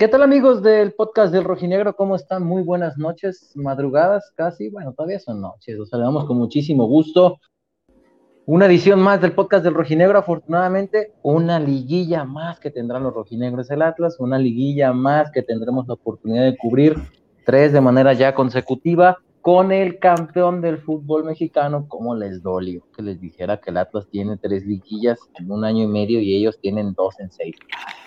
¿Qué tal amigos del podcast del Rojinegro? ¿Cómo están? Muy buenas noches, madrugadas casi, bueno, todavía son noches, los saludamos con muchísimo gusto. Una edición más del podcast del Rojinegro, afortunadamente, una liguilla más que tendrán los rojinegros del Atlas, una liguilla más que tendremos la oportunidad de cubrir, tres de manera ya consecutiva, con el campeón del fútbol mexicano, como les dolió que les dijera que el Atlas tiene tres liguillas en un año y medio y ellos tienen dos en seis.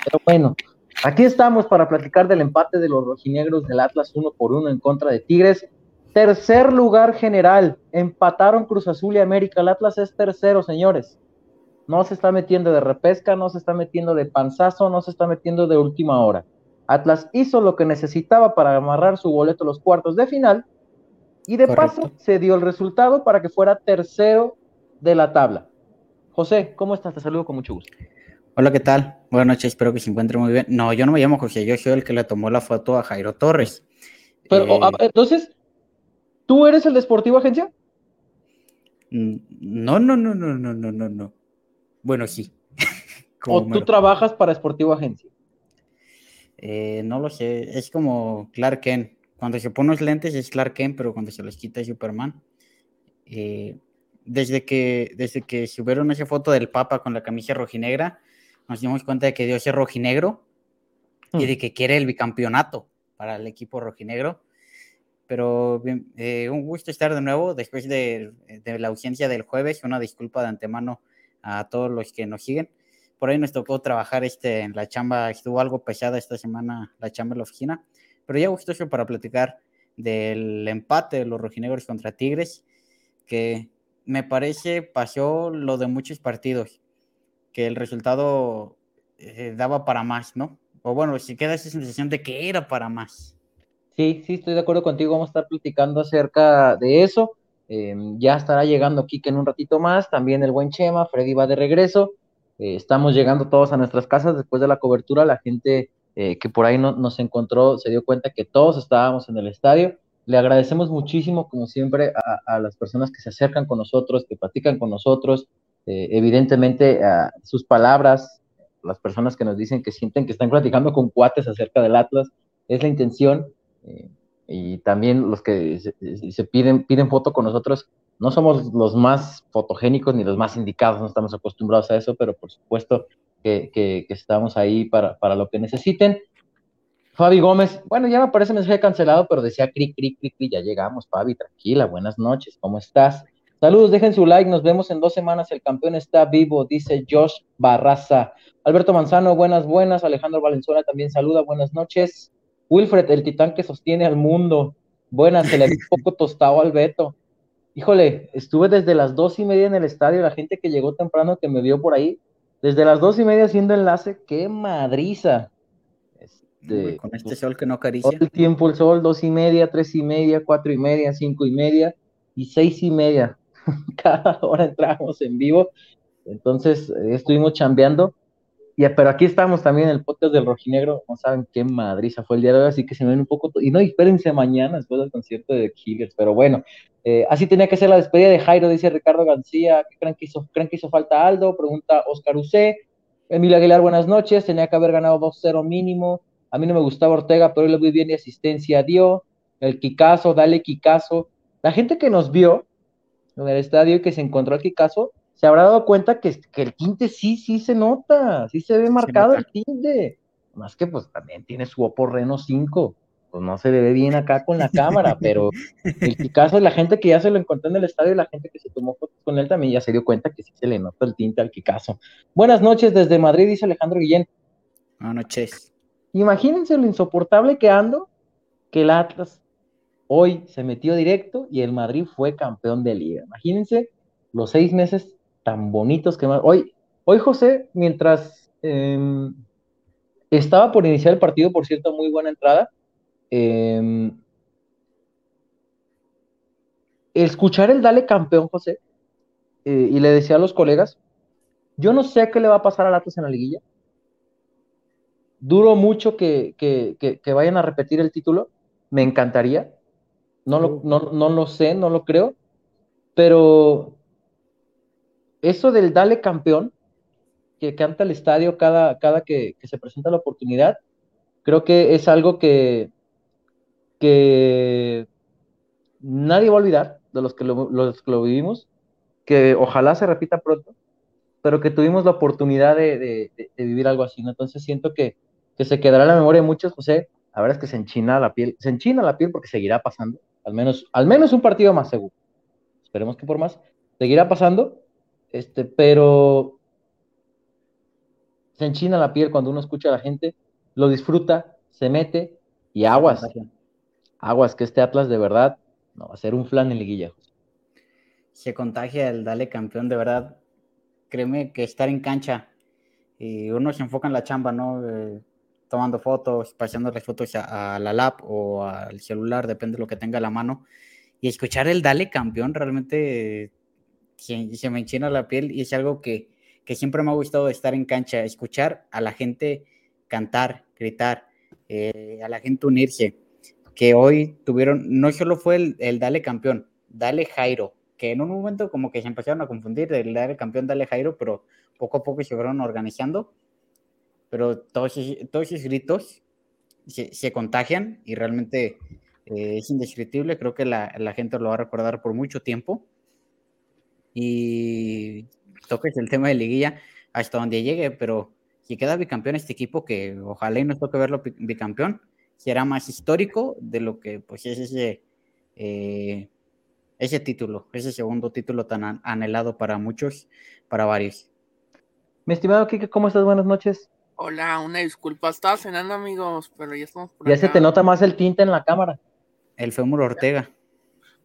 Pero bueno, Aquí estamos para platicar del empate de los rojinegros del Atlas uno por uno en contra de Tigres. Tercer lugar general. Empataron Cruz Azul y América. El Atlas es tercero, señores. No se está metiendo de repesca, no se está metiendo de panzazo, no se está metiendo de última hora. Atlas hizo lo que necesitaba para amarrar su boleto a los cuartos de final y de paso se dio el resultado para que fuera tercero de la tabla. José, ¿cómo estás? Te saludo con mucho gusto. Hola, ¿qué tal? Buenas noches, espero que se encuentre muy bien. No, yo no me llamo José, yo soy el que le tomó la foto a Jairo Torres. Pero, eh, entonces, ¿tú eres el de Sportivo Agencia? No, no, no, no, no, no, no, no. Bueno, sí. ¿O tú trabajas para Sportivo Agencia? Eh, no lo sé, es como Clark Kent. Cuando se pone los lentes es Clark Kent, pero cuando se los quita es Superman. Eh, desde, que, desde que subieron esa foto del Papa con la camisa rojinegra, nos dimos cuenta de que Dios es rojinegro y mm. de que quiere el bicampeonato para el equipo rojinegro. Pero eh, un gusto estar de nuevo después de, la ausencia del jueves. Una disculpa de antemano a todos los que nos siguen. Por ahí nos tocó trabajar este, en la chamba, estuvo algo pesada esta semana la chamba en la oficina, pero ya gustoso para platicar del empate de los rojinegros contra Tigres, que me parece pasó lo de muchos partidos que el resultado eh, daba para más, ¿no? O bueno, si queda esa sensación de que era para más. Sí, sí, estoy de acuerdo contigo. Vamos a estar platicando acerca de eso. Em, ya estará llegando Kike en un ratito más. También el buen Chema. Freddy va de regreso. Eh, estamos llegando todos a nuestras casas después de la cobertura. La gente eh, que por ahí no, nos encontró se dio cuenta que todos estábamos en el estadio. Le agradecemos muchísimo, como siempre, a, a las personas que se acercan con nosotros, que platican con nosotros, eh, evidentemente, sus palabras, las personas que nos dicen que sienten que están platicando con cuates acerca del Atlas, es la intención. Eh, y también los que se, piden, piden foto con nosotros, no somos los más fotogénicos ni los más indicados, no estamos acostumbrados a eso, pero por supuesto que, estamos ahí para, para, lo que necesiten. Fabi Gómez, bueno, ya me parece mensaje cancelado, pero decía cric, cric, cric, cric, ya llegamos, Fabi, tranquila, buenas noches, ¿cómo estás? Saludos, dejen su like, nos vemos en dos semanas, el campeón está vivo, dice Josh Barraza. Alberto Manzano, buenas, buenas. Alejandro Valenzuela también saluda, buenas noches. Wilfred, el titán que sostiene al mundo. Buenas, se le un poco tostado al Beto. Híjole, estuve desde las dos y media en el estadio, la gente que llegó temprano que me vio por ahí, desde las dos y media haciendo enlace, qué madriza. Este, con este sol que no acaricia. Todo el tiempo el sol, dos y media, tres y media, cuatro y media, cinco y media y seis y media. cada hora entramos en vivo. Entonces eh, estuvimos chambeando. Y, pero aquí estamos también en el podcast del Rojinegro. No saben qué madriza fue el día de hoy, así que se me ven un poco. Y no, espérense mañana después del concierto de Killers. Pero bueno, eh, así tenía que ser la despedida de Jairo, dice Ricardo García. ¿Qué creen que hizo, que hizo falta Aldo? Pregunta Oscar Ucé. Emilio Aguilar, buenas noches. Tenía que haber ganado 2-0 mínimo. A mí no me gustaba Ortega, pero él le muy bien y asistencia dio. El Kikazo, dale Kikazo. La gente que nos vio, en el estadio que se encontró aquí caso, se habrá dado cuenta que, que, el tinte sí, sí se nota, sí se ve marcado el tinte. Más que pues también tiene su Oppo Reno 5, pues no se ve bien acá con la cámara, pero el caso la gente que ya se lo encontró en el estadio y la gente que se tomó fotos con él también ya se dio cuenta que sí se le nota el tinte al Kikazo. Buenas noches desde Madrid, dice Alejandro Guillén. Buenas noches. Imagínense lo insoportable que ando que el Atlas Hoy se metió directo y el Madrid fue campeón de liga. Imagínense los seis meses tan bonitos que más. Hoy, hoy José, mientras em, estaba por iniciar el partido, por cierto, muy buena entrada. Em, escuchar el dale campeón, José, eh, y le decía a los colegas, yo no sé qué le va a pasar a Atlas en la liguilla. Duro mucho que, que vayan a repetir el título. Me encantaría. No lo, no, lo sé, no lo creo, pero eso del dale campeón, que canta el estadio cada, cada que, se presenta la oportunidad, creo que es algo que, que nadie va a olvidar de los que lo, los que lo vivimos, que ojalá se repita pronto, pero que tuvimos la oportunidad de, vivir algo así, ¿no? Entonces siento que, que, se quedará en la memoria de muchos, José, la verdad es que se enchina la piel, se enchina la piel porque seguirá pasando, al menos, al menos un partido más seguro. Esperemos que por más, seguirá pasando, este, pero se enchina la piel cuando uno escucha a la gente, lo disfruta, se mete y aguas. Aguas, que este Atlas de verdad no va a ser un flan en liguilla. Se contagia el dale campeón, de verdad. Créeme que estar en cancha y uno se enfoca en la chamba, ¿no? Eh, tomando fotos, las fotos a, la lap o al celular, depende de lo que tenga a la mano. Y escuchar el dale campeón realmente se, se me enchina la piel y es algo que, que siempre me ha gustado estar en cancha, escuchar a la gente cantar, gritar, eh, a la gente unirse, que hoy tuvieron, no solo fue el, Dale Campeón, Dale Jairo, que en un momento como que se empezaron a confundir del Dale Campeón, Dale Jairo, pero poco a poco se fueron organizando, pero todos, esos gritos se, contagian y realmente eh, es indescriptible, creo que la, la gente lo va a recordar por mucho tiempo. Y toques el tema de liguilla hasta donde llegue, pero si queda bicampeón este equipo, que ojalá y nos toque verlo bicampeón, será más histórico de lo que pues es ese, eh, ese título, ese segundo título tan anhelado para muchos, para varios. Mi estimado Kike, ¿cómo estás? Buenas noches. Hola, una disculpa, estaba cenando amigos, pero ya estamos por Ya se te nota más el tinte en la cámara. El fémur Ortega.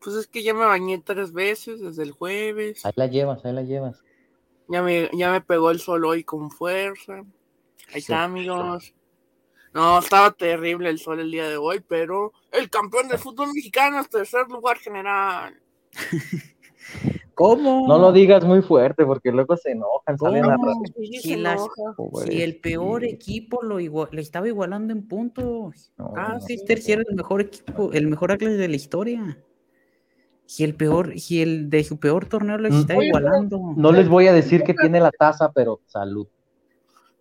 Pues es que ya me bañé tres veces desde el jueves. Ahí la llevas, ahí la llevas. Ya me, ya me pegó el sol hoy con fuerza. Ahí está, amigos. No, estaba terrible el sol el día de hoy, pero el campeón del fútbol mexicano es tercer lugar general. ¿Cómo? No lo digas muy fuerte porque luego se enojan, salen a si, el peor equipo lo le estaba igualando en puntos. ah, sí, tercero el mejor equipo, el mejor Atlas de la historia si el peor, si el de su peor torneo lo está igualando. No les voy a decir que tiene la taza, pero salud.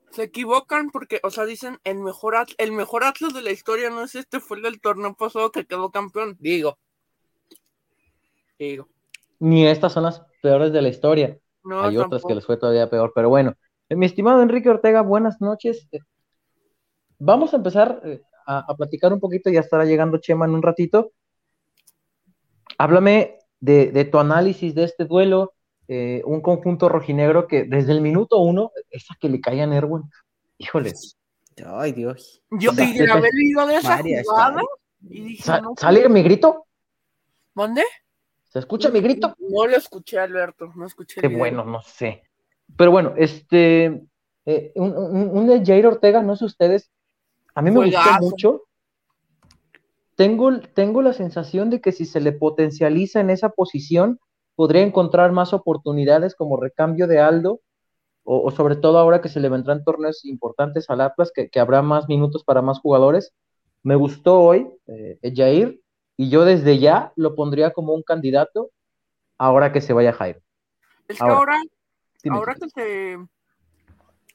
Se equivocan porque, o sea, dicen el mejor el mejor Atlas de la historia no es este, fue el del torneo pasado que quedó campeón. Digo. Digo. Ni estas son las peores de la historia. Hay otras que les fue todavía peor, pero bueno. Eh, mi estimado Enrique Ortega, buenas noches. Eh, vamos a empezar eh, a, a platicar un poquito, ya estará llegando Chema en un ratito Háblame de, tu análisis de este duelo, eh, un conjunto rojinegro que desde el minuto uno, esa que le caía a Nerwin, híjole. Ay, Dios. Yo y grabé el video de esa jugada y dije, ¿Sale mi grito? ¿Dónde? ¿Se escucha mi grito? No lo escuché, Alberto, no escuché. Qué bueno, no sé. Pero bueno, este, eh, un, un, un, Jair Ortega, no sé ustedes, a mí me gustó mucho tengo, la sensación de que si se le potencializa en esa posición, podría encontrar más oportunidades como recambio de Aldo, o, sobre todo ahora que se le vendrán torneos importantes al Atlas, que, habrá más minutos para más jugadores. Me gustó hoy eh, Jair, y yo desde ya lo pondría como un candidato ahora que se vaya Jairo. Es que ahora, ahora, que, se,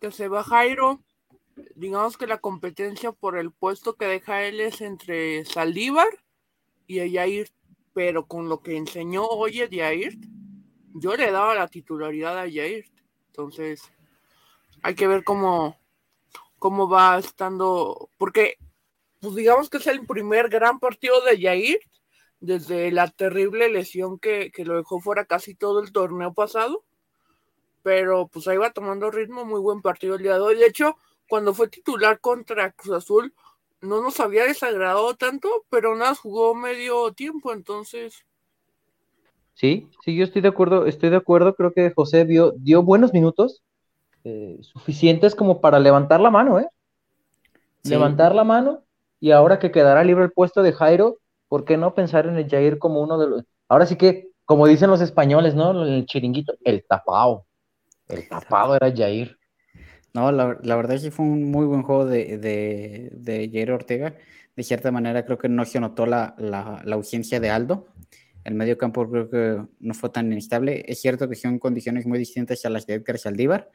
que se va Jairo, digamos que la competencia por el puesto que deja él es entre Saldívar y Jair, pero con lo que enseñó hoy Jair, yo le daba la titularidad a Jair. Entonces, hay que ver cómo, cómo va estando, porque pues digamos que es el primer gran partido de Jair desde la terrible lesión que, que lo dejó fuera casi todo el torneo pasado. Pero pues ahí va tomando ritmo, muy buen partido el día de hoy. De hecho, cuando fue titular contra Cruz Azul, no nos había desagradado tanto, pero nada, jugó medio tiempo, entonces. Sí, sí, yo estoy de acuerdo, estoy de acuerdo, creo que José dio, dio buenos minutos, eh, suficientes como para levantar la mano, ¿eh? Levantar la mano, y ahora que quedará libre el puesto de Jairo, ¿por qué no pensar en el Jair como uno de los... Ahora sí que, como dicen los españoles, ¿no? El chiringuito, el tapado. El tapado era Jair. No, la, la, verdad sí fue un muy buen juego de, de, de Jair Ortega. De cierta manera creo que no se notó la, la, la, ausencia de Aldo. El medio campo creo que no fue tan inestable. Es cierto que son condiciones muy distintas a las de Edgar Saldívar.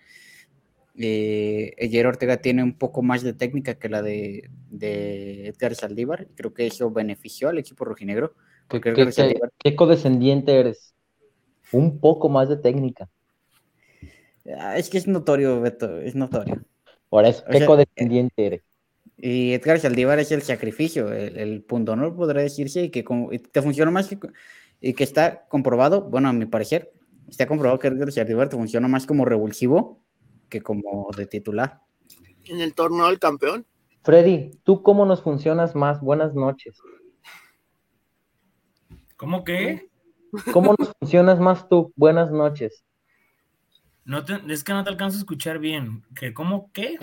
Eh, Eyer Ortega tiene un poco más de técnica que la de, de Edgar Saldívar. Creo que eso benefició al equipo rojinegro. ¿Qué, qué, codescendiente eres? Un poco más de técnica. Ah, es que es notorio, Beto, es notorio. Por eso, ¿qué codescendiente eres? Y Edgar Saldívar es el sacrificio, el, el punto honor podría decirse, y que como, te funciona más que, y que está comprobado, bueno, a mi parecer, está comprobado que Edgar Saldívar te funciona más como revulsivo que como de titular. En el torneo del campeón. Freddy, ¿tú cómo nos funcionas más? Buenas noches. ¿Cómo qué? ¿Cómo nos funcionas más tú? Buenas noches. No es que no te alcanzo a escuchar bien. ¿Que ¿Cómo qué?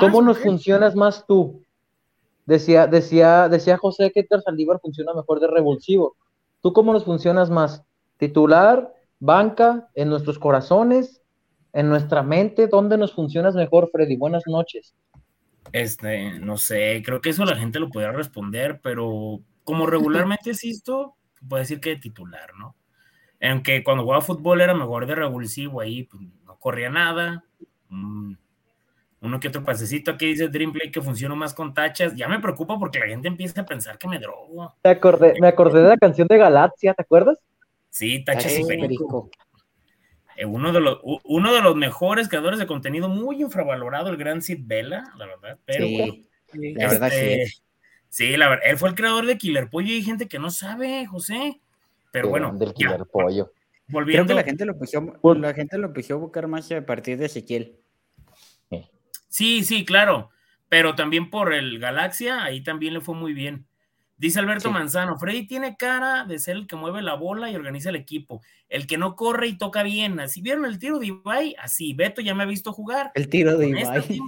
¿Cómo nos funcionas más tú? Decía, decía, decía José que Edgar Saldívar funciona mejor de revulsivo. ¿Tú cómo nos funcionas más? ¿Titular? ¿Banca? ¿En nuestros corazones? ¿En nuestra mente? ¿Dónde nos funcionas mejor, Freddy? Buenas noches. Este, no sé, creo que eso la gente lo podría responder, pero como regularmente existo, puedo decir que de titular, ¿no? Aunque cuando jugaba fútbol era mejor de revulsivo ahí, pues no corría nada. uno que otro pasecito aquí dice Dreamplay que funciona más con tachas. Ya me preocupa porque la gente empieza a pensar que me drogo. Me acordé, me acordé de la canción de Galaxia, ¿te acuerdas? Sí, tachas y perico. Eh, uno, de los, uno de los mejores creadores de contenido, muy infravalorado, el gran Sid Vela, la verdad. Pero, sí, la verdad sí. Este, sí, la verdad, él fue el creador de Killer Pollo y hay gente que no sabe, José. Pero bueno, del killer pollo. Volviendo. Creo que la gente lo empezó, la gente lo empezó a buscar más a partir de Ezequiel. Sí, sí, claro. Pero también por el Galaxia, ahí también le fue muy bien. Dice Alberto Manzano, Freddy tiene cara de ser el que mueve la bola y organiza el equipo, el que no corre y toca bien. Así vieron el tiro de Ibai, así Beto ya me ha visto jugar. El tiro de Ibai.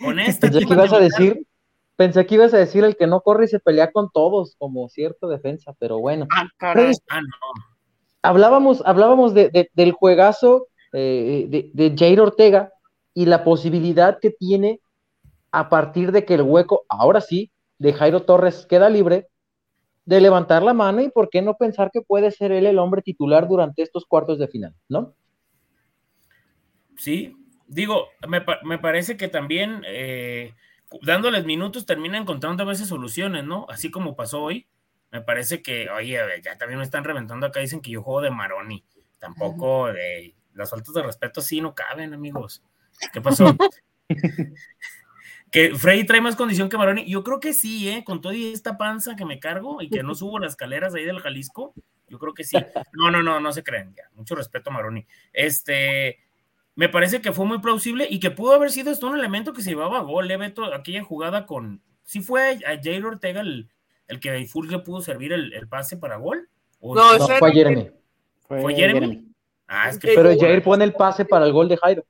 con esta ¿Qué ibas a decir? Pensé que ibas a decir el que no corre y se pelea con todos, como cierto defensa, pero bueno. Ah, ah Hablábamos, hablábamos de, del juegazo eh, de, de Jair Ortega y la posibilidad que tiene a partir de que el hueco, ahora sí, de Jairo Torres queda libre, de levantar la mano y por qué no pensar que puede ser él el hombre titular durante estos cuartos de final, ¿no? Sí, digo, me, me parece que también eh, dándoles minutos termina encontrando a veces soluciones, ¿no? Así como pasó hoy. Me parece que, oye, ya también me están reventando acá, dicen que yo juego de Maroni. Tampoco de las faltas de respeto sí no caben, amigos. ¿Qué pasó? que Freddy trae más condición que Maroni. Yo creo que sí, ¿eh? Con toda esta panza que me cargo y que no subo las escaleras ahí del Jalisco, yo creo que sí. No, no, no, no se creen ya. Mucho respeto a Maroni. Este, me parece que fue muy plausible y que pudo haber sido esto un elemento que se llevaba a gol, ¿eh, Beto? Aquella jugada con. ¿Sí fue a Jair Ortega el, el que a pudo servir el, pase para gol? no, fue Jeremy. Fue, Jeremy. Ah, es que Pero Jair pone el pase para el gol de Jairo.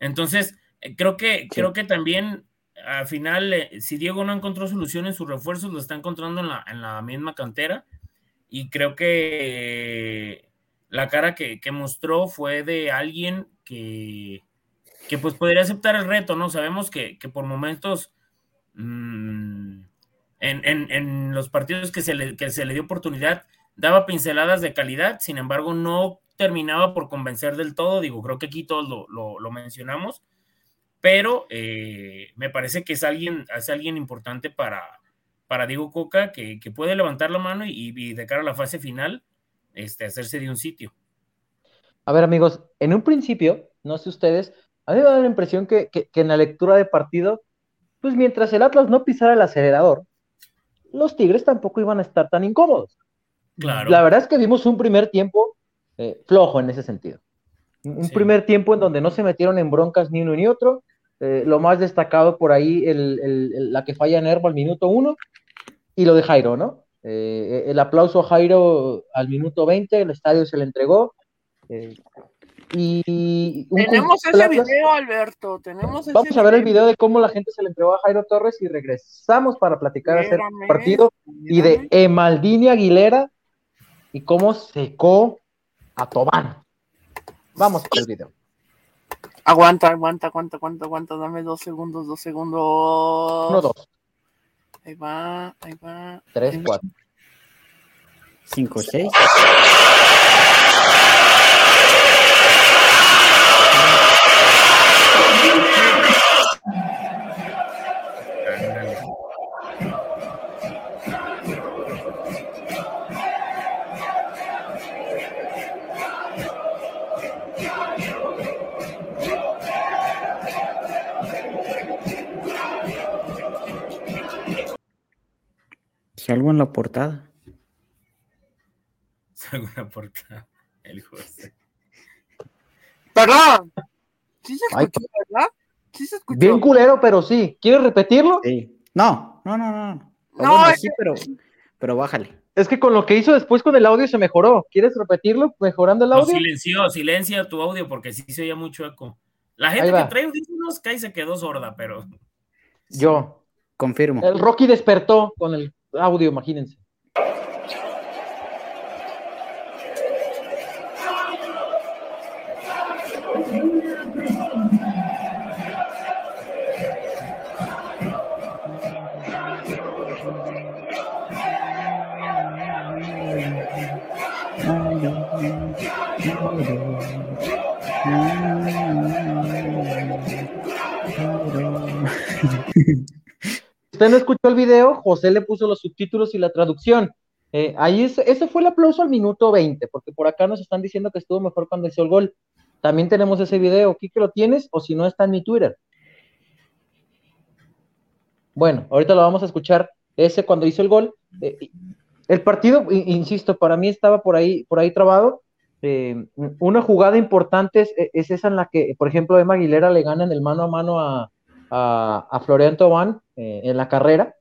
Entonces, eh, creo que, creo que también al final, eh, si Diego no encontró solución en sus refuerzos, lo está encontrando en la, en la misma cantera. Y creo que la cara que, mostró fue de alguien que, que, pues podría aceptar el reto, ¿no? Sabemos que, por momentos mm, en, los partidos que se, le, se le dio oportunidad daba pinceladas de calidad, sin embargo no terminaba por convencer del todo, digo, creo que aquí todos lo, mencionamos, pero eh, me parece que es alguien, es alguien importante para, para Diego Coca, que, puede levantar la mano y, y de cara a la fase final, este, hacerse de un sitio. A ver, amigos, en un principio, no sé ustedes, a mí me da la impresión que, en la lectura de partido, pues mientras el Atlas no pisara el acelerador, los Tigres tampoco iban a estar tan incómodos. Claro. La verdad es que vimos un primer tiempo eh, flojo en ese sentido. Un primer tiempo en donde no se metieron en broncas ni uno ni otro. Eh, lo más destacado por ahí, la que falla Nervo al minuto uno y lo de Jairo, ¿no? Eh, el aplauso a Jairo al minuto 20, el estadio se le entregó. Eh, y tenemos ese video, Alberto. Tenemos Vamos a ver el video de cómo la gente se le entregó a Jairo Torres y regresamos para platicar hacer partido y de Emaldini Aguilera y cómo secó a Tobán. Vamos con el video. Aguanta, aguanta, aguanta, aguanta, aguanta. Dame dos segundos, dos segundos. Uno, dos. Ahí va, ahí va. 3, 4. 5, 6. Salgo en la portada. Salgo en la portada. El José. Perdón. ¿Sí se escuchó, verdad? Sí se escuchó. Bien culero, pero sí. ¿Quieres repetirlo? Sí. No, no, no, no. No, No, es sí, pero, pero bájale. Es que con lo que hizo después con el audio se mejoró. ¿Quieres repetirlo? Mejorando el No, audio. silenció, silencia tu audio porque sí se oye mucho eco. La gente que trae audífonos cae se quedó sorda, pero Yo. Confirmo. El Rocky despertó con el audio, imagínense. usted no escuchó el video, José le puso los subtítulos y la traducción. Eh, ahí es- ese fue el aplauso al minuto 20, porque por acá nos están diciendo que estuvo mejor cuando hizo el gol. También tenemos ese video. Kike, ¿lo tienes? O si no, está en mi Twitter. Bueno, ahorita lo vamos a escuchar. Ese cuando hizo el gol. Eh, el partido, insisto, para mí estaba por ahí, por ahí trabado. Eh, una jugada importante es, es esa en la que, por ejemplo, Emma Aguilera le gana en el mano a mano a, a, a Florian Thauvin, eh, en la carrera.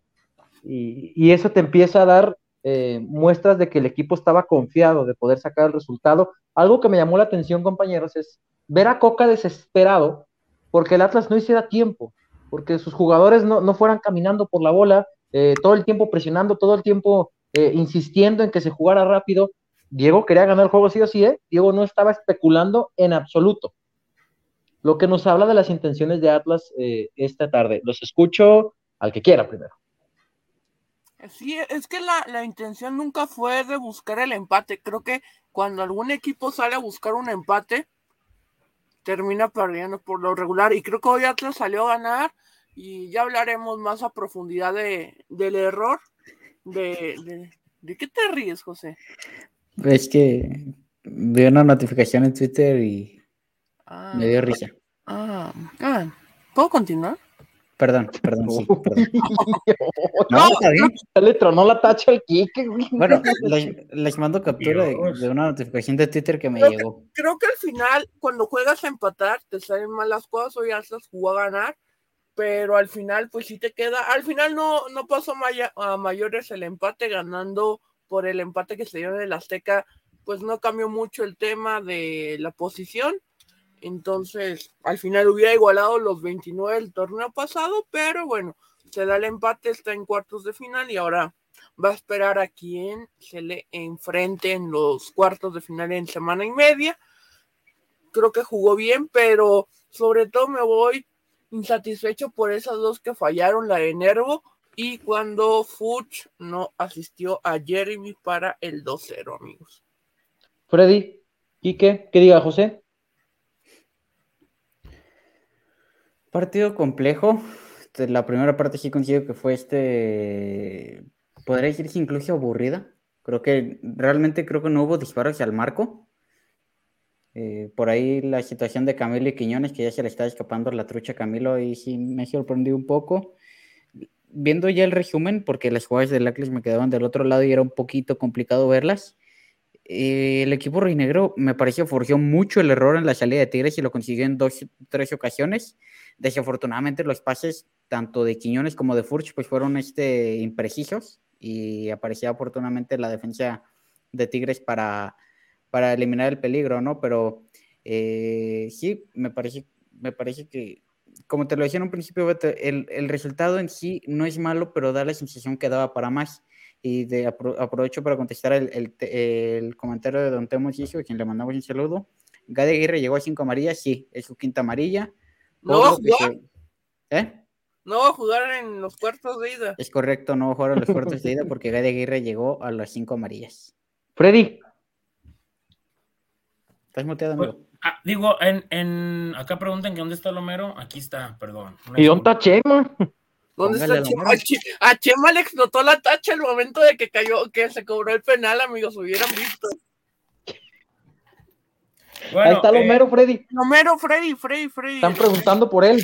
Y, eso te empieza a dar eh, muestras de que el equipo estaba confiado de poder sacar el resultado. Algo que me llamó la atención, compañeros, es ver a Coca desesperado porque el Atlas no hiciera tiempo, porque sus jugadores no, no fueran caminando por la bola, eh, todo el tiempo presionando, todo el tiempo insistiendo en que se jugara rápido. Diego quería ganar el juego sí o sí, ¿eh? Diego no estaba especulando en absoluto. Lo que nos habla de las intenciones de Atlas eh, esta tarde. Los escucho al que quiera primero. Sí, es que la, la intención nunca fue de buscar el empate. Creo que cuando algún equipo sale a buscar un empate, termina perdiendo por lo regular. Y creo que hoy Atlas salió a ganar y ya hablaremos más a profundidad de, del error. De, de, ¿De qué te ríes, José? Es que vi una notificación en Twitter y Ah, me dio risa. ah, ah. ¿Puedo continuar? Perdón, perdón, sí, perdón. No, No, está bien. le tronó la tacha al Kike. güey. Bueno, les, les mando captura de, una notificación de Twitter que me Creo que- llegó. creo que al final, cuando juegas a empatar, te salen mal las cosas, hoy Atlas jugó a ganar, pero al final, pues sí te queda, al final no, no pasó maya- a mayores el empate, ganando por el empate que se dio en el Azteca, pues no cambió mucho el tema de la posición, entonces al final hubiera igualado los 29 del torneo pasado, pero bueno, se da el empate, está en cuartos de final y ahora va a esperar a quien se le enfrente en los cuartos de final en semana y media. Creo que jugó bien, pero sobre todo me voy insatisfecho por esas dos que fallaron, la de Nervo y cuando Fuchs no asistió a Jeremy para el 2-0, amigos. Freddy, Kike, ¿qué diga José? Partido complejo. Este, La primera parte sí considero que fue este, podría decirse incluso aburrida. Creo que realmente creo que no hubo disparos al marco. Eh, por ahí la situación de Camilo y Quiñones, que ya se le está escapando la trucha a Camilo, y sí me sorprendió un poco. Viendo ya el resumen, porque las jugadas del Atlas me quedaban del otro lado y era un poquito complicado verlas. Eh, el equipo rojinegro me pareció forjó mucho el error en la salida de Tigres y lo consiguió en dos, tres ocasiones. Desafortunadamente los pases tanto de Quiñones como de Furch pues fueron este, imprecisos y aparecía oportunamente la defensa de Tigres para, para eliminar el peligro, ¿no? Pero eh, sí, me parece, me parece que, como te lo decía en un principio, el, el resultado en sí no es malo, pero da la sensación que daba para más. Y de, apro- aprovecho para contestar el, el, comentario de Don Temo a quien le mandamos un saludo. Gade Aguirre llegó a cinco amarillas, sí, es su quinta amarilla. No va a jugar, se- ¿Eh? no va a jugar en los cuartos de ida. Es correcto, no va a jugar a los cuartos de ida porque Gade Aguirre llegó a las cinco amarillas. Freddy, ¿Estás muteado, amigo? Ah, digo, en, en, acá preguntan que dónde está Lomero. Aquí está, perdón. ¿Y dónde está Chema? ¿Dónde está Chema? A Chema le explotó la tacha el momento de que cayó, que se cobró el penal, amigos, hubieran visto. Ahí está Lomero, eh, Freddy. Lomero, Freddy, Freddy, Freddy. Están preguntando por él.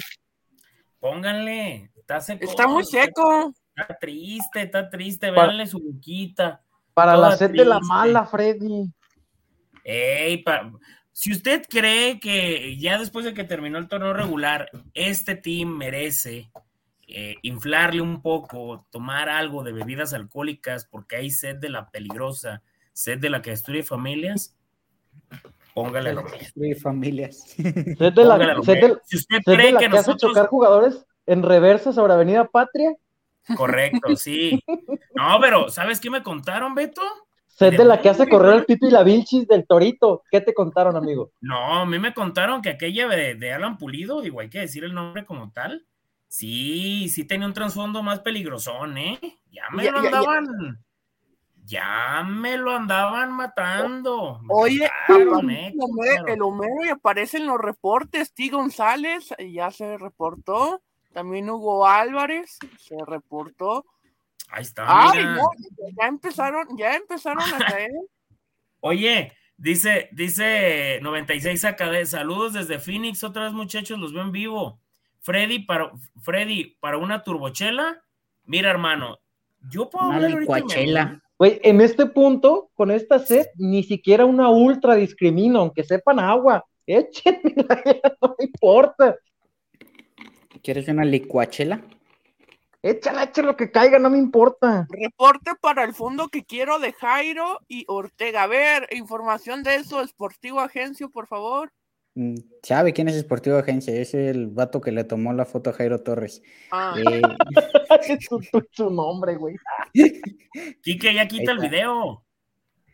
Pónganle, está seco. Está muy seco. Está triste, está triste, véanle su boquita. Para la sed de la mala, Freddy. Ey, si usted cree que ya después de que terminó el torneo regular, este team merece eh, inflarle un poco, tomar algo de bebidas alcohólicas porque hay sed de la peligrosa, sed de la que destruye familias, póngale lo Destruye familias. Sed de la, sed de, si usted cree que, que hace chocar jugadores en reversa sobre Avenida Patria. Correcto, sí. No, pero ¿sabes qué me contaron, Beto? Sed de la que hace correr el Pipi y la Vilchis del Torito. ¿Qué te contaron, amigo? No, a mí me contaron que aquella de, de Alan Pulido, digo, hay que decir el nombre como tal, Sí, sí tenía un trasfondo más peligrosón, ¿eh? Ya me lo andaban. Ya, me lo andaban matando. Oye, ¿eh? el, Homero, y aparece en los reportes. T. González ya se reportó. También Hugo Álvarez se reportó. Ahí está. Ay, no, ya empezaron, ya empezaron a caer. Oye, dice, dice 96 acá saludos desde Phoenix, otra vez muchachos, los veo en vivo. Freddy para, Freddy, para una turbochela, mira, hermano, yo puedo una licuachela. Güey, en este punto, con esta sed, ni siquiera una ultra discrimina, aunque sepan agua. Échenmela, no me importa. ¿Quieres una licuachela? Échala, échala lo que caiga, no me importa. Reporte para el fondo que quiero de Jairo y Ortega. A ver, información de eso, Esportivo Agencio, por favor. Mm, ¿Sabe quién es Esportivo Agencia? Es el vato que le tomó la foto a Jairo Torres. Ah. Eh, es su, su, nombre, güey. Quique, ya quita el video.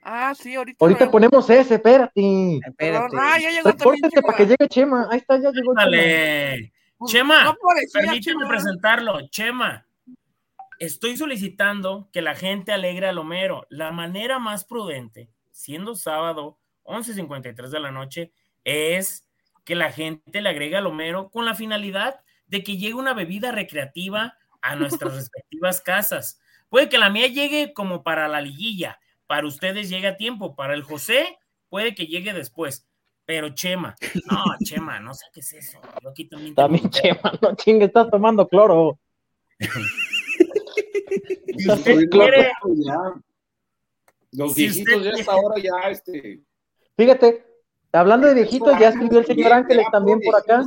Ah, sí, ahorita. Ahorita ponemos ese, espérate. Espérate. Ah, ya llegó Repórtate para que llegue Chema. Ahí está, ya llegó Dale. Chema. No permíteme Chema. presentarlo. Chema. Estoy solicitando que la gente alegre al Homero. La manera más prudente, siendo sábado, 11.53 de la noche, es que la gente le agrega al Homero con la finalidad de que llegue una bebida recreativa a nuestras respectivas casas. Puede que la mía llegue como para la liguilla, para ustedes llegue a tiempo, para el José puede que llegue después. Pero Chema, no, Chema, no sé qué es eso. Yo aquí también. También Chema, no chingue, estás tomando cloro. si usted quiere, Los si viejitos ya hasta ahora ya, este. Fíjate, Hablando de viejitos, ya escribió el señor Ángeles también por acá.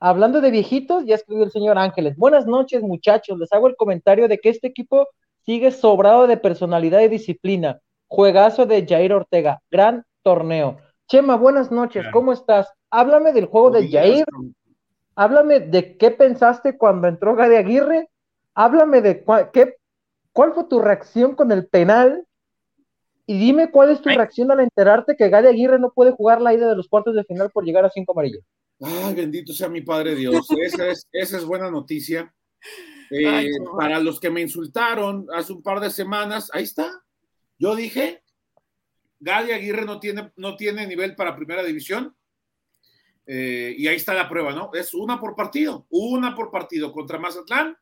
Hablando de viejitos, ya escribió el señor Ángeles. Buenas noches, muchachos. Les hago el comentario de que este equipo sigue sobrado de personalidad y disciplina. Juegazo de Jair Ortega. Gran torneo. Chema, buenas noches. ¿Cómo estás? Háblame del juego de Jair. Háblame de qué pensaste cuando entró Gadi Aguirre. Háblame de qué, cuál fue tu reacción con el penal y dime cuál es tu reacción al enterarte que Gary Aguirre no puede jugar la ida de los cuartos de final por llegar a cinco amarillos. Ay, bendito sea mi Padre Dios. Esa es, esa es buena noticia. Eh, para los que me insultaron hace un par de semanas, ahí está. Yo dije, Gary Aguirre no tiene, no tiene nivel para primera división. Eh, y ahí está la prueba, ¿no? Es una por partido, una por partido contra Mazatlán,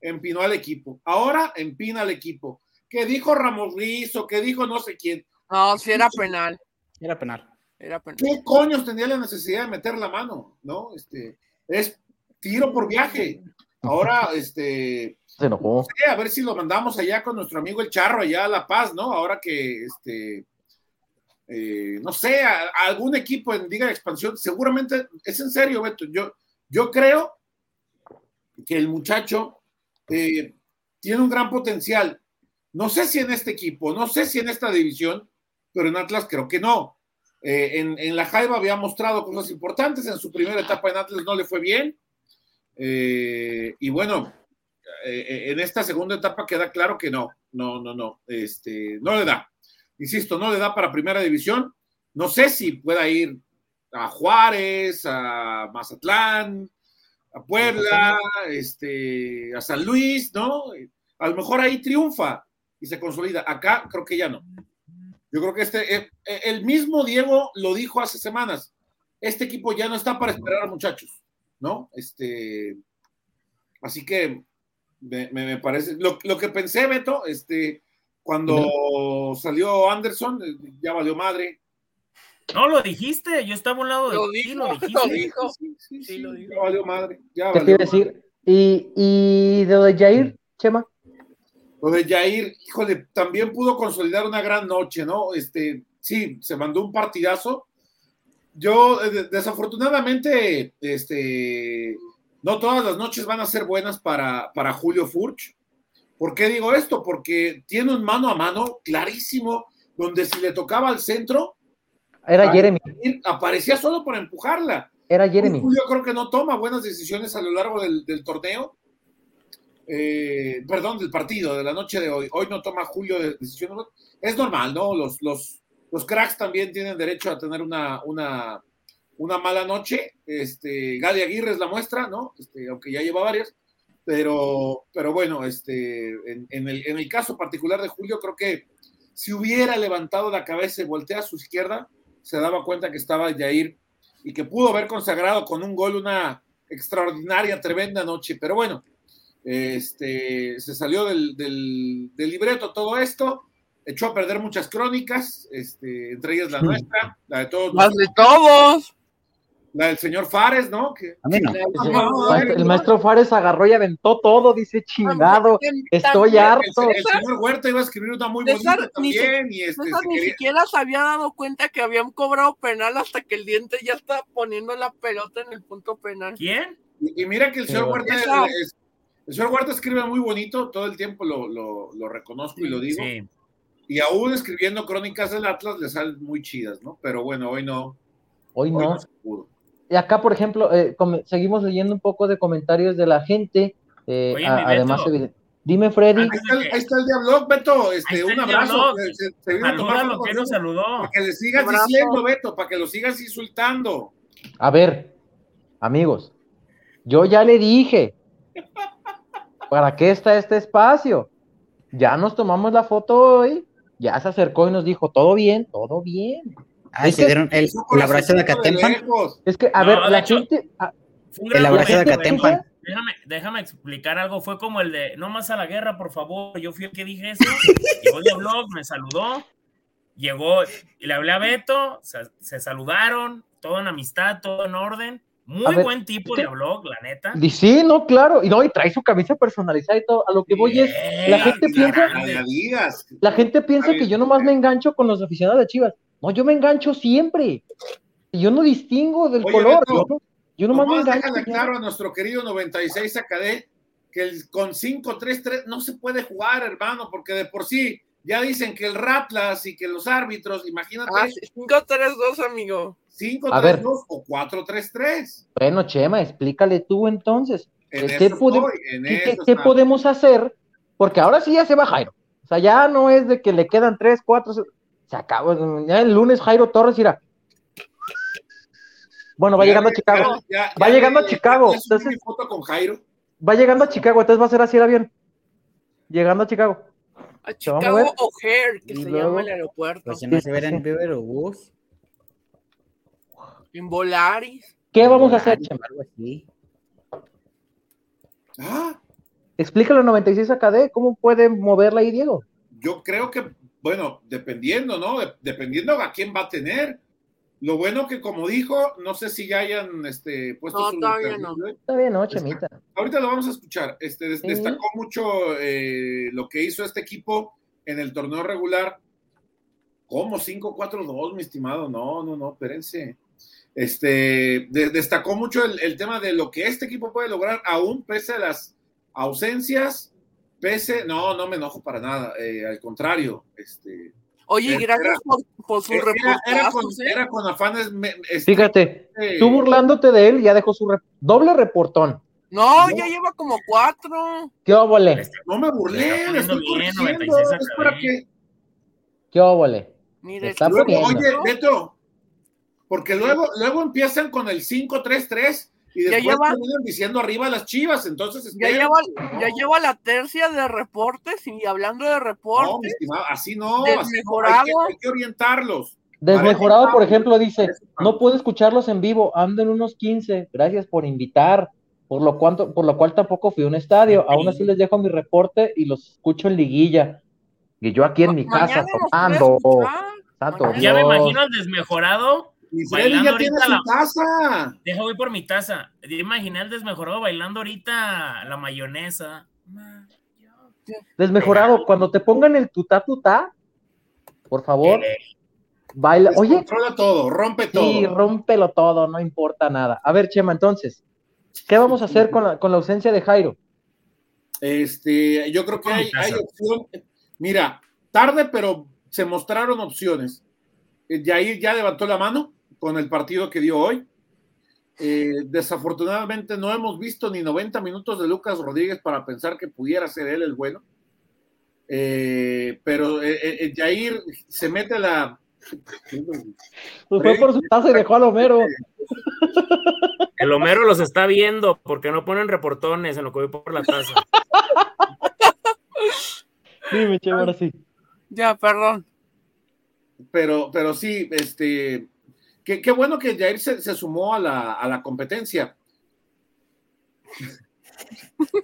empinó al equipo. Ahora empina al equipo que dijo Ramos Rizo, que dijo no sé quién. No, si era penal. Era penal. Era penal. ¿Qué coños tenía la necesidad de meter la mano? ¿No? Este, es tiro por viaje. Ahora, este. Se enojó. a ver si lo mandamos allá con nuestro amigo el Charro, allá a La Paz, ¿no? Ahora que, este. Eh, no sé, algún equipo en Liga de Expansión, seguramente, es en serio, Beto. Yo, yo creo que el muchacho eh, tiene un gran potencial no sé si en este equipo, no sé si en esta división, pero en Atlas creo que no. Eh, en, la Jaiba había mostrado cosas importantes, en su primera etapa en Atlas no le fue bien. Eh, y bueno, eh, en esta segunda etapa queda claro que no, no, no, no, este, no le da. Insisto, no le da para primera división. No sé si pueda ir a Juárez, a Mazatlán, a Puebla, este, a San Luis, ¿no? A lo mejor ahí triunfa, y se consolida. Acá creo que ya no. Yo creo que este, eh, eh, el mismo Diego lo dijo hace semanas. Este equipo ya no está para esperar, muchachos, ¿no? Este, así que me, parece. Lo, que pensé, Beto, este, cuando salió Anderson, eh, ya valió madre. No, lo dijiste, yo estaba a un lado de lo ti, lo dijo. Sí, sí, lo dijo. Ya valió madre. Ya ¿Qué quiere decir? ¿Y, y de lo de Jair, Chema? Lo de Jair, híjole, también pudo consolidar una gran noche, ¿no? Este, sí, se mandó un partidazo. Yo, eh, desafortunadamente, este, no todas las noches van a ser buenas para, para Julio Furch. ¿Por qué digo esto? Porque tiene un mano a mano clarísimo, donde si le tocaba al centro, era Jeremy. Aparecía solo por empujarla. Era Jeremy. Julio creo que no toma buenas decisiones a lo largo del, torneo. Eh, perdón, del partido, de la noche de hoy. Hoy no toma Julio decisiones. Es normal, ¿no? Los, los, los cracks también tienen derecho a tener una, una, una mala noche. Este, Gadi Aguirre es la muestra, ¿no? Este, aunque ya lleva varias. Pero, pero bueno, este, en, el, en el caso particular de Julio, creo que si hubiera levantado la cabeza y voltea a su izquierda, se daba cuenta que estaba Jair y que pudo haber consagrado con un gol una extraordinaria, tremenda noche. Pero bueno, este, se salió del, del, libreto todo esto, echó a perder muchas crónicas, este, entre ellas la nuestra, la de todos. Las de todos la del señor Fares, ¿no? Que, el, maestro Fares agarró y aventó todo, dice chingado, estoy harto. El, señor Huerta iba a escribir una muy bonita también. Ni, y este, ni siquiera se había dado cuenta que habían cobrado penal hasta que el diente ya está poniendo la pelota en el punto penal. ¿Quién? Y, mira que el señor Huerta el señor Huerta escribe muy bonito, todo el tiempo lo, lo, lo reconozco y lo digo. Y aún escribiendo crónicas del Atlas le salen muy chidas, ¿no? Pero bueno, hoy no. Hoy, no. no y acá, por ejemplo, eh, seguimos leyendo un poco de comentarios de la gente. Eh, además, dime, Freddy. Ahí está, el, Diablo, Beto. Este, un abrazo. Se, se que saludó. Para que le sigas diciendo, Beto, para que lo sigas insultando. A ver, amigos, yo ya le dije, ¿para qué está este espacio? Ya nos tomamos la foto hoy, ya se acercó y nos dijo, todo bien, todo bien. Ah, se dieron el, abrazo de Catempan. Es que, a ver, la gente. Ah, el abrazo de Catempan. Déjame, déjame explicar algo. Fue como el de no más a la guerra, por favor. Yo fui el que dije eso. Llegó de blog, me saludó. Llegó y le hablé a Beto. Se, saludaron. Todo en amistad, todo en orden. Muy buen tipo de blog, la neta. Sí, no, claro. Y no, y trae su camisa personalizada y todo. A lo que voy es, la gente piensa. La gente piensa que yo nomás me engancho con los aficionados de Chivas. No, yo me engancho siempre. Yo no distingo del color. yo, no, me engancho. claro a nuestro querido 96 Acadé que el, con 5-3-3 no se puede jugar, hermano, porque de por sí ya dicen que el Ratlas y que los árbitros, imagínate. Ah, 5-3-2, amigo. 5-3-2 o 4-3-3. Bueno, Chema, explícale tú entonces. ¿Qué, ¿qué, podemos hacer? Porque ahora sí ya se va Jairo. O sea, ya no es de que le quedan 3, 4, se acabó. Ya el lunes Jairo Torres irá. Bueno, va llegando a Chicago. va llegando a Chicago. Entonces, foto con Jairo. Va llegando a Chicago, entonces va a ser así el avión. Llegando a Chicago. A Chicago O'Hare, que se llama el aeropuerto. Pues no se verá en Beber o Bus. En Volaris. ¿Qué vamos a hacer, Chema? Ah. Explícalo 96 AKD, ¿cómo puede moverla ahí, Diego? Yo creo que bueno, dependiendo, ¿no? Dependiendo a quién va a tener. Lo bueno que, como dijo, no sé si ya hayan este, puesto no, todavía no. Todavía no, Chemita. Ahorita lo vamos a escuchar. Este, Destacó mucho eh, lo que hizo este equipo en el torneo regular. ¿Cómo? 5-4-2, mi estimado. No, no, no, espérense. Este, destacó mucho el, el, tema de lo que este equipo puede lograr, aún pese a las ausencias Pese, no, no me enojo para nada, eh, al contrario. Este, Oye, gracias por, su era, era, con, ¿eh? era, con, afanes. Este, Fíjate, tú burlándote de él, ya dejó su doble reportón. No, ya lleva como cuatro. ¿Qué óvole? Este, no me burlé, le estoy corrigiendo, es para que... ¿Qué óvole? Mire, oye, Beto, porque luego, luego empiezan con el 5-3-3 y después lleva, diciendo arriba las chivas, entonces ya lleva, ya lleva la tercia de reportes y hablando de reportes. No, así no, así hay, que, orientarlos. Desmejorado, por ejemplo, dice, no puedo escucharlos en vivo, ando en unos 15, gracias por invitar, por lo, cuanto, por lo cual tampoco fui a un estadio, aún así les dejo mi reporte y los escucho en liguilla. Y yo aquí en mi casa tomando. ya me imagino al desmejorado bailando ahorita la taza. Deja voy por mi taza. Imaginé al desmejorado bailando ahorita la mayonesa. Desmejorado, cuando te pongan el tutá tutá, por favor, baila. Oye, controla todo, rompe todo. Sí, rómpelo todo, no importa nada. A ver, Chema, entonces, ¿qué vamos a hacer con la, con la ausencia de Jairo? Este, yo creo que hay, hay opción. Mira, tarde, pero se mostraron opciones. Jair ya levantó la mano con el partido que dio hoy. Eh, desafortunadamente no hemos visto ni 90 minutos de Lucas Rodríguez para pensar que pudiera ser él el bueno. Eh, pero eh, Jair se mete la. Pues fue por su taza y dejó al Homero. El Homero los está viendo porque no ponen reportones en lo que voy por la taza. Dime, che, ahora sí. Ya, perdón. Pero, pero sí, este, Qué, bueno que Jair se, sumó a la, competencia.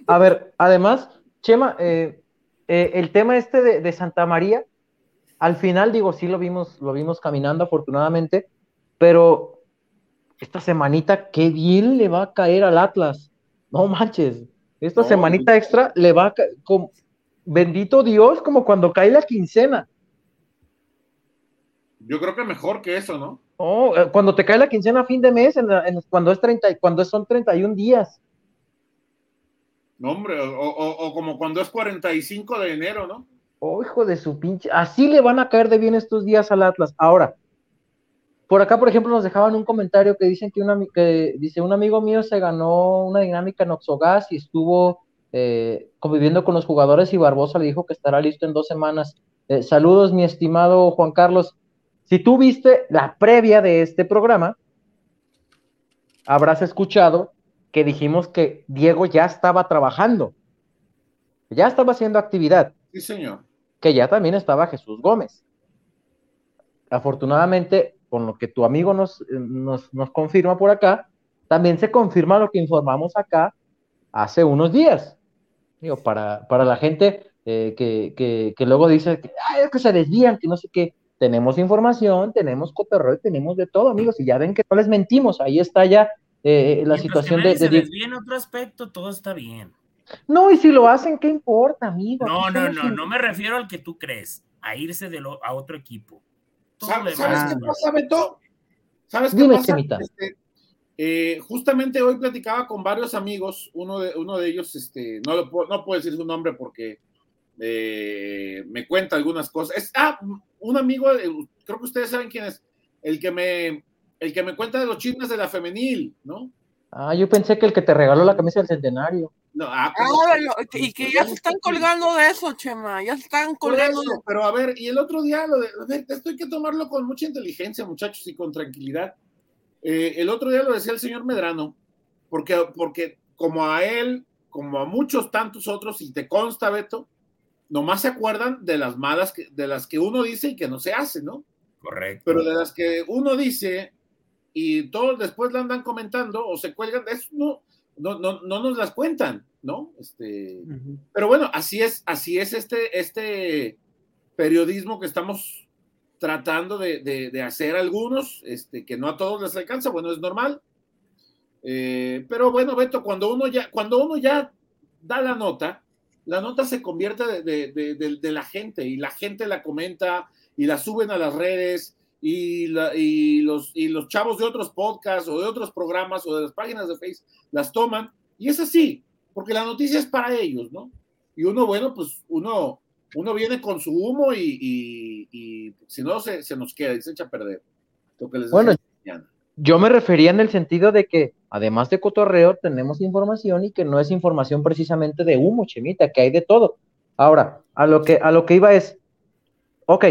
A ver, además, Chema, eh, eh, el tema este de, Santa María, al final digo, sí lo vimos, lo vimos caminando afortunadamente, pero esta semanita, qué bien le va a caer al Atlas. No manches, esta semanita extra le va a caer, bendito Dios, como cuando cae la quincena. Yo creo que mejor que eso, ¿no? Oh, cuando te cae la quincena a fin de mes, cuando, es 30, cuando son 31 días. No, hombre, o, como cuando es 45 de enero, ¿no? Oh, hijo de su pinche. Así le van a caer de bien estos días al Atlas. Ahora, por acá, por ejemplo, nos dejaban un comentario que dicen que, una, que dice: Un amigo mío se ganó una dinámica en Oxogas y estuvo eh, conviviendo con los jugadores y Barbosa le dijo que estará listo en dos semanas. Eh, saludos, mi estimado Juan Carlos. Si tú viste la previa de este programa, habrás escuchado que dijimos que Diego ya estaba trabajando, ya estaba haciendo actividad. Sí, señor. Que ya también estaba Jesús Gómez. Afortunadamente, con lo que tu amigo nos, nos, confirma por acá, también se confirma lo que informamos acá hace unos días. Digo, para, para la gente eh, que, luego dice que, es que se desvían, que no sé qué tenemos información, tenemos cotorreo, tenemos de todo, amigos, y ya ven que no les mentimos, ahí está ya eh, la situación de... Se de... otro aspecto, todo está bien. No, y si lo hacen, ¿qué importa, amigo? No, no, no, no me refiero al que tú crees, a irse de lo, a otro equipo. ¿Sabes, qué pasa, Beto? ¿Sabes qué pasa? Este, eh, justamente hoy platicaba con varios amigos, uno de, uno de ellos, este, no, lo, no puedo decir su nombre porque eh, me cuenta algunas cosas. Es, ah, un amigo, eh, creo que ustedes saben quién es, el que me, el que me cuenta de los chismes de la femenil, ¿no? Ah, yo pensé que el que te regaló la camisa del centenario. No, ah, ah y que ya se están colgando de eso, Chema, ya están colgando. Pero a ver, y el otro día, lo de, esto hay que tomarlo con mucha inteligencia, muchachos, y con tranquilidad. Eh, el otro día lo decía el señor Medrano, porque, porque como a él, como a muchos tantos otros, y te consta, Beto, nomás se acuerdan de las malas, que, de las que uno dice y que no se hace, ¿no? Correcto. Pero de las que uno dice y todos después la andan comentando o se cuelgan, eso no, no, no, no nos las cuentan, ¿no? Este, Pero bueno, así es, así es este, este periodismo que estamos tratando de, hacer algunos, este, que no a todos les alcanza, bueno, es normal. Eh, pero bueno, Beto, cuando uno ya, cuando uno ya da la nota, la nota se convierte de, la gente y la gente la comenta y la suben a las redes y, los, y los chavos de otros podcasts o de otros programas o de las páginas de Facebook las toman y es así, porque la noticia es para ellos, ¿no? Y uno, bueno, pues uno, uno viene con su humo y, si no se, nos queda y se echa a perder. Lo que les bueno, yo me refería en el sentido de que, además de cotorreo, tenemos información y que no es información precisamente de humo, chemita, que hay de todo. Ahora, a lo que, a lo que iba es, ok,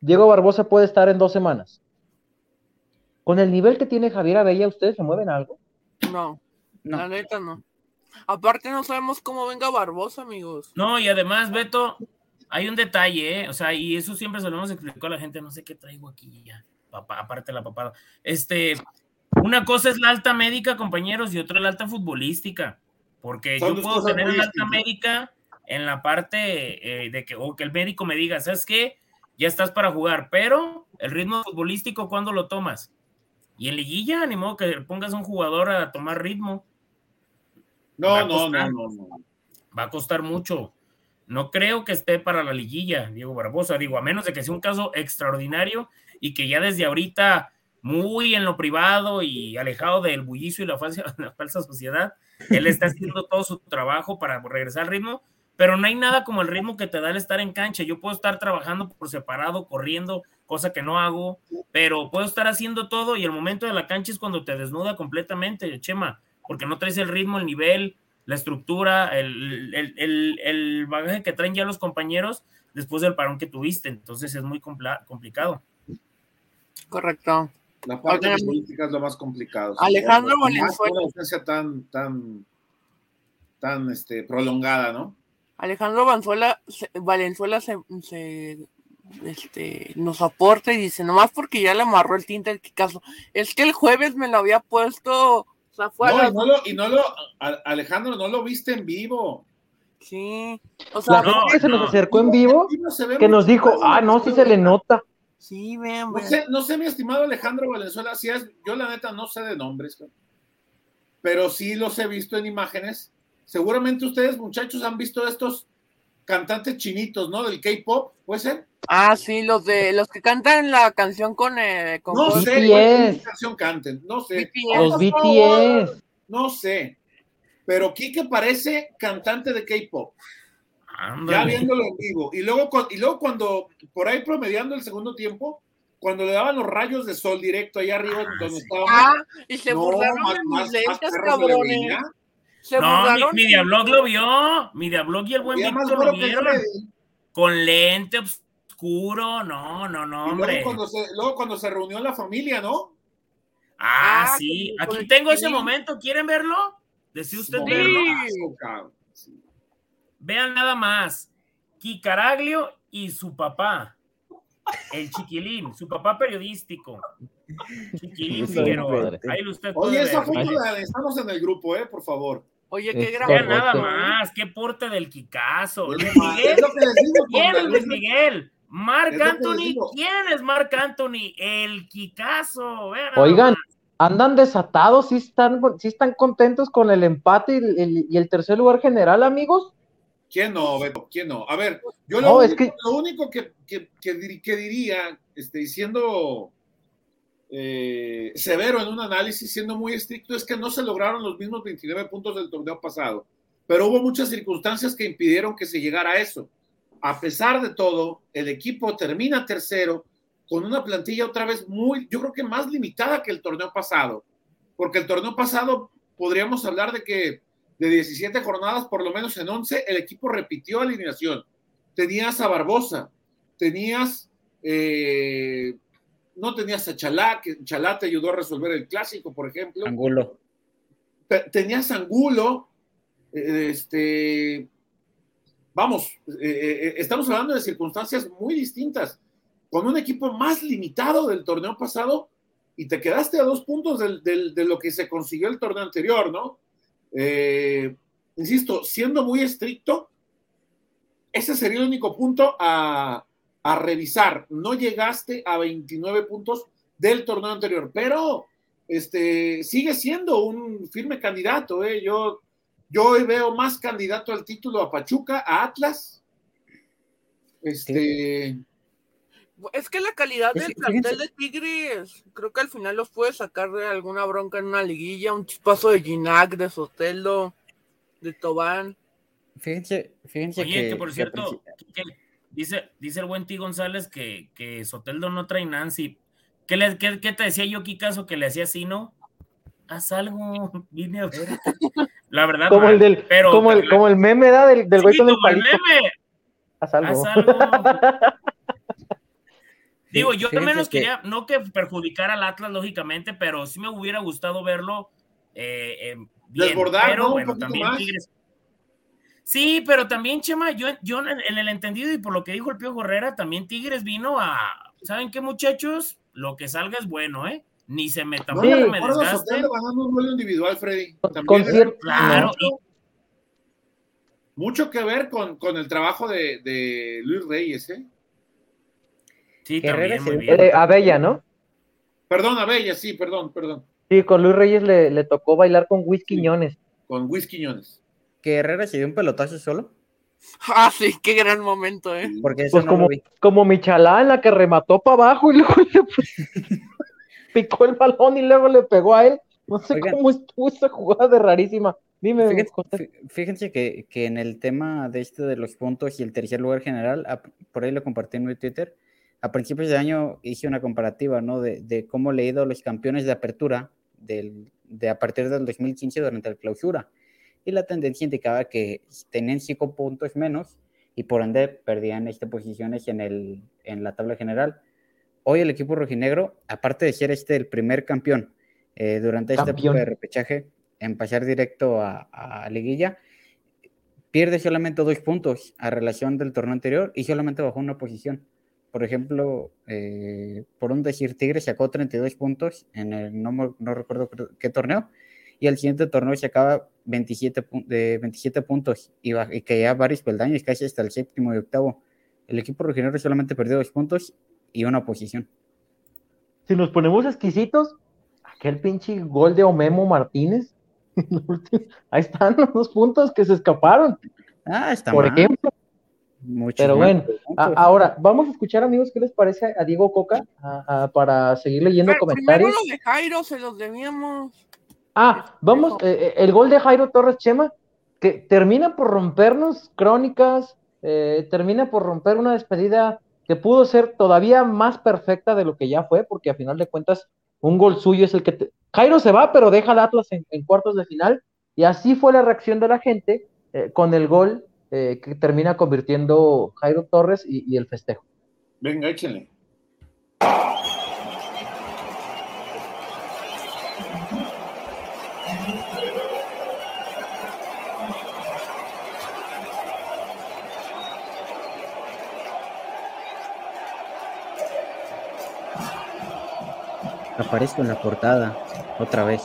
Diego Barbosa puede estar en dos semanas. Con el nivel que tiene Javier Abella, ¿ustedes se mueven algo? No, la neta no. Aparte no sabemos cómo venga Barbosa, amigos. No, y además, Beto, hay un detalle, ¿eh? O sea, y eso siempre se lo hemos explicado a la gente, no sé qué traigo aquí ya, papá, aparte de la papada. Este, una cosa es la alta médica, compañeros, y otra la alta futbolística. Porque yo puedo tener la alta médica en la parte eh, de que, o que el médico me diga, ¿sabes qué? Ya estás para jugar, pero el ritmo futbolístico, ¿cuándo lo tomas? Y en liguilla, ni modo que pongas a un jugador a tomar ritmo. No, no, no, no, no. Va a costar mucho. No creo que esté para la liguilla, Diego Barbosa. Digo, a menos de que sea un caso extraordinario y que ya desde ahorita, muy en lo privado y alejado del bullicio y la falsa, la sociedad, él está haciendo todo su trabajo para regresar al ritmo pero no hay nada como el ritmo que te da el estar en cancha. Yo puedo estar trabajando por separado, corriendo, cosa que no hago, pero puedo estar haciendo todo y el momento de la cancha es cuando te desnuda completamente, Chema, porque no traes el ritmo, el nivel, la estructura, el, el, el, bagaje que traen ya los compañeros después del parón que tuviste. Entonces es muy complicado. Correcto. La parte de política es lo más complicado. Alejandro Valenzuela. Una tan, tan, tan este, prolongada, ¿no? Alejandro Valenzuela, Valenzuela se, este, nos aporta y dice, nomás porque ya le amarró el tinte al caso. Es que el jueves me lo había puesto. y, no lo, Alejandro, no lo viste en vivo. Sí. O sea, la que se nos acercó en vivo, que nos dijo, ah, no, sí se le nota. Sí, vean, no sé, no sé, mi estimado Alejandro Valenzuela, si es, yo la neta no sé de nombres, pero sí los he visto en imágenes seguramente ustedes, muchachos, han visto estos cantantes chinitos, ¿no? Del K-pop, ¿puede ser? Ah, sí, los de los que cantan la canción con, eh, no sé qué canción canten, no sé. Los BTS. No sé. Pero Kike parece cantante de K-pop. Ya viéndolo en vivo. Y luego, y luego cuando, por ahí promediando el segundo tiempo, cuando le daban los rayos de sol directo ahí arriba ah, donde Ah, y se burlaron de cabrones no, mi, Diablog lo vio. Mi Diablog y el buen Víctor lo vieron. Con lente oscuro. No, no, no, hombre. Luego cuando, se, reunió la familia, ¿no? Ah, ah sí. Aquí tengo ese momento. ¿Quieren verlo? Decía usted Vean nada más. Kikaraglio y su papá. El chiquilín, su papá periodístico. Chiquilín Figueroa. Ahí usted Oye, esa foto la estamos en el grupo, eh, por favor. Oye, qué gran nada más, qué porte del Kikazo. Luis Miguel, ¿quién es Luis Miguel? Marc Anthony, ¿quién es Marc Anthony? El Kikazo. Oigan, andan desatados, sí están, sí están contentos con el empate y el, tercer lugar general, amigos. ¿Quién no, Beto? ¿Quién no? A ver, yo lo, único, que... lo único que, que, que, diría, este, diciendo eh, severo en un análisis, siendo muy estricto, es que no se lograron los mismos 29 puntos del torneo pasado, pero hubo muchas circunstancias que impidieron que se llegara a eso. A pesar de todo, el equipo termina tercero con una plantilla otra vez muy, yo creo que más limitada que el torneo pasado, porque el torneo pasado podríamos hablar de que de 17 jornadas, por lo menos en 11, el equipo repitió alineación. Tenías a Barbosa, tenías eh, no tenías a Chalá, que Chalá te ayudó a resolver el clásico, por ejemplo. Angulo. Tenías Angulo, eh, este, vamos, eh, estamos hablando de circunstancias muy distintas, con un equipo más limitado del torneo pasado y te quedaste a dos puntos de lo que se consiguió el torneo anterior, ¿no? Insisto, siendo muy estricto, ese sería el único punto a, a revisar. No llegaste a 29 puntos del torneo anterior, pero este, sigue siendo un firme candidato. ¿eh? Yo, yo hoy veo más candidato al título a Pachuca, a Atlas. Este. Es que la calidad del plantel de Tigres, creo que al final los puede sacar de alguna bronca en una liguilla, un chispazo de Ginac, de Sotelo, de Tobán. Fíjense, fíjense que, por cierto, Dice, dice el buen T. González que, que Soteldo no trae Nancy. ¿Qué, le, qué, qué te decía yo, Kikazo, que le hacía así, no? Haz algo, vine a ver. La verdad, como, el, del, pero, como, el, como el meme da del, del güey con el palito. El meme. Haz algo. Haz algo. Digo, yo al menos quería, no que perjudicara al Atlas, lógicamente, pero sí me hubiera gustado verlo eh, pero bueno, también Tigres. Sí, pero también, Chema, yo, yo en el entendido y por lo que dijo el Pío Gorrera, también Tigres vino a, ¿saben qué, muchachos? Lo que salga es bueno, ¿eh? Ni se me tampoco sí, me desgaste. un duelo individual, Freddy. También claro. Mucho, que ver con, con el trabajo de, de, Luis Reyes, ¿eh? Sí, también, muy bien. Eh, Abella, ¿no? Perdón, Abella, sí, perdón, perdón. Sí, con Luis Reyes le, le tocó bailar con Luis Quiñones. Con Luis Quiñones que Herrera se dio un pelotazo solo. Ah, sí, qué gran momento, ¿eh? Porque pues como, como Michalá en la que remató para abajo y luego le picó el balón y luego le pegó a él. No sé cómo estuvo esa jugada de rarísima. Dime, fíjense, fíjense que, que, en el tema de este de los puntos y el tercer lugar general, por ahí lo compartí en mi Twitter, a principios de año hice una comparativa, ¿no? De, de cómo he leído los campeones de apertura del, de a partir del 2015 durante la clausura y la tendencia indicaba que tenían cinco puntos menos y por ende perdían estas posiciones en, el, en la tabla general. Hoy el equipo rojinegro, aparte de ser este el primer campeón eh, durante este de repechaje en pasar directo a, a, liguilla, pierde solamente dos puntos a relación del torneo anterior y solamente bajó una posición. Por ejemplo, eh, por un decir, Tigre sacó 32 puntos en el, no, no recuerdo qué torneo, y el siguiente torneo se acaba 27, de 27 puntos y, que ya varios peldaños, casi hasta el séptimo y octavo. El equipo regional solamente perdió dos puntos y una posición. Si nos ponemos exquisitos, aquel pinche gol de Omemo Martínez, ahí están los dos puntos que se escaparon. Ah, está Por ejemplo. Pero bueno, ahora vamos a escuchar, amigos, qué les parece a Diego Coca para seguir leyendo comentarios. Primero de Jairo se los debíamos. Ah, vamos, eh, eh, el gol de Jairo Torres Chema, que termina por rompernos crónicas, eh, termina por romper una despedida que pudo ser todavía más perfecta de lo que ya fue, porque a final de cuentas un gol suyo es el que... Jairo se va, pero deja al Atlas en, cuartos de final, y así fue la reacción de la gente con el gol que termina convirtiendo Jairo Torres y, y el festejo. Venga, échenle. Aparezco en la portada otra vez.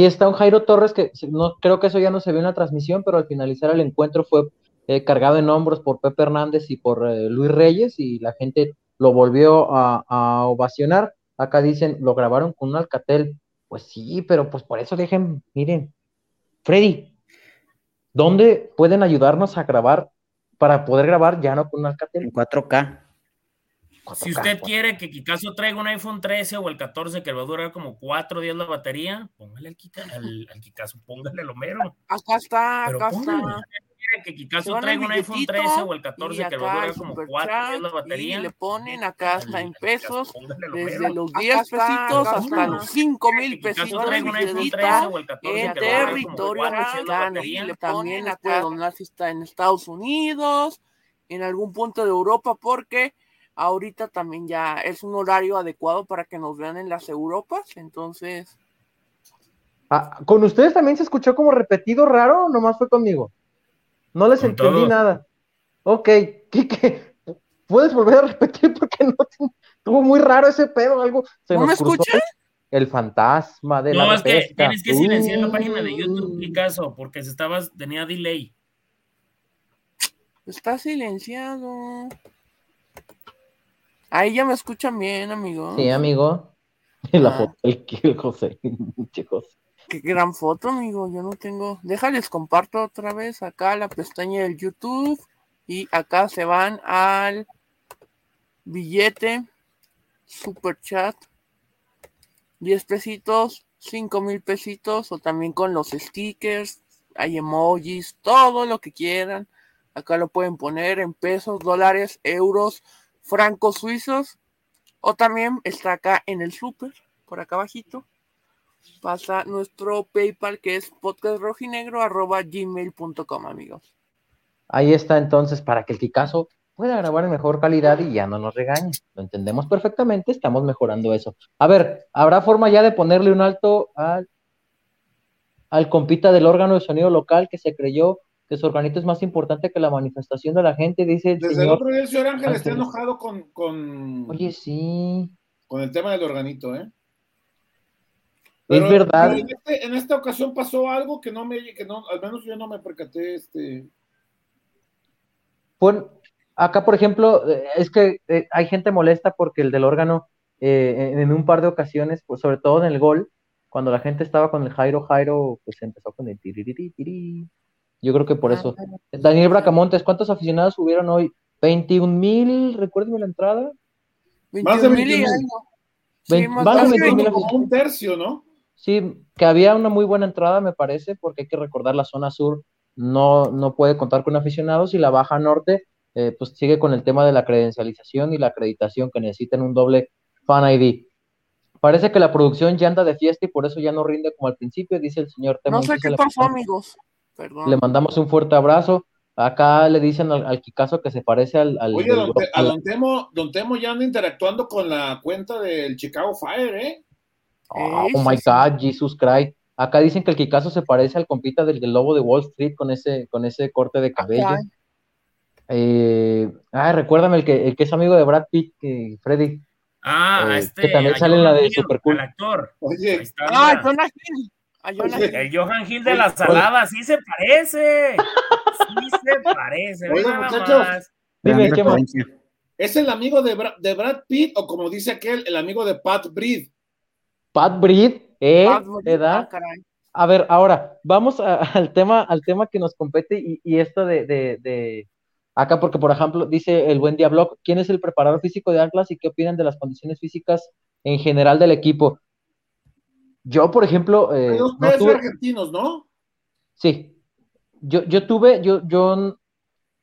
Ahí está un Jairo Torres que no creo que eso ya no se vio en la transmisión, pero al finalizar el encuentro fue eh, cargado en hombros por Pepe Hernández y por eh, Luis Reyes y la gente lo volvió a, ovacionar. Acá dicen, lo grabaron con un Alcatel. Pues sí, pero pues por eso dejen, miren, Freddy, ¿dónde pueden ayudarnos a grabar para poder grabar ya no con un Alcatel? En 4K. Si usted quiere que Kikazo traiga un iPhone 13 o el 14 que va a durar como cuatro días la batería, póngale al, Kikazo, póngale el Homero. Acá está, acá está. Que Kikazo traiga un iPhone 13 o el 14 que va a durar como cuatro días la batería. Y le ponen acá hasta en pesos, desde los 10 pesitos hasta los 5 mil pesitos. un iPhone 13 o el 14 en territorio mexicano. Y le ponen acá donde está en Estados Unidos, en algún punto de Europa, porque ahorita también ya es un horario adecuado para que nos vean en las Europas, entonces... Ah, ¿Con ustedes también se escuchó como repetido raro o nomás fue conmigo? No les entendí nada. Ok, ¿qué, puedes volver a repetir porque no estuvo muy raro ese pedo, algo se ¿No me escuché? El fantasma de no, la es que tienes que silenciar la página de YouTube, Picasso, porque si estabas, tenía delay. Está silenciado. Ahí ya me escuchan bien, amigo. Sí, amigo. La ah. foto, el, José, chicos. Qué gran foto, amigo. Yo no tengo. Déjales, comparto otra vez acá la pestaña del YouTube Y acá se van al billete, super chat, 10 pesitos, 5 mil pesitos o también con los stickers, hay emojis, todo lo que quieran. Acá lo pueden poner en pesos, dólares, euros, francos suizos o también está acá en el super, por acá abajito. Pasa nuestro PayPal que es podcastrojinegro.gmail.com amigos. Ahí está entonces para que el Kikazo pueda grabar en mejor calidad y ya no nos regañe. Lo entendemos perfectamente, estamos mejorando eso. A ver, ¿habrá forma ya de ponerle un alto al, al compita del órgano de sonido local que se creyó que su organito es más importante que la manifestación de la gente? Dice Desde señor el otro día el señor Ángel está enojado con, con, Oye, sí, con el tema del organito, ¿eh? es verdad. en, este- en esta ocasión pasó algo que no me, que no, al menos yo no me percaté, este. Pon- acá, por ejemplo, es que eh, hay gente molesta porque el del órgano, eh, en un par de ocasiones, pues sobre todo en el gol, cuando la gente estaba con el Jairo Jairo, pues empezó con el tiririri, tiri. Yo creo que por eso. Daniel Bracamontes, ¿cuántos aficionados hubieron hoy? 21 mil, recuérdeme la entrada. Más de 21 mil y 21,000. algo. Sí, más más de casi 21,000 20. Como un tercio, ¿no? Sí, que había una muy buena entrada, me parece, porque hay que recordar la zona sur no, no puede contar con aficionados y la baja norte, eh, pues sigue con el tema de la credencialización y la acreditación que necesitan un doble fan ID. Parece que la producción ya anda de fiesta y por eso ya no rinde como al principio, dice el señor Temo. No sé qué pasó, amigos. Perdón. Le mandamos un fuerte abrazo. Acá le dicen al, al Kikazo que se parece al, al Oye, don, Te- a don Temo, don Temo ya anda interactuando con la cuenta del Chicago Fire, ¿eh? Oh, Sí, my. God, Jesus Christ. Acá dicen que el Kikazo se parece al compita del, del lobo de Wall Street con ese, con ese corte de cabello. Acá. Eh, ah, recuérdame el que, el que es amigo de Brad Pitt, que Freddy. Ah, Eh, este. que también sale en la de Hill, Super Cool. El actor. Ahí Oye, está, Ah, mira. Jonah Hill. El Johan Hill de la salada, sí se parece. Sí se parece. muchachos. más. Dime. ¿es el amigo de, Bra- de Brad Pitt o como dice aquel, el amigo de Pat Breed? Pat Breed, ¿eh? Ah, ah, caray. A ver, ahora, vamos a- al tema, al tema que nos compete y, y esto de, de- de acá, porque por ejemplo, dice el buen Diablo, ¿quién es el preparador físico de Atlas y qué opinan de las condiciones físicas en general del equipo? Yo, por ejemplo, eh, Los no tuve- argentinos, ¿no? sí, yo, yo tuve, yo, yo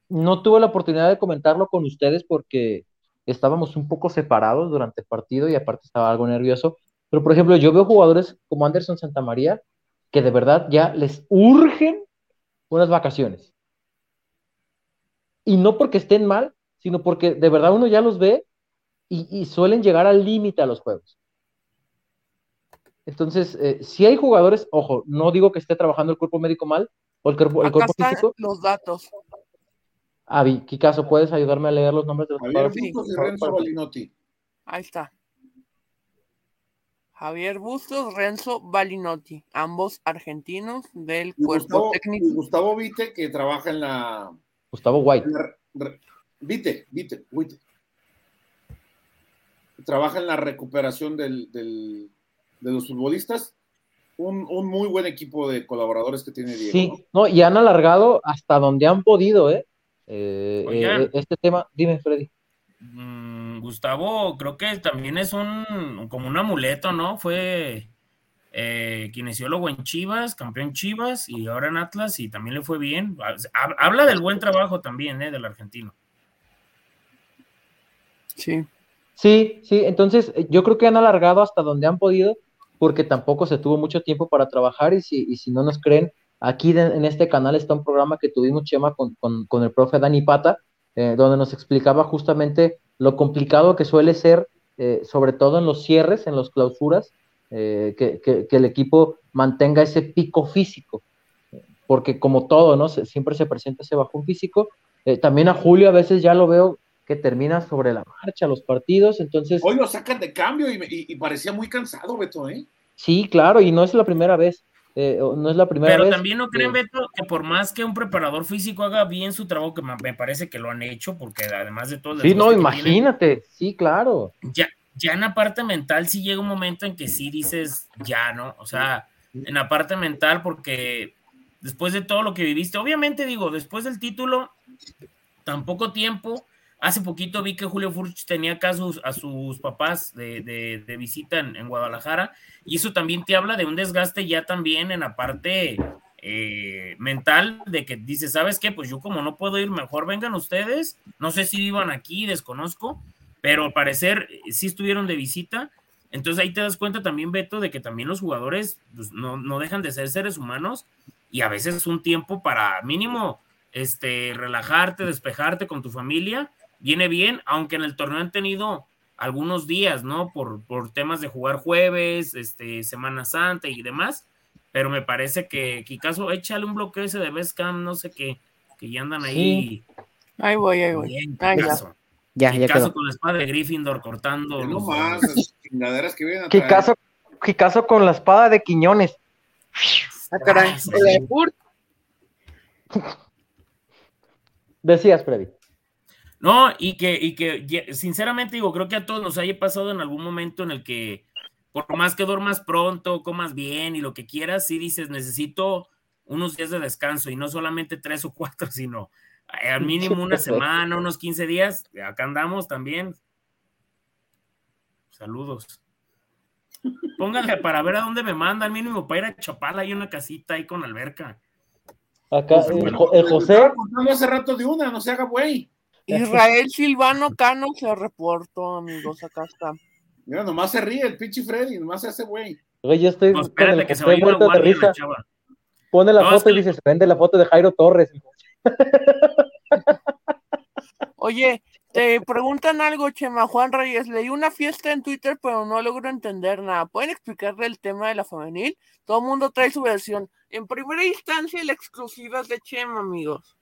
no tuve la oportunidad de comentarlo con ustedes porque estábamos un poco separados durante el partido y aparte estaba algo nervioso, pero por ejemplo, yo veo jugadores como Anderson Santamaría que de verdad ya les urgen unas vacaciones. Y no porque estén mal, sino porque de verdad uno ya los ve y, y suelen llegar al límite a los juegos. Entonces, eh, si hay jugadores, ojo, no digo que esté trabajando el cuerpo médico mal o el cuerpo, el Acá cuerpo están físico. los datos. Avi, Kikazo, ¿puedes ayudarme a leer los nombres de los Javier jugadores? Bustos y Renzo. Balinotti. Ahí está. Javier Bustos, Renzo Balinotti, ambos argentinos del Y cuerpo Gustavo, técnico. y Gustavo Vite, que trabaja en la. Gustavo White. en la re- Vite, Vite, Vite. Trabaja en la recuperación del, del- de los futbolistas. Un, un muy buen equipo de colaboradores que tiene Diego. Sí, ¿no? no, y han alargado hasta donde han podido, ¿eh? Eh, Oigan. eh, este tema, dime, Freddy. Mm, Gustavo, creo que también es un como un amuleto, ¿no? Fue eh, kinesiólogo en Chivas, campeón Chivas y ahora en Atlas y también le fue bien. Ha- Habla del buen trabajo también, ¿eh? Del argentino. Sí. Sí, sí, entonces eh, yo creo que han alargado hasta donde han podido, porque tampoco se tuvo mucho tiempo para trabajar y si, y si no nos creen, aquí en este canal está un programa que tuvimos, Chema, con, con, el profe Dani Pata, eh, donde nos explicaba justamente lo complicado que suele ser, eh, sobre todo en los cierres, en las clausuras, eh, que, que- el equipo mantenga ese pico físico, porque como todo, ¿no? Siempre se presenta ese bajón físico. También a Julio a veces ya lo veo que termina sobre la marcha los partidos, entonces... Hoy lo sacan de cambio y, me- y- y parecía muy cansado, Beto, ¿eh? Sí, claro, y no es la primera vez. eh, no es la primera Pero vez. también no creen, eh, Beto, que por más que un preparador físico haga bien su trabajo, que me parece que lo han hecho, porque además de todo sí, no, imagínate. Sí, claro. ya, ya en la parte mental sí llega un momento en que sí dices ya, ¿no? O sea, en la parte mental, porque después de todo lo que viviste, obviamente digo, después del título, tan poco tiempo. Hace poquito vi que Julio Furch tenía casos a sus papás de, visita en, Guadalajara y eso también te habla de un desgaste ya también en la parte eh, mental de que dice, ¿sabes qué? Pues yo como no puedo ir, mejor vengan ustedes. No sé si iban aquí, desconozco, pero al parecer sí estuvieron de visita. Entonces ahí te das cuenta también, Beto, de que también los jugadores pues, no, no dejan de ser seres humanos y a veces es un tiempo para mínimo este, relajarte, despejarte con tu familia, viene bien, aunque en el torneo han tenido algunos días, ¿no? Por, por temas de jugar jueves, este, Semana Santa y demás, pero me parece que, Kikazo, échale un bloqueo ese de Bestcam, no sé qué, que ya andan ahí. Ahí voy, ahí voy. Bien, ya, ya quedó. con la espada de Gryffindor cortando. No más, chingaderas que vienen a Kikazo, con la espada de Quiñones. Ah, caray. Decías, Freddy. No, y que, y que sinceramente digo, creo que a todos nos haya pasado en algún momento en el que, por más que duermas pronto, comas bien y lo que quieras, sí dices, necesito unos días de descanso y no solamente tres o cuatro, sino eh, al mínimo una semana, unos 15 días. Acá andamos también. Saludos. Pónganle para ver a dónde me mandan, mínimo para ir a Chapala hay una casita ahí con alberca. Acá, pues, el, José. No hace rato de una, no se haga güey. Israel Silvano Cano se reportó, amigos, acá está. Mira, nomás se ríe el pinche Freddy, nomás se hace güey. Güey, yo estoy. No, que se muerto de risa. Pone la foto y dice: se vende la foto de Jairo Torres. Oye, te preguntan algo, Chema. Juan Reyes, leí una fiesta en Twitter, pero no logro entender nada. ¿Pueden explicarle el tema de la femenil? Todo el mundo trae su versión. En primera instancia, la exclusiva es de Chema, amigos.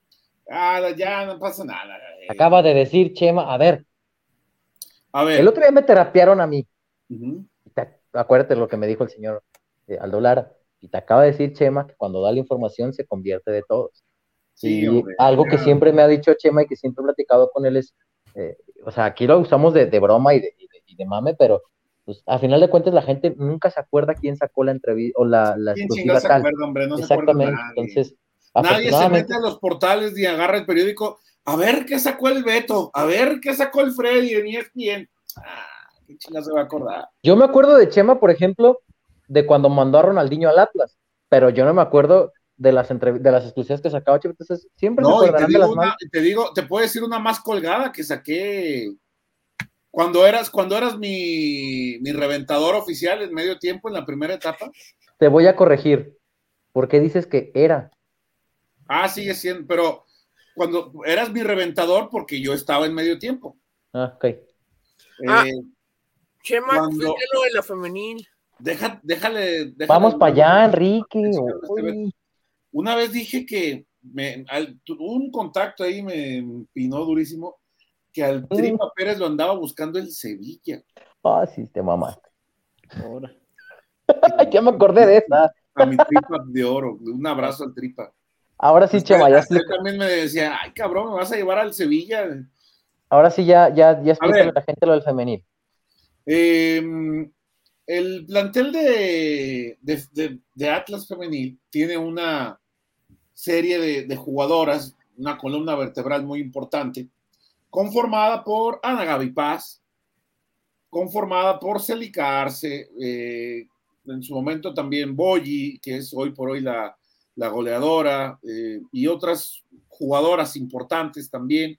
Ah, ya no pasa nada. Acaba de decir Chema, a ver. A ver. El otro día me terapiaron a mí. acuérdate lo que me dijo el señor eh, Aldo Lara. Y te acaba de decir Chema que cuando da la información se convierte de todos. Sí, y algo que siempre me ha dicho Chema y que siempre he platicado con él es eh, o sea, aquí lo usamos de, broma y de, mame, pero pues, a final de cuentas la gente nunca se acuerda quién sacó la entrevista o la, la exclusiva tal. hombre, no Exactamente, se entonces... Nadie se mete a los portales y agarra el periódico, a ver qué sacó el Beto, a ver qué sacó el Freddy en ESPN. Ah, qué chingada se va a acordar. Yo me acuerdo de Chema, por ejemplo, de cuando mandó a Ronaldinho al Atlas, pero yo no me acuerdo de las, de las exclusivas que sacaba Chivas, entonces siempre no, te digo, te digo, te puedo decir una más colgada que saqué cuando eras, cuando eras mi, mi reventador oficial en medio tiempo en la primera etapa. Te voy a corregir. ¿Por qué dices que era? Ah, sigue siendo, pero cuando eras mi reventador porque yo estaba en medio tiempo. Ah, ok. Eh, ah, Chema, cuando... lo de la femenil. Deja, déjale, Vamos para allá, Enrique. Una vez dije que me, un contacto ahí me pinó durísimo que al mm. Tripa Pérez lo andaba buscando el Sevilla. Ah, sí, te mamaste. Ahora. ya me acordé de esa. A mi tripa de oro. Un abrazo al tripa. Ahora sí, Chema, ya también me decía, ay cabrón, me vas a llevar al Sevilla. Ahora sí, ya, ya, ya a la gente lo del femenil. Eh, el plantel de, de, Atlas Femenil tiene una serie de, jugadoras, una columna vertebral muy importante, conformada por Ana Gaby Paz, conformada por Celicarce, eh, en su momento también Boyi, que es hoy por hoy la, goleadora, eh, y otras jugadoras importantes también,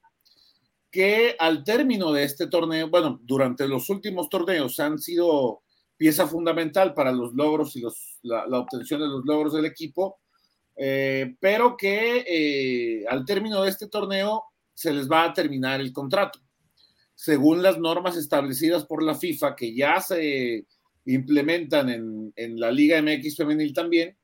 que al término de este torneo, bueno, durante los últimos torneos han sido pieza fundamental para los logros y la, obtención de los logros del equipo, eh, pero que eh, al término de este torneo se les va a terminar el contrato. Según las normas establecidas por la FIFA, que ya se implementan en, en la Liga MX femenil también,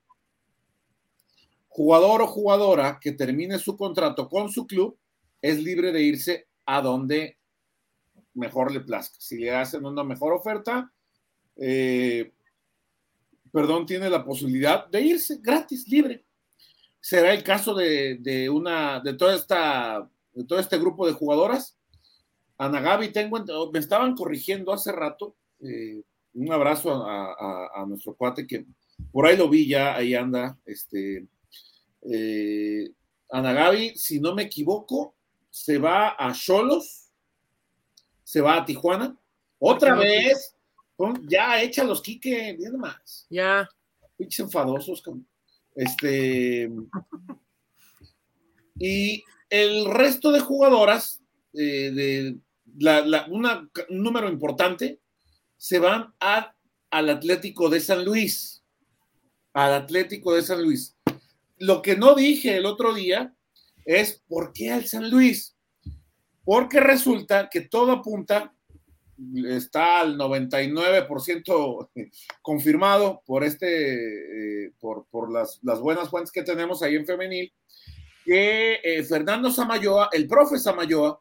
jugador o jugadora que termine su contrato con su club es libre de irse a donde mejor le plazca. Si le hacen una mejor oferta, eh, perdón, tiene la posibilidad de irse gratis, libre. Será el caso de, una, de toda esta, de todo este grupo de jugadoras. Ana Gaby, tengo, me estaban corrigiendo hace rato. Eh, un abrazo a, nuestro cuate que por ahí lo vi ya, ahí anda. Este, eh, Ana Gaby, si no me equivoco, se va a Cholos, se va a Tijuana, otra vez, ya echa los Quique, bien más. Ya. Pinches enfadosos, este. Y el resto de jugadoras, eh, de un número importante, se van al Atlético de San Luis. Al Atlético de San Luis. Lo que no dije el otro día es por qué al San Luis. Porque resulta que todo apunta, está al 99% confirmado por este, eh, por, las, buenas fuentes que tenemos ahí en femenil, que eh, Fernando Samayoa, el profe Samayoa,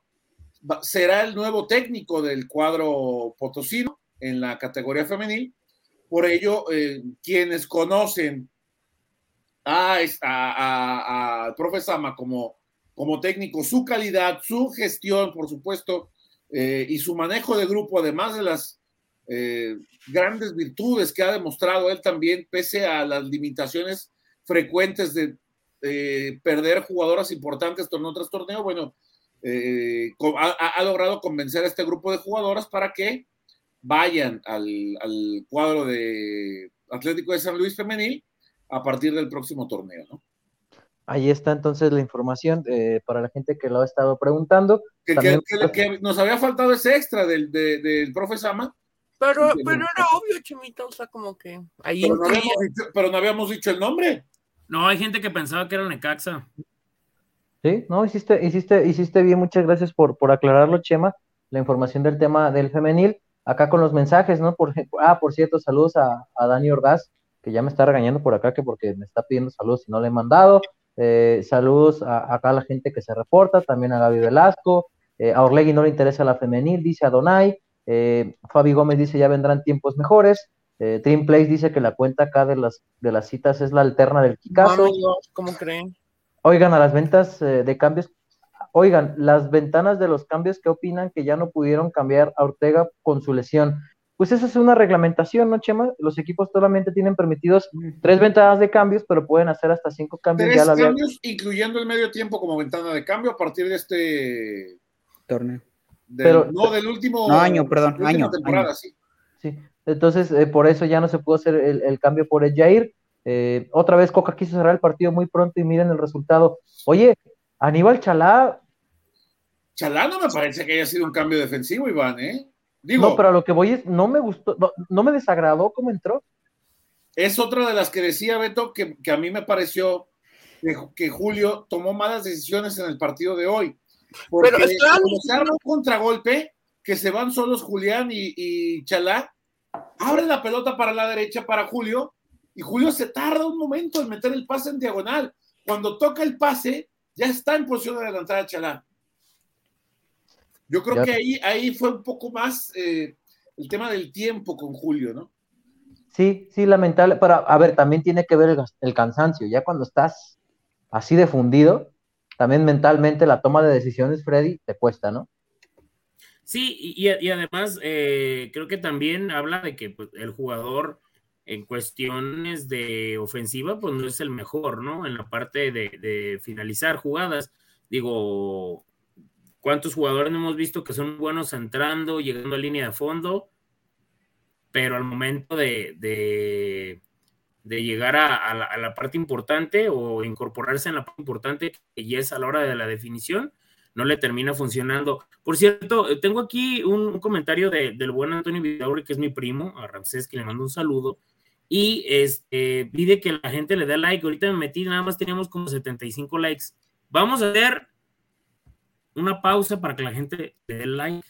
será el nuevo técnico del cuadro potosino en la categoría femenil. Por ello, eh, quienes conocen al a, profe Sama como, como técnico, su calidad, su gestión, por supuesto, eh, y su manejo de grupo, además de las eh, grandes virtudes que ha demostrado él también, pese a las limitaciones frecuentes de perder jugadoras importantes torneo tras torneo, bueno, eh, ha, logrado convencer a este grupo de jugadoras para que vayan al, cuadro de Atlético de San Luis Femenil a partir del próximo torneo, ¿no? Ahí está entonces la información eh, para la gente que lo ha estado preguntando. Que, nos había faltado ese extra del, del profe Sama. Pero, pero era obvio, Chimita, o sea, como que ahí pero no, habíamos dicho, pero no habíamos dicho el nombre. No, hay gente que pensaba que era Necaxa. Sí, no, hiciste, hiciste, hiciste bien, muchas gracias por, por aclararlo, Chema, la información del tema del femenil. Acá con los mensajes, ¿no? Por, ah, por cierto, saludos a, Dani Ordaz, que ya me está regañando por acá, que porque me está pidiendo saludos y no le he mandado. Eh, saludos a, acá a la gente que se reporta, también a Gaby Velasco. Eh, a Orlegui no le interesa la femenil, dice Adonai. Eh, Fabi Gómez dice ya vendrán tiempos mejores. Eh, Dream Place dice que la cuenta acá de las, de las citas es la alterna del Kikazo. ¿Cómo creen? Oigan, a las ventas eh, de cambios, oigan, las ventanas de los cambios, ¿qué opinan que ya no pudieron cambiar a Ortega con su lesión? Pues esa es una reglamentación, ¿no, Chema? Los equipos solamente tienen permitidos tres ventanas de cambios, pero pueden hacer hasta cinco cambios. Tres cambios, incluyendo el medio tiempo como ventana de cambio a partir de este torneo. pero, no, del último año, perdón, año, temporada, sí. Sí, entonces eh, por eso ya no se pudo hacer el, el cambio por el Jair. Eh, otra vez Coca quiso cerrar el partido muy pronto y miren el resultado. Oye, Aníbal Chalá. Chalá no me parece que haya sido un cambio defensivo, Iván, ¿eh? Digo, no, pero lo que voy es, no me gustó, no, me desagradó cómo entró. Es otra de las que decía Beto que, a mí me pareció que, Julio tomó malas decisiones en el partido de hoy. Porque pero se un contragolpe, que se van solos Julián y, y Chalá, abre la pelota para la derecha para Julio y Julio se tarda un momento en meter el pase en diagonal. Cuando toca el pase, ya está en posición de adelantar a Chalá. Yo creo que ahí, ahí fue un poco más eh, el tema del tiempo con Julio, ¿no? Sí, sí, lamentable. Pero a ver, también tiene que ver el, el cansancio. Ya cuando estás así de fundido, también mentalmente la toma de decisiones, Freddy, te cuesta, ¿no? Sí, y, además eh, creo que también habla de que pues, el jugador en cuestiones de ofensiva, pues no es el mejor, ¿no? En la parte de, finalizar jugadas. Digo, ¿cuántos jugadores no hemos visto que son buenos entrando, llegando a línea de fondo? Pero al momento de, de, llegar a, la, parte importante o incorporarse en la parte importante, que es a la hora de la definición, no le termina funcionando. Por cierto, tengo aquí un, comentario del buen Antonio Vidauri, que es mi primo, a Ramsés, que le mando un saludo y este, pide que la gente le dé like. Ahorita me metí, nada más teníamos como 75 likes. Vamos a hacer una pausa para que la gente le dé like.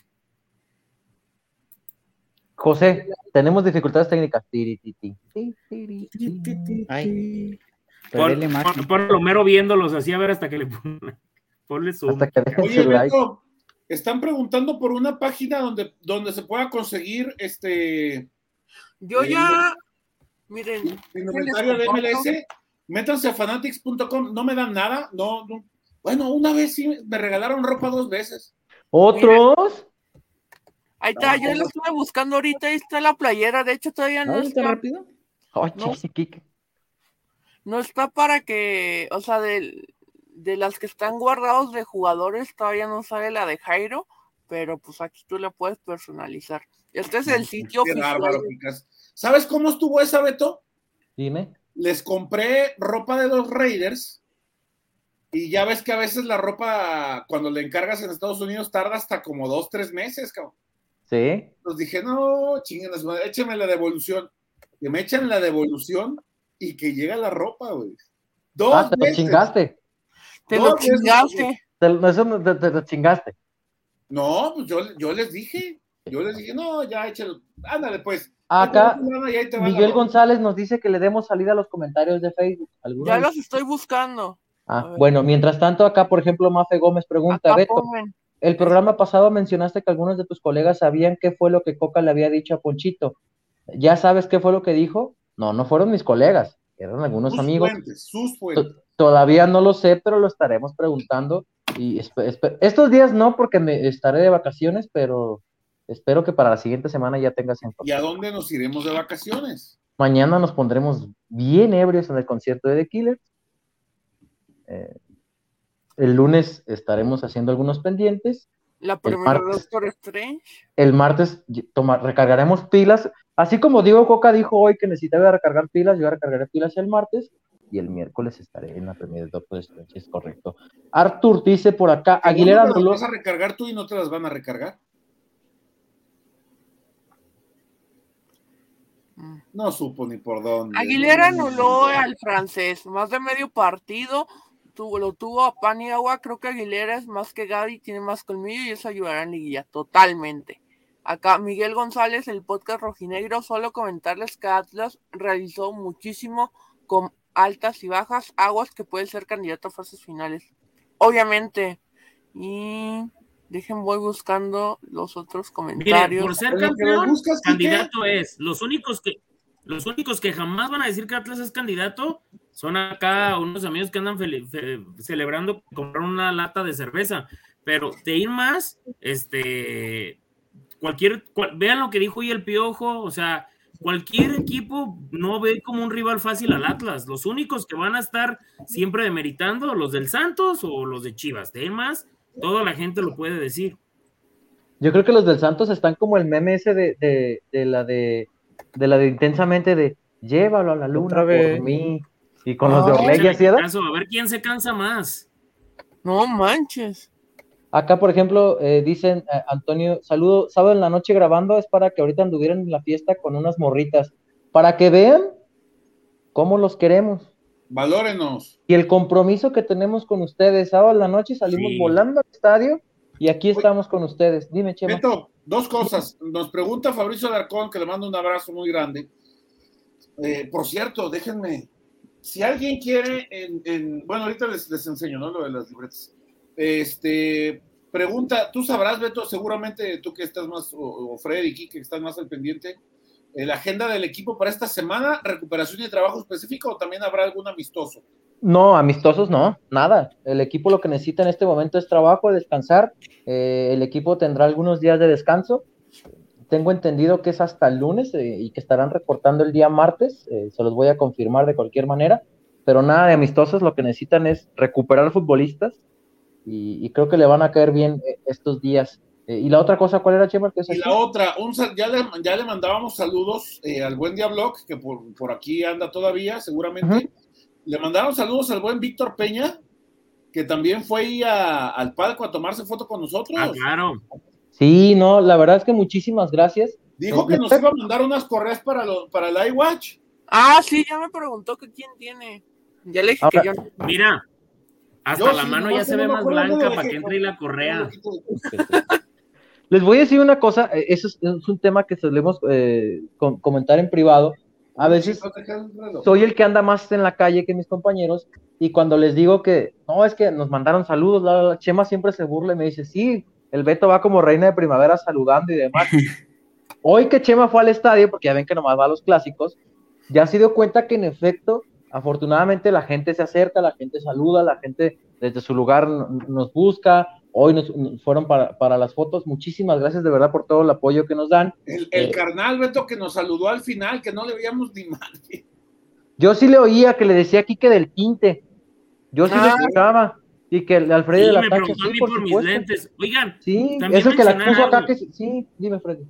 José, tenemos dificultades técnicas. Ay, por, lo mero viéndolos así a ver hasta que le ponle su. Oye, Beto, están preguntando por una página donde, donde se pueda conseguir este. Yo ya, Miren. Inventario de MLS, métanse a fanatics.com, no me dan nada, no, Bueno, una vez sí me regalaron ropa dos veces. ¿Otros? Ahí está, yo lo estuve buscando ahorita, ahí está la playera, de hecho todavía no, está. rápido? no, no está para que, o sea, del, de las que están guardados de jugadores todavía no sale la de Jairo, pero pues aquí tú la puedes personalizar. Este es el sitio Qué bárbaro, Picas. ¿Sabes cómo estuvo esa, Beto? Dime. Les compré ropa de los Raiders y ya ves que a veces la ropa, cuando le encargas en Estados Unidos, tarda hasta como dos, tres meses, cabrón. Sí. Pues dije, no, chinguen, écheme la devolución. Que me echen la devolución y que llega la ropa, güey. Dos ah, te lo chingaste. Te lo chingaste. Te, eso te, te, lo chingaste. No, pues yo, yo les dije, yo les dije, no, ya échalo, ándale pues. Acá, Miguel González nos dice que le demos salida a los comentarios de Facebook. Ya los estoy buscando. Ah, bueno, mientras tanto, acá, por ejemplo, Mafe Gómez pregunta, Beto, el programa pasado mencionaste que algunos de tus colegas sabían qué fue lo que Coca le había dicho a Ponchito. ¿Ya sabes qué fue lo que dijo? No, no fueron mis colegas, eran algunos amigos. sus fuentes. Todavía no lo sé, pero lo estaremos preguntando. Y estos días no, porque me estaré de vacaciones, pero espero que para la siguiente semana ya tengas información. ¿Y a dónde nos iremos de vacaciones? Mañana nos pondremos bien ebrios en el concierto de The Killers. Eh, el lunes estaremos haciendo algunos pendientes. La primera Doctor Strange. El martes recargaremos pilas. Así como Diego Coca dijo hoy que necesitaba recargar pilas, yo recargaré pilas el martes y el miércoles estaré en la primera de Doctor Strange, es correcto. Artur dice por acá, Aguilera no vas a recargar tú y no te las van a recargar? Mm. No supo ni por dónde. Aguilera anuló al francés, más de medio partido, tuvo, lo tuvo a pan y agua. Creo que Aguilera es más que Gaby, tiene más colmillo y eso ayudará en liguilla, totalmente. Acá Miguel González, el podcast rojinegro, solo comentarles que Atlas realizó muchísimo con altas y bajas, aguas que puede ser candidato a fases finales. Obviamente. Y dejen, voy buscando los otros comentarios. por ser campeón, candidato es. Los únicos que los únicos que jamás van a decir que Atlas es candidato son acá unos amigos que andan celebrando comprar una lata de cerveza. Pero de ir más, este, cualquier, vean lo que dijo hoy el Piojo, o sea, cualquier equipo no ve como un rival fácil al Atlas. Los únicos que van a estar siempre demeritando, los del Santos o los de Chivas. De ir más, toda la gente lo puede decir. Yo creo que los del Santos están como el meme ese de la de de la de intensamente de llévalo a la luna por mí. Y con los de Orlegui así A ver quién se cansa más. No manches. Acá, por ejemplo, eh, dicen, eh, Antonio, saludo, sábado en la noche grabando es para que ahorita anduvieran en la fiesta con unas morritas, para que vean cómo los queremos. Valórenos. Y el compromiso que tenemos con ustedes. Sábado en la noche salimos volando al estadio y aquí estamos con ustedes. Dime, Chema. Dos cosas. Nos pregunta Fabricio Alarcón, que le mando un abrazo muy grande. Eh, por cierto, déjenme, si alguien quiere, en, bueno, ahorita les, enseño, ¿no? Lo de las libretas. Este, pregunta, tú sabrás, Beto, seguramente tú que estás más, o, Fred y que estás más al pendiente, eh, la agenda del equipo para esta semana, recuperación y trabajo específico o también habrá algún amistoso. No, amistosos no, nada. El equipo lo que necesita en este momento es trabajo, descansar. Eh, el equipo tendrá algunos días de descanso. Tengo entendido que es hasta el lunes eh, y que estarán reportando el día martes. Eh, se los voy a confirmar de cualquier manera. Pero nada de amistosos, lo que necesitan es recuperar futbolistas y, creo que le van a caer bien estos días. y la otra cosa, ¿cuál era, Chema? y la otra, ya, le, ya le mandábamos saludos al buen Diablo, que por, por, aquí anda todavía, seguramente. Le mandaron saludos al buen Víctor Peña, que también fue ahí al palco a tomarse foto con nosotros. Ah, claro. Sí, no, la verdad es que muchísimas gracias. Dijo que nos iba a mandar unas correas para, para el iWatch. Ah, sí, ya me preguntó que quién tiene. Ya le dije que yo. Mira, hasta la mano ya se ve más blanca para que entre la correa. Les voy a decir una cosa, eh, eso es, un tema que solemos eh, comentar en privado, a veces soy el que anda más en la calle que mis compañeros y cuando les digo que no, es que nos mandaron saludos, la, Chema siempre se burla y me dice, sí, el Beto va como reina de primavera saludando y demás. Hoy que Chema fue al estadio, porque ya ven que nomás va a los clásicos, ya se dio cuenta que en efecto, afortunadamente la gente se acerca, la gente saluda, la gente desde su lugar nos busca, hoy nos, fueron para, las fotos. Muchísimas gracias de verdad por todo el apoyo que nos dan. El, el eh, carnal Beto que nos saludó al final, que no le veíamos ni mal. Yo sí le oía que le decía aquí que del tinte. Yo sí le escuchaba. Y que el Alfredo de la Tacha, sí, por, por mis lentes. Oigan, sí, eso es que la puso acá que sí, dime Freddy.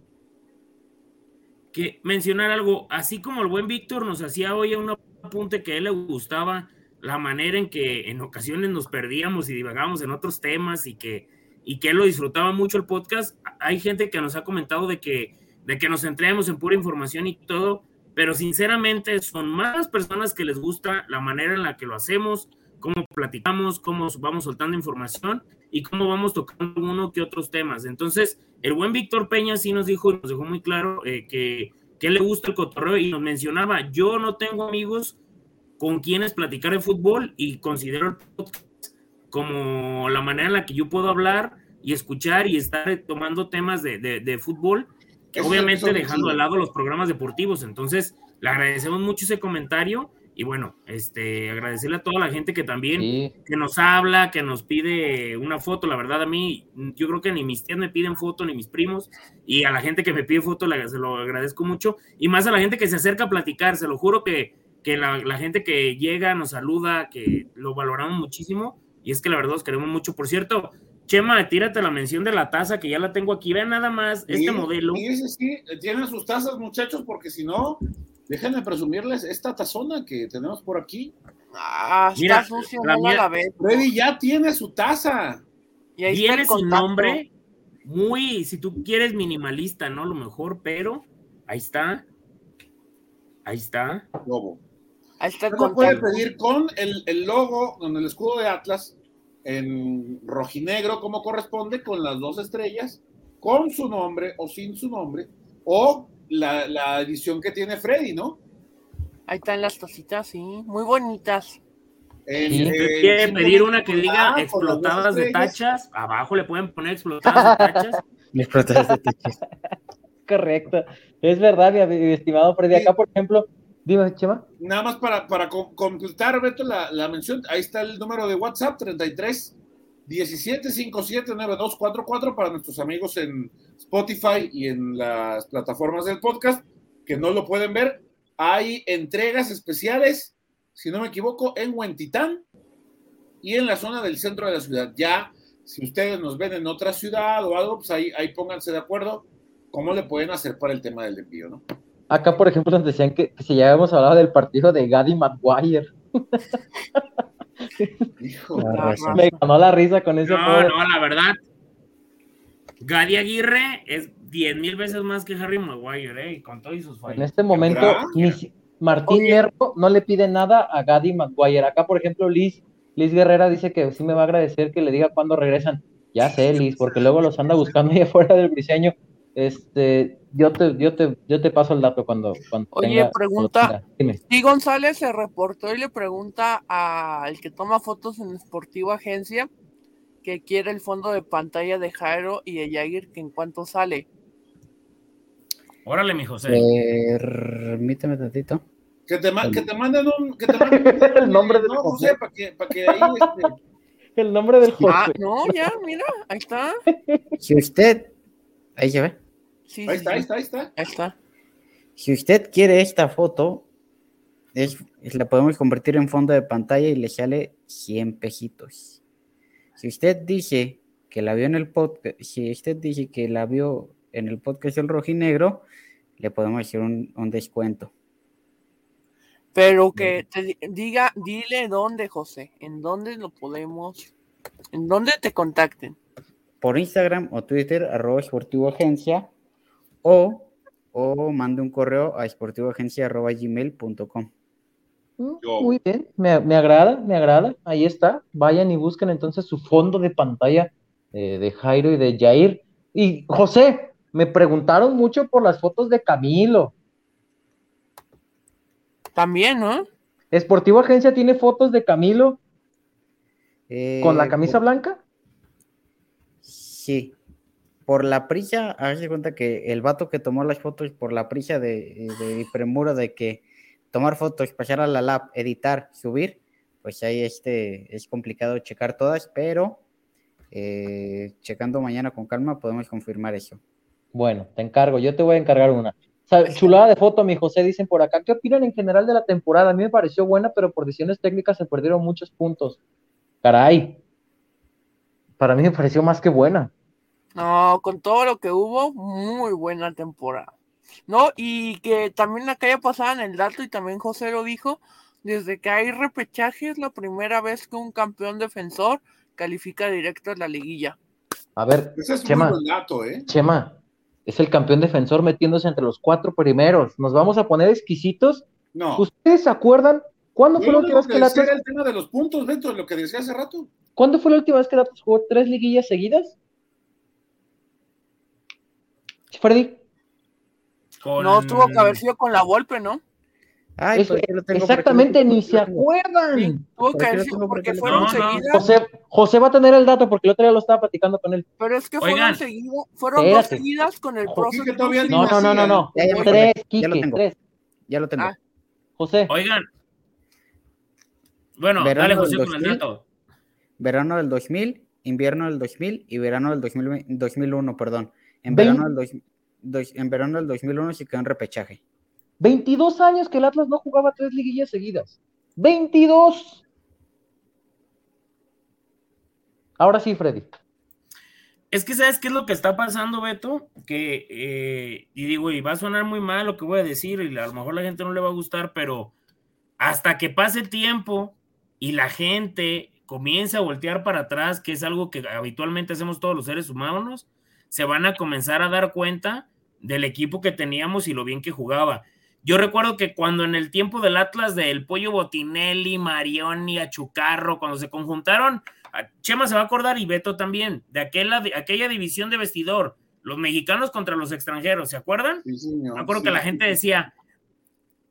Que mencionar algo, así como el buen Víctor nos hacía hoy un apunte que a él le gustaba la manera en que en ocasiones nos perdíamos y divagábamos en otros temas y que, y que lo disfrutaba mucho el podcast. Hay gente que nos ha comentado de que, de que nos centremos en pura información y todo, pero sinceramente son más personas que les gusta la manera en la que lo hacemos, cómo platicamos, cómo vamos soltando información y cómo vamos tocando uno que otros temas. Entonces, el buen Víctor Peña sí nos dijo, nos dejó muy claro eh, que, que le gusta el cotorreo y nos mencionaba, yo no tengo amigos con quienes platicar de fútbol y considero el podcast como la manera en la que yo puedo hablar y escuchar y estar tomando temas de, de, fútbol, obviamente dejando de lado los programas deportivos. Entonces, le agradecemos mucho ese comentario y bueno, este, agradecerle a toda la gente que también que nos habla, que nos pide una foto. La verdad, a mí, yo creo que ni mis tías me piden foto, ni mis primos, y a la gente que me pide foto se lo agradezco mucho, y más a la gente que se acerca a platicar. Se lo juro que, que la, la gente que llega, nos saluda, que lo valoramos muchísimo, y es que la verdad os queremos mucho. Por cierto, Chema, tírate la mención de la taza, que ya la tengo aquí. Vean nada más este modelo. Sí, sí, sí, tienen sus tazas, muchachos, porque si no, Déjenme presumirles esta tazona que tenemos por aquí. Ah, Mira, la, Freddy ya tiene su taza. Y ahí tiene su nombre muy, si tú quieres, minimalista, ¿no? Lo mejor, pero ahí está. Ahí está. Logo. Ahí está el puede pedir con el, el, logo, con el escudo de Atlas en rojinegro, como corresponde, con las dos estrellas, con su nombre o sin su nombre, o la, edición que tiene Freddy, ¿no? Ahí están las tacitas, sí, muy bonitas. quiere pedir una que diga explotadas de tachas, abajo le pueden poner explotadas de tachas. explotadas de tachas. Correcto. Es verdad, mi, estimado Freddy. Acá, por ejemplo, dime, Chema. Nada más para, para completar, Beto, la, la mención, ahí está el número de WhatsApp, 33 17579244 para nuestros amigos en Spotify y en las plataformas del podcast que no lo pueden ver. Hay entregas especiales, si no me equivoco, en Huentitán y en la zona del centro de la ciudad. Ya, si ustedes nos ven en otra ciudad o algo, pues ahí, ahí pónganse de acuerdo cómo le pueden hacer para el tema del envío, ¿no? Acá, por ejemplo, nos decían que, si ya habíamos hablado del partido de Gaddy Maguire. Me ganó la risa con ese. No, no, la verdad. Gadi Aguirre es 10 mil veces más que Harry Maguire, ¿eh? con todos sus fallos. En este momento, Martín Nervo no le pide nada a Gadi Maguire. Acá, por ejemplo, Liz, Liz Guerrera dice que sí me va a agradecer que le diga cuándo regresan. Ya sé, Liz, porque luego los anda buscando ahí afuera del briseño. Este, yo te, yo te, yo te paso el dato cuando, cuando Oye, pregunta, y González se reportó y le pregunta al que toma fotos en Sportivo Agencia que quiere el fondo de pantalla de Jairo y de Jair, que en cuanto sale. Órale, mi José. Permíteme tantito. Que te, que te manden un, que te manden el nombre del no, José, para que, para que ahí este... El nombre del José. Ah, no, ya, mira, ahí está. Si usted, ahí se ve ahí, está, ahí está, ahí está, está. Si usted quiere esta foto, es, la podemos convertir en fondo de pantalla y le sale 100 pejitos. Si usted dice que la vio en el podcast, si usted dice que la vio en el podcast del rojinegro, le podemos hacer un, descuento. Pero que te diga, dile dónde, José, en dónde lo podemos, en dónde te contacten. Por Instagram o Twitter, arroba esportivo agencia, o, o mande un correo a esportivoagencia.gmail.com. Mm, muy bien, me, agrada, me agrada. Ahí está. Vayan y busquen entonces su fondo de pantalla eh, de Jairo y de Jair. Y José, me preguntaron mucho por las fotos de Camilo. También, ¿no? ¿Esportivo Agencia tiene fotos de Camilo con la eh, camisa blanca? Sí por la prisa, hace cuenta que el vato que tomó las fotos por la prisa de, de premura de que tomar fotos, pasar a la lab, editar, subir, pues ahí este, es complicado checar todas, pero eh, checando mañana con calma podemos confirmar eso. Bueno, te encargo, yo te voy a encargar una. chulada de foto, mi José, dicen por acá. ¿Qué opinan en general de la temporada? A mí me pareció buena, pero por decisiones técnicas se perdieron muchos puntos. Caray, para mí me pareció más que buena. No, con todo lo que hubo, muy buena temporada. ¿No? Y que también la calle pasada en el dato, y también José lo dijo, desde que hay repechaje es la primera vez que un campeón defensor califica directo a la liguilla. A ver, Ese es Chema, muy buen dato, ¿eh? Chema, es el campeón defensor metiéndose entre los cuatro primeros. Nos vamos a poner exquisitos. No. ¿Ustedes se acuerdan cuándo fue la última vez que el decía Atlas, era el tema de los puntos, Beto, lo que decía hace rato. ¿cuándo fue la última vez que jugó tres liguillas seguidas? Freddy, Con- No tuvo que haber sido con la golpe, ¿no? Ay, Es- aquí lo tengo, exactamente, tengo, ni se acuerdan. Sí, tuvo que haber sido porque fueron. No, no. seguidas. José, José va a tener el dato porque el otro día lo estaba platicando con él. Pero es que fueron Oigan. seguidas, fueron dos seguidas con el proceso. No, no, no, no, no. Ya, ya Tres, ya lo tengo. tres. Ya lo tengo. Ah. José, Oigan. Bueno, Verano dale del José con el 2000. dato. Verano del 2000, invierno del 2000 y verano del 2000 2001, perdón. En verano, del dos- dos- en verano del 2001 se quedó en repechaje. 22 años que el Atlas no jugaba tres liguillas seguidas. 22. Ahora sí, Freddy. Es que, ¿sabes qué es lo que está pasando, Beto? Que, eh, y digo, y va a sonar muy mal lo que voy a decir, y a lo mejor la gente no le va a gustar, pero hasta que pase tiempo y la gente comience a voltear para atrás, que es algo que habitualmente hacemos todos los seres humanos, se van a comenzar a dar cuenta del equipo que teníamos y lo bien que jugaba. Yo recuerdo que cuando en el tiempo del Atlas del Pollo Botinelli, Marioni, Achucarro, cuando se conjuntaron, Chema se va a acordar y Beto también, de aquella, de aquella división de vestidor, los mexicanos contra los extranjeros, ¿se acuerdan? Sí, señor. Me acuerdo Sí, que la gente decía,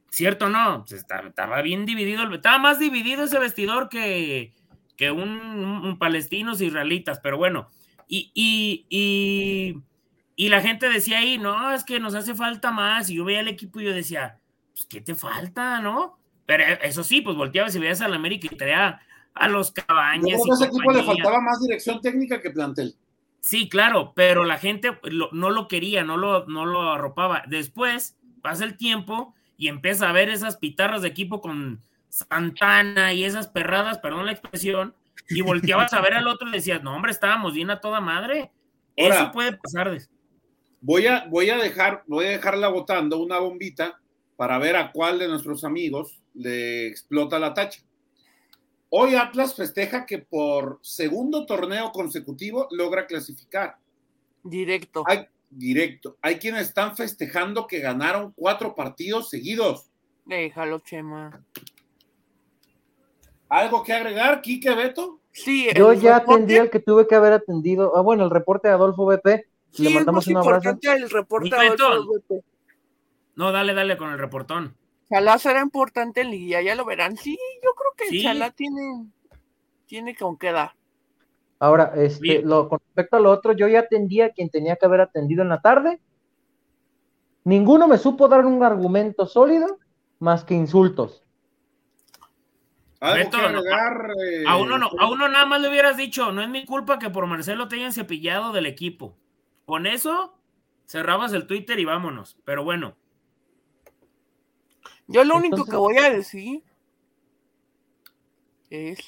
¿cierto o no? Pues estaba, estaba bien dividido, estaba más dividido ese vestidor que, que un, un- un palestinos israelitas, pero bueno, y, y, y, y la gente decía ahí, no, es que nos hace falta más, y yo veía el equipo y yo decía, pues, ¿qué te falta, no? Pero eso sí, pues volteabas y veías a la América y traía a los Yo cabañas. creo y que a ese equipo le faltaba más dirección técnica que plantel. Sí, claro, pero la gente lo- no lo quería, no lo, no lo arropaba. Después pasa el tiempo y empieza a ver esas pitarras de equipo con Santana y esas perradas, perdón la expresión, y volteabas a ver al otro y decías, no, hombre, estábamos bien a toda madre. Ahora- Eso puede pasar. de- Voy a, voy a dejar, voy a dejarla votando una bombita para ver a cuál de nuestros amigos le explota la tacha. Hoy Atlas festeja que por segundo torneo consecutivo logra clasificar. Directo. Hay directo. Hay quienes están festejando que ganaron cuatro partidos seguidos. Déjalo, Chema. ¿Algo que agregar, Quique Beto? Sí, el Yo ya reporte- atendí al que tuve que haber atendido. Ah, bueno, el reporte de Adolfo BP. sí, Le mandamos un abrazo. el reporte Adolfo. Bepe. No, dale, dale con el reportón. Chalá será importante en Liguilla, ya lo verán. Sí, yo creo que Sí. Chalá tiene, tiene con qué dar. Ahora, este, Bien. lo, con respecto a lo otro, yo ya atendí a quien tenía que haber atendido en la tarde. Ninguno me supo dar un argumento sólido más que insultos. Eh, A uno, no, a uno nada más le hubieras dicho, no es mi culpa que por Marcelo te hayan cepillado del equipo. Con eso cerrabas el Twitter y vámonos. Pero bueno, Yo lo único Entonces- que voy a decir es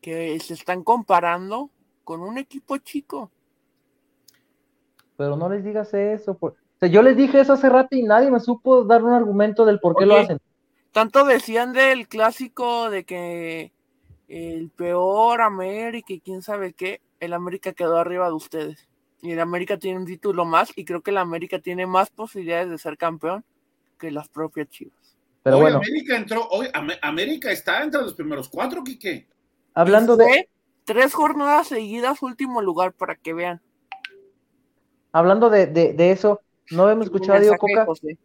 que se están comparando con un equipo chico. Pero no les digas eso. por- O sea, yo les dije eso hace rato y nadie me supo dar un argumento del por qué lo hacen. Tanto decían del clásico de que el peor América y quién sabe qué, el América quedó arriba de ustedes. Y el América tiene un título más y creo que el América tiene más posibilidades de ser campeón que las propias Chivas. Pero hoy bueno, América entró, hoy Am- América está entre los primeros cuatro, Quique. hablando Y de, tres jornadas seguidas, último lugar para que vean. hablando de, de, de eso, no habíamos escuchado a Diego Coca, José.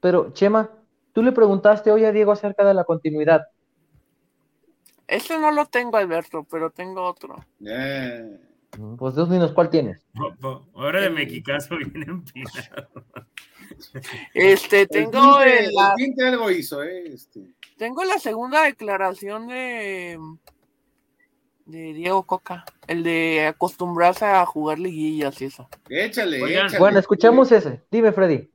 pero Chema, tú le preguntaste hoy a Diego acerca de la continuidad. Ese no lo tengo, Alberto, pero tengo otro. Eh, Pues dos minutos, ¿cuál tienes? ahora de Mexicazo viene empinado. Este, tengo el- la, el algo hizo, eh, este. tengo la segunda declaración de, de Diego Coca, el de acostumbrarse a jugar liguillas y eso. Échale, Oigan. échale. Bueno, escuchamos ese. Dime, Freddy.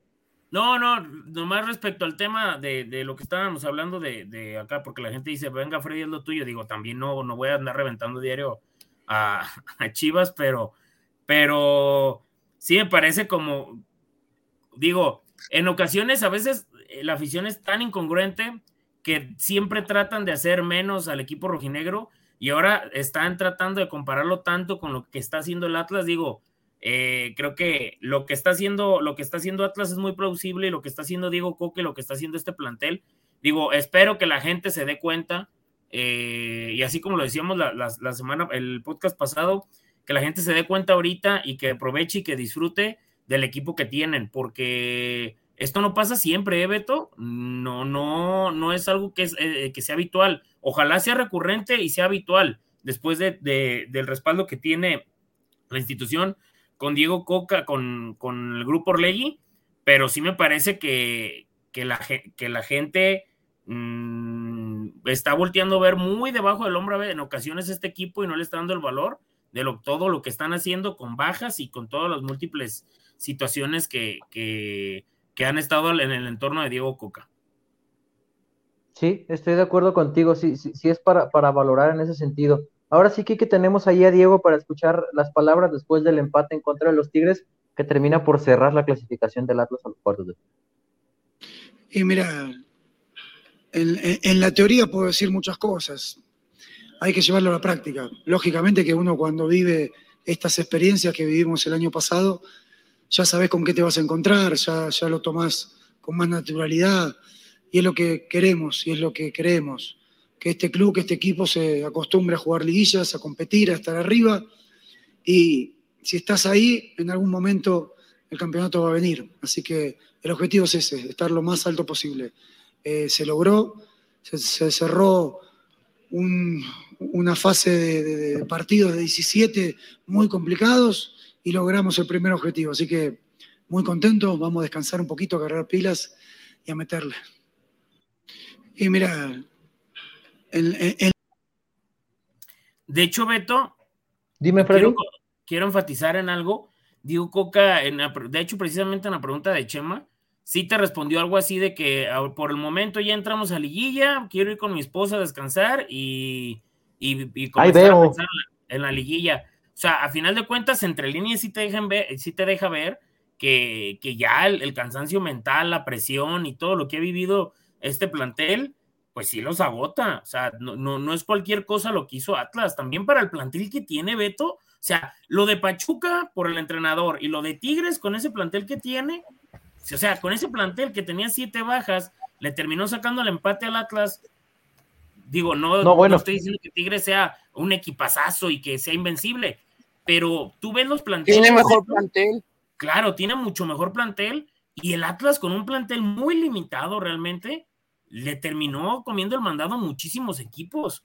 No, no, nomás respecto al tema de, de lo que estábamos hablando de, de acá, porque la gente dice, venga Freddy, es lo tuyo. Digo, también no, no voy a andar reventando diario a, Chivas, pero, pero sí me parece como, digo, en ocasiones a veces eh, la afición es tan incongruente que siempre tratan de hacer menos al equipo rojinegro y ahora están tratando de compararlo tanto con lo que está haciendo el Atlas. Digo, eh, creo que lo que está haciendo, lo que está haciendo Atlas es muy plausible y lo que está haciendo Diego Coque, lo que está haciendo este plantel. Digo, espero que la gente se dé cuenta eh, y así como lo decíamos la, semana, el podcast pasado, que la gente se dé cuenta ahorita y que aproveche y que disfrute del equipo que tienen, porque esto no pasa siempre, ¿eh, Beto? No, no, no es algo que, es, eh, que sea habitual. Ojalá sea recurrente y sea habitual después de, del respaldo que tiene la institución con Diego Coca, con, con el grupo Orlegui, pero sí me parece que, que, la, que la gente mmm, está volteando a ver muy debajo del hombro en ocasiones este equipo y no le está dando el valor de lo, todo lo que están haciendo con bajas y con todas las múltiples situaciones que, que, que han estado en el entorno de Diego Coca. Sí, estoy de acuerdo contigo, sí, sí, sí es para, para valorar en ese sentido. Ahora sí que tenemos ahí a Diego para escuchar las palabras después del empate en contra de los Tigres, que termina por cerrar la clasificación del Atlas a los cuartos de Y mira, en, la teoría puedo decir muchas cosas, hay que llevarlo a la práctica. Lógicamente que uno cuando vive estas experiencias que vivimos el año pasado, ya sabes con qué te vas a encontrar, ya, ya lo tomás con más naturalidad y es lo que queremos y es lo que queremos, que este club, que este equipo se acostumbre a jugar liguillas, a competir, a estar arriba y si estás ahí, en algún momento el campeonato va a venir. Así que el objetivo es ese, estar lo más alto posible. Eh, se logró, se, cerró una fase de, partidos de 17 muy complicados y logramos el primer objetivo. Así que muy contentos, vamos a descansar un poquito, a agarrar pilas y a meterle. Y mira, de hecho, Beto, dime, quiero, quiero, enfatizar en algo. Digo Coca, en de hecho, precisamente en la pregunta de Chema, sí te respondió algo así de que ah, por el momento ya entramos a liguilla, quiero ir con mi esposa a descansar y, y, comenzar a pensar en la, liguilla. O sea, a final de cuentas, entre líneas sí te, dejan ver, sí te deja ver que, ya el, cansancio mental, la presión y todo lo que ha vivido este plantel, pues sí los agota. O sea, no, no, no es cualquier cosa lo que hizo Atlas. También para el plantel que tiene Beto, o sea, lo de Pachuca por el entrenador y lo de Tigres con ese plantel que tiene, o sea, con ese plantel que tenía siete bajas, le terminó sacando el empate al Atlas. Digo, no, no, bueno. estoy diciendo que Tigre sea un equipazazo y que sea invencible, pero tú ves los planteles. Tiene mejor plantel. Claro, tiene mucho mejor plantel y el Atlas con un plantel muy limitado realmente le terminó comiendo el mandado a muchísimos equipos.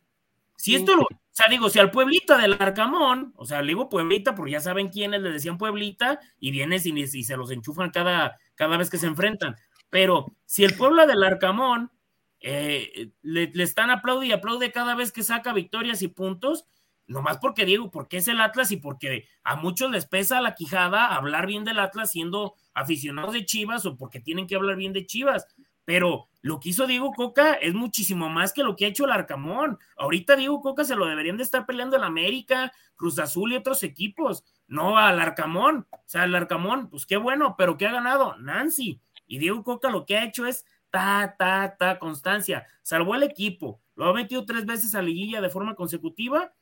Si esto lo, o sea, digo, si al Pueblita del Arcamón, o sea, le digo Pueblita porque ya saben quiénes le decían Pueblita y vienes y, y se los enchufan cada, cada vez que se enfrentan. Pero si el pueblo del Arcamón eh, le, están aplaude y aplaude cada vez que saca victorias y puntos, nomás porque digo, porque es el Atlas y porque a muchos les pesa la quijada hablar bien del Atlas siendo aficionados de Chivas o porque tienen que hablar bien de Chivas. Pero lo que hizo Diego Coca es muchísimo más que lo que ha hecho el Arcamón. Ahorita Diego Coca se lo deberían de estar peleando el América, Cruz Azul y otros equipos no al Arcamón. O sea, el Arcamón, pues qué bueno, pero ¿qué ha ganado? Nancy. Y Diego Coca lo que ha hecho es ta, ta, ta, constancia. Salvó el equipo, lo ha metido tres veces a liguilla de forma consecutiva,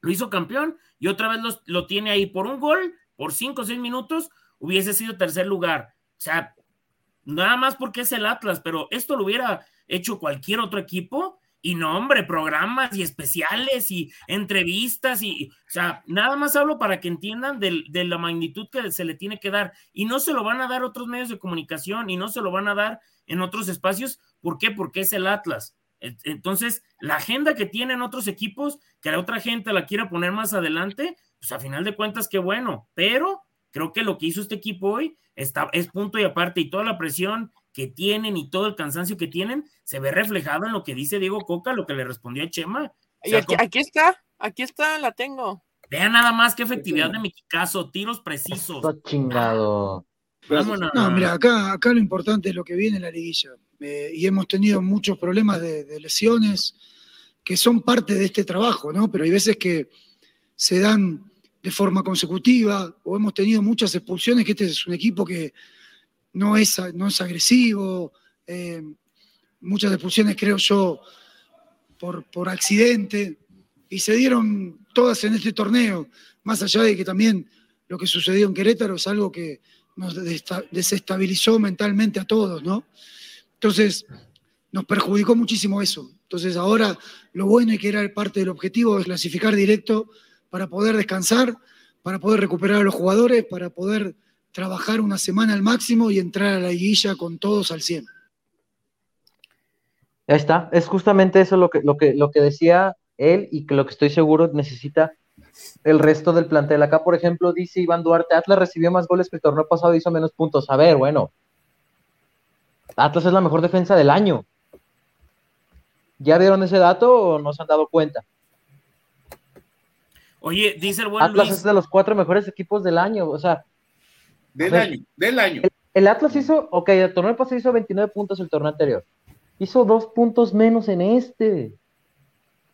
lo hizo campeón y otra vez lo, lo tiene ahí por un gol, por cinco o seis minutos, hubiese sido tercer lugar. O sea, nada más porque es el Atlas, pero esto lo hubiera hecho cualquier otro equipo y no, hombre, programas y especiales y entrevistas y, o sea, nada más hablo para que entiendan de, la magnitud que se le tiene que dar y no se lo van a dar otros medios de comunicación y no se lo van a dar en otros espacios. ¿Por qué? Porque es el Atlas. Entonces, la agenda que tienen otros equipos, que la otra gente la quiera poner más adelante, pues a final de cuentas, qué bueno, pero creo que lo que hizo este equipo hoy está, es punto y aparte y toda la presión que tienen y todo el cansancio que tienen se ve reflejado en lo que dice Diego Coca, lo que le respondió a Chema. y aquí, está, aquí está, la tengo. Vean nada más qué efectividad de mi caso, tiros precisos. Está chingado. No, mira, acá, acá lo importante es lo que viene en la liguilla. Eh, y hemos tenido muchos problemas de, lesiones que son parte de este trabajo, ¿no? Pero hay veces que se dan de forma consecutiva o hemos tenido muchas expulsiones, que este es un equipo que no es, no es agresivo, eh, muchas expulsiones creo yo por, por accidente, y se dieron todas en este torneo, más allá de que también lo que sucedió en Querétaro es algo que nos desestabilizó mentalmente a todos, ¿no? Entonces, nos perjudicó muchísimo eso. Entonces, ahora lo bueno y que era parte del objetivo es clasificar directo para poder descansar, para poder recuperar a los jugadores, para poder trabajar una semana al máximo y entrar a la guilla con todos al 100. Ya está, es justamente eso lo que, lo que, lo que decía él y que lo que estoy seguro necesita el resto del plantel. Acá, por ejemplo, dice Iván Duarte, Atlas recibió más goles que el torneo pasado hizo menos puntos. A ver, bueno, Atlas es la mejor defensa del año. ¿Ya vieron ese dato o no se han dado cuenta? Oye, dice el buen Atlas es de los cuatro mejores equipos del año, o sea. Del año, del año. El, Atlas hizo, ok, el torneo pasado hizo 29 puntos el torneo anterior. Hizo dos puntos menos en este.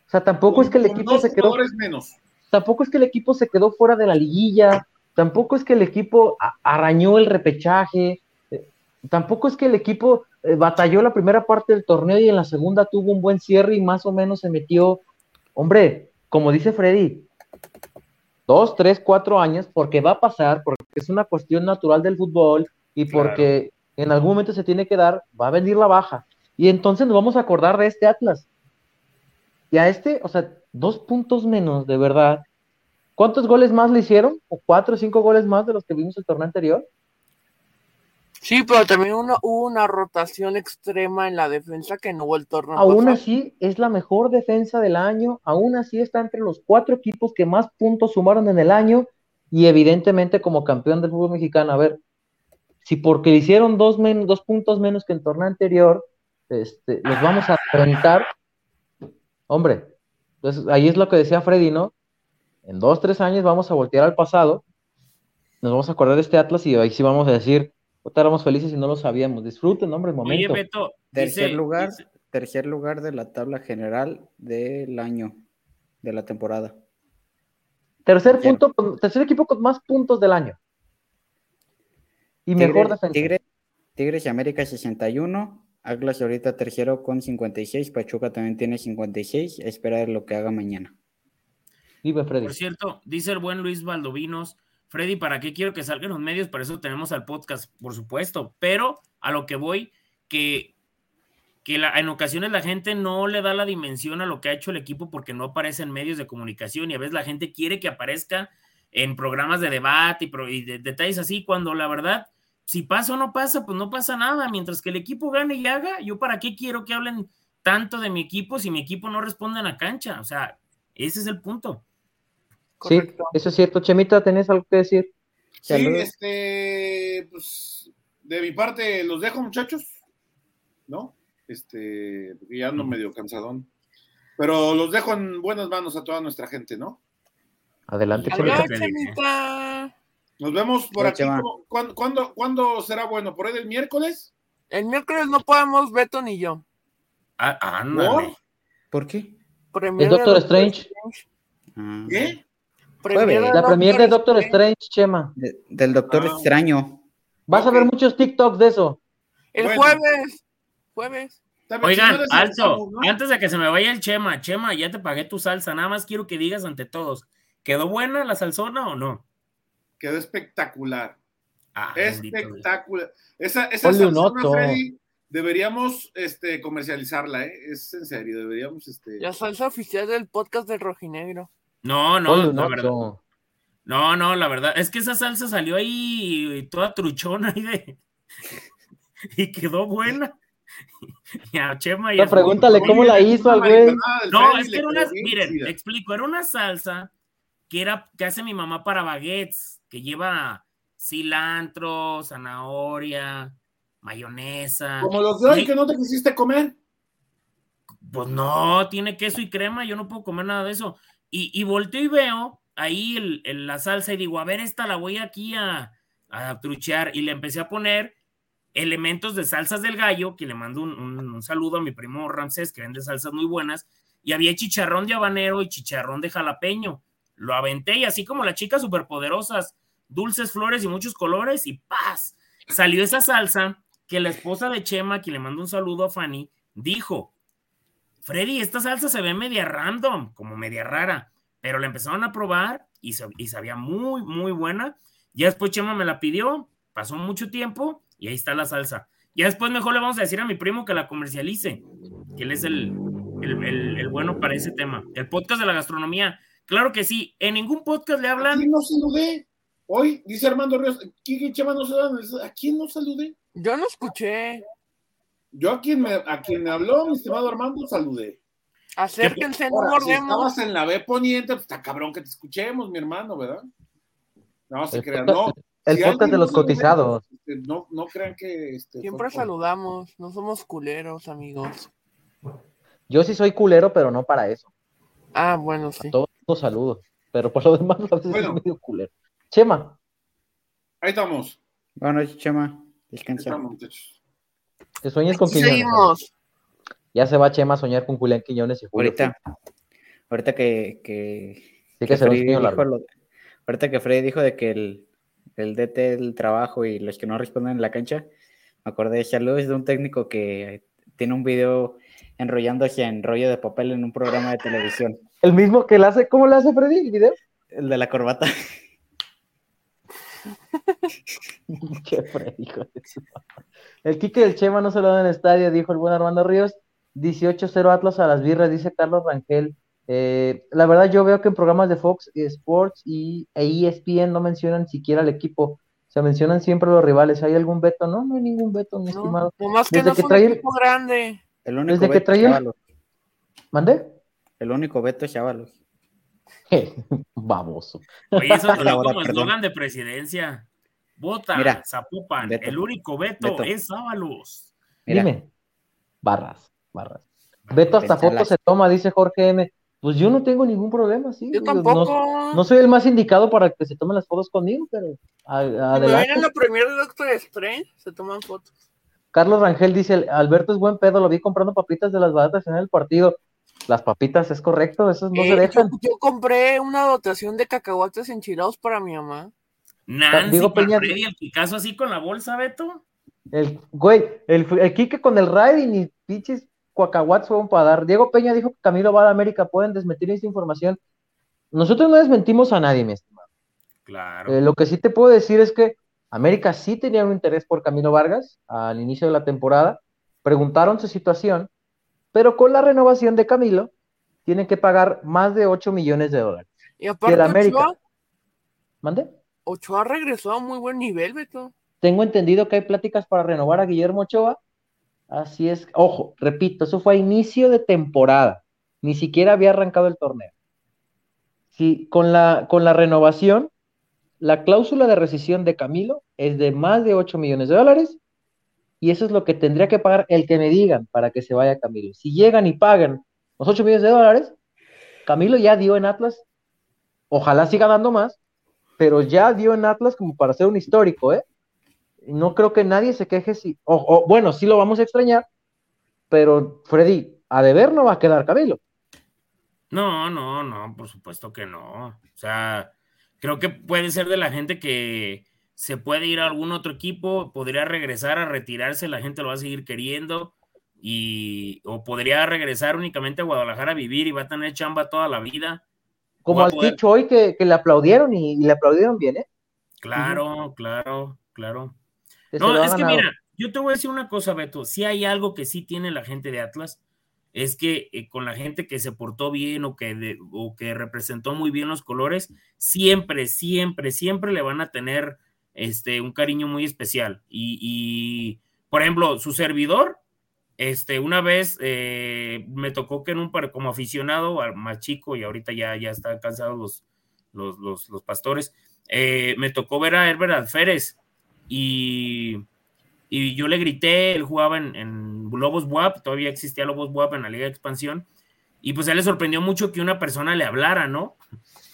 O sea, tampoco es que el equipo se quedó. Menos. Tampoco es que el equipo se quedó fuera de la liguilla. Tampoco es que el equipo arañó el repechaje. Eh, tampoco es que el equipo eh, batalló la primera parte del torneo y en la segunda tuvo un buen cierre y más o menos se metió. Hombre, como dice Freddy, dos, tres, cuatro años, porque va a pasar, porque es una cuestión natural del fútbol y porque en algún momento se tiene que dar, va a venir la baja. Y entonces nos vamos a acordar de este Atlas. Y a este, o sea, dos puntos menos, de verdad. ¿Cuántos goles más le hicieron? ¿O cuatro o cinco goles más de los que vimos el torneo anterior? Sí, pero también hubo una rotación extrema en la defensa que no hubo el torneo. Aún así, es la mejor defensa del año. Aún así, está entre los cuatro equipos que más puntos sumaron en el año. Y evidentemente, como campeón del fútbol mexicano, a ver, si porque hicieron dos, dos puntos menos que el torneo anterior, este, los vamos a enfrentar. Hombre, entonces ahí es lo que decía Freddy, ¿no? En dos, tres años vamos a voltear al pasado, nos vamos a acordar de este Atlas y ahí sí vamos a decir, éramos felices y no lo sabíamos. Disfruten, hombre, el momento. Oye, Beto, tercer lugar, tercer lugar de la tabla general del año, de la temporada. Tercer punto, tercer equipo con más puntos del año. Y mejor defensa. Tigres y América 61, Atlas ahorita tercero con 56, Pachuca también tiene 56, espera lo que haga mañana. Freddy. Por cierto, dice el buen Luis Valdovinos, Freddy, ¿para qué quiero que salgan los medios? Para eso tenemos al podcast, por supuesto, pero a lo que voy, que, que en ocasiones la gente no le da la dimensión a lo que ha hecho el equipo porque no aparece en medios de comunicación y a veces la gente quiere que aparezca en programas de debate y, detalles así, cuando la verdad, si pasa o no pasa, pues no pasa nada, mientras que el equipo gane y haga, yo para qué quiero que hablen tanto de mi equipo si mi equipo no responde en la cancha, o sea, ese es el punto. Sí, eso es cierto. Chemita, ¿tenés algo que decir? Sí, este, pues de mi parte los dejo, muchachos, ¿no? Este, ya ando medio cansadón. Pero los dejo en buenas manos a toda nuestra gente, ¿no? Adelante, Chemita. Nos vemos por aquí. ¿Cuándo, ¿cuándo, será bueno? ¿Por ahí el miércoles? El miércoles no podemos, Beto ni yo. Ah, ¿Por? qué? ¿El Doctor Strange? Ah. ¿Qué? La premier de Doctor Strange, Chema. del Doctor ah. Extraño. Vas a ver muchos TikToks de eso. El jueves. Jueves. Oigan, alto, antes de que se me vaya el Chema, Chema, ya te pagué tu salsa, nada más quiero que digas ante todos, ¿quedó buena la salsona o no? Quedó espectacular. Ah, espectacular. Esa, esa salsona, Freddy, deberíamos este, comercializarla, ¿eh? Es en serio, deberíamos... Este... La salsa oficial del podcast del Rojinegro. No, no, la verdad. No, no, la verdad. Es que esa salsa salió ahí toda truchona ahí de. y quedó buena. Ya, Chema, ya pregúntale cómo la hizo al güey. No, es que era una, miren, explico, era una salsa que era que hace mi mamá para baguettes, que lleva cilantro, zanahoria, mayonesa. Como los de hoy que no te quisiste comer. Pues no, tiene queso y crema, yo no puedo comer nada de eso. Y, y volteo y veo ahí el, la salsa y digo, a ver, esta la voy aquí a, truchear. Y le empecé a poner elementos de salsas del gallo, que le mando un, saludo a mi primo Ramsés, que vende salsas muy buenas. Y había chicharrón de habanero y chicharrón de jalapeño. lo aventé y así como las chicas superpoderosas, dulces flores y muchos colores y paz, salió esa salsa que la esposa de Chema, quien le mandó un saludo a Fanny, dijo, Freddy, esta salsa se ve media random, como media rara, pero la empezaron a probar y, y sabía muy, muy buena. Ya después Chema me la pidió, pasó mucho tiempo y ahí está la salsa. Ya después mejor le vamos a decir a mi primo que la comercialice, que él es el, el, bueno para ese tema. El podcast de la gastronomía. Claro que sí, en ningún podcast le hablan. ¿A quién no saludé? Hoy, dice Armando Ríos, Kiki Chema no ¿A quién no saludé? Yo no escuché. Yo a quien me, a quien me habló, mi estimado Armando, saludé. Acérquense, no Si estabas en la B poniente, pues está cabrón que te escuchemos, mi hermano, ¿verdad? No se crean, no. El podcast de los cotizados. Este, no, no crean que. Este, Siempre saludamos, no somos culeros, amigos. Yo sí soy culero, pero no para eso. Ah, bueno, sí. A todos los saludos, pero por lo demás a veces bueno. medio culero. Chema. Ahí estamos. Bueno, Chema, descansa. Que sueñes con Quiñones. Ya se va Chema a soñar con Julián Quiñones y Julio. Ahorita, ahorita que, que, sí que, se dijo lo, ahorita que Freddy dijo de que el, el DT del trabajo y los que no responden en la cancha, me acordé de saludos de un técnico que tiene un video enrollándose en rollo de papel en un programa de televisión. ¿El mismo que le hace? ¿Cómo le hace Freddy el video? El de la corbata. Qué Freddy, El Quique del Chema no se lo da en el estadio, dijo el buen Armando Ríos. 18-0 Atlas a las birras, dice Carlos Rangel. Eh, la verdad, yo veo que en programas de Fox Sports y ESPN no mencionan siquiera el equipo. Se mencionan siempre los rivales. ¿Hay algún veto? No, no hay ningún veto, mi estimado. más que Desde no que trae un equipo grande. El único Desde que trae ¿Mande? El único veto es Chavalos. Baboso. Oye, eso es como eslogan de presidencia. Vota, Mira, Zapopan. El único veto, es Sábalos. Dime. Barras, barras. Veto hasta foto se toma, dice Jorge M. Pues yo no tengo ningún problema, sí. Yo tampoco. No, soy el más indicado para que se tomen las fotos conmigo, pero adelante. en la premier de Doctor Strange, se toman fotos. Carlos Rangel dice, Alberto es buen pedo, lo vi comprando papitas de las baratas en el partido. Las papitas, es correcto, esos no se eh, dejan. Yo, compré una dotación de cacahuates enchilados para mi mamá. Nancy, Digo, Peña, Freddy, el Picasso así con la bolsa, Beto. El, güey, el, el Kike con el riding y pinches Cuacahuats fueron para dar. Diego Peña dijo que Camilo va a América, pueden desmentir esta información. Nosotros no desmentimos a nadie, mi estimado. Claro. Eh, lo que sí te puedo decir es que América sí tenía un interés por Camilo Vargas al inicio de la temporada. Preguntaron su situación, pero con la renovación de Camilo tienen que pagar más de 8 millones de dólares. Y aparte, América. ¿Mande? Ochoa regresó a muy buen nivel, Beto. Tengo entendido que hay pláticas para renovar a Guillermo Ochoa Así es. Ojo, repito, eso fue a inicio de temporada. Ni siquiera había arrancado el torneo. Sí, con la, con la renovación, la cláusula de rescisión de Camilo es de más de 8 millones de dólares y eso es lo que tendría que pagar el que me digan para que se vaya Camilo. Si llegan y pagan los 8 millones de dólares, Camilo ya dio en Atlas, ojalá siga dando más, pero ya dio en Atlas como para ser un histórico, ¿eh? no creo que nadie se queje si, o, bueno, sí lo vamos a extrañar, pero Freddy, a deber no va a quedar Camilo. No, no, no, por supuesto que no. O sea, creo que puede ser de la gente que se puede ir a algún otro equipo, podría regresar a retirarse, la gente lo va a seguir queriendo, y o podría regresar únicamente a Guadalajara a vivir y va a tener chamba toda la vida. Como al dicho hoy que, le aplaudieron y, le aplaudieron bien, ¿eh? Claro, claro, claro. No, es que mira, yo te voy a decir una cosa, Beto. Si hay algo que sí tiene la gente de Atlas, es que eh, con la gente que se portó bien o que, o que representó muy bien los colores, siempre, siempre, siempre le van a tener este, un cariño muy especial. Y, por ejemplo, su servidor, este, una vez eh, me tocó que en un par, como aficionado más chico, y ahorita ya, ya están cansados los, los, los, pastores, eh, me tocó ver a Herbert Alférez y, yo le grité, él jugaba en, Lobos WAP, todavía existía Lobos WAP en la Liga de Expansión, y pues a él le sorprendió mucho que una persona le hablara, ¿no?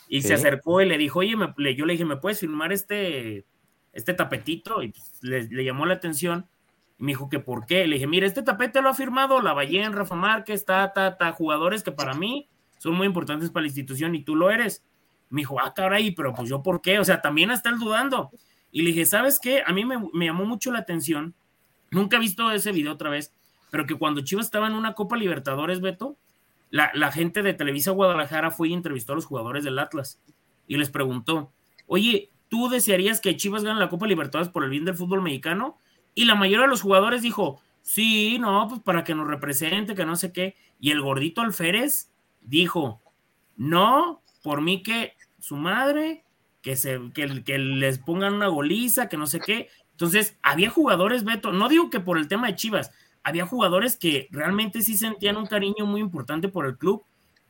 Y se acercó y le dijo, oye, yo le dije, ¿me puedes filmar este, este tapetito? Y pues, le, llamó la atención. Y me dijo que por qué. Le dije, mira, este tapete lo ha firmado la Ballén, Rafa Márquez, ta, ta, ta, jugadores que para mí son muy importantes para la institución y tú lo eres. Me dijo, ah, caray, pero pues yo, ¿por qué? O sea, también está el dudando. Y le dije, ¿sabes qué? A mí me, me llamó mucho la atención. Nunca he visto ese video otra vez, pero que cuando Chivas estaba en una Copa Libertadores, Beto, la, la, gente de Televisa Guadalajara fue y entrevistó a los jugadores del Atlas y les preguntó, oye, ¿tú desearías que Chivas gane la Copa Libertadores por el bien del fútbol mexicano? Y la mayoría de los jugadores dijo, sí, no, pues para que nos represente, que no sé qué. Y el gordito Alférez dijo, no, por mí que su madre, que, se, que, que les pongan una goliza, que no sé qué. Entonces, había jugadores, Beto, no digo que por el tema de Chivas, había jugadores que realmente sí sentían un cariño muy importante por el club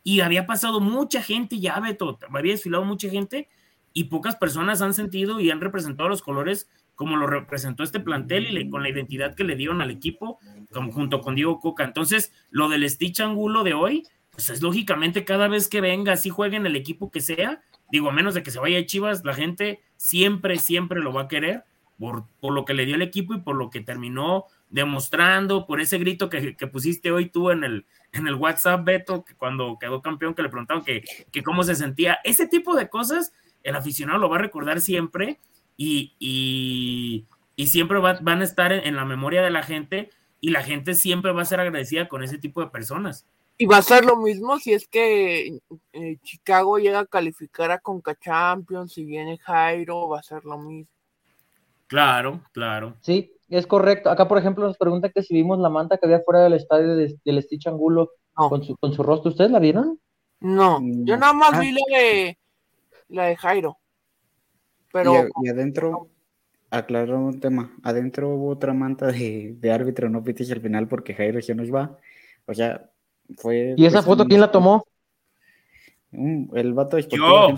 y había pasado mucha gente ya, Beto, había desfilado mucha gente y pocas personas han sentido y han representado los colores como lo representó este plantel y le, con la identidad que le dieron al equipo, como, junto con Diego Coca. Entonces, lo del Stitch Angulo de hoy, pues es lógicamente cada vez que venga, así juegue en el equipo que sea, digo, a menos de que se vaya a Chivas, la gente siempre, siempre lo va a querer por, por lo que le dio el equipo y por lo que terminó demostrando por ese grito que, pusiste hoy tú en el, en el WhatsApp, Beto, que cuando quedó campeón, que le preguntaron que, que, cómo se sentía. Ese tipo de cosas, el aficionado lo va a recordar siempre y, y, siempre van a estar en, la memoria de la gente y la gente siempre va a ser agradecida con ese tipo de personas. Y va a ser lo mismo si es que eh, Chicago llega a calificar a Conca Champions, si viene Jairo, va a ser lo mismo. Claro, claro. Sí, es correcto. Acá, por ejemplo, nos preguntan que si vimos la manta que había fuera del estadio del Stitch Angulo con, su, con su rostro. ¿Ustedes la vieron? No, yo nada más ah. vi la de, la de Jairo. Pero, y, adentro, aclarar un tema, adentro hubo otra manta de, de árbitro, no pites al final porque Jairo ya nos va. O sea, fue... ¿Y esa foto quién la tomó? el vato de Yo.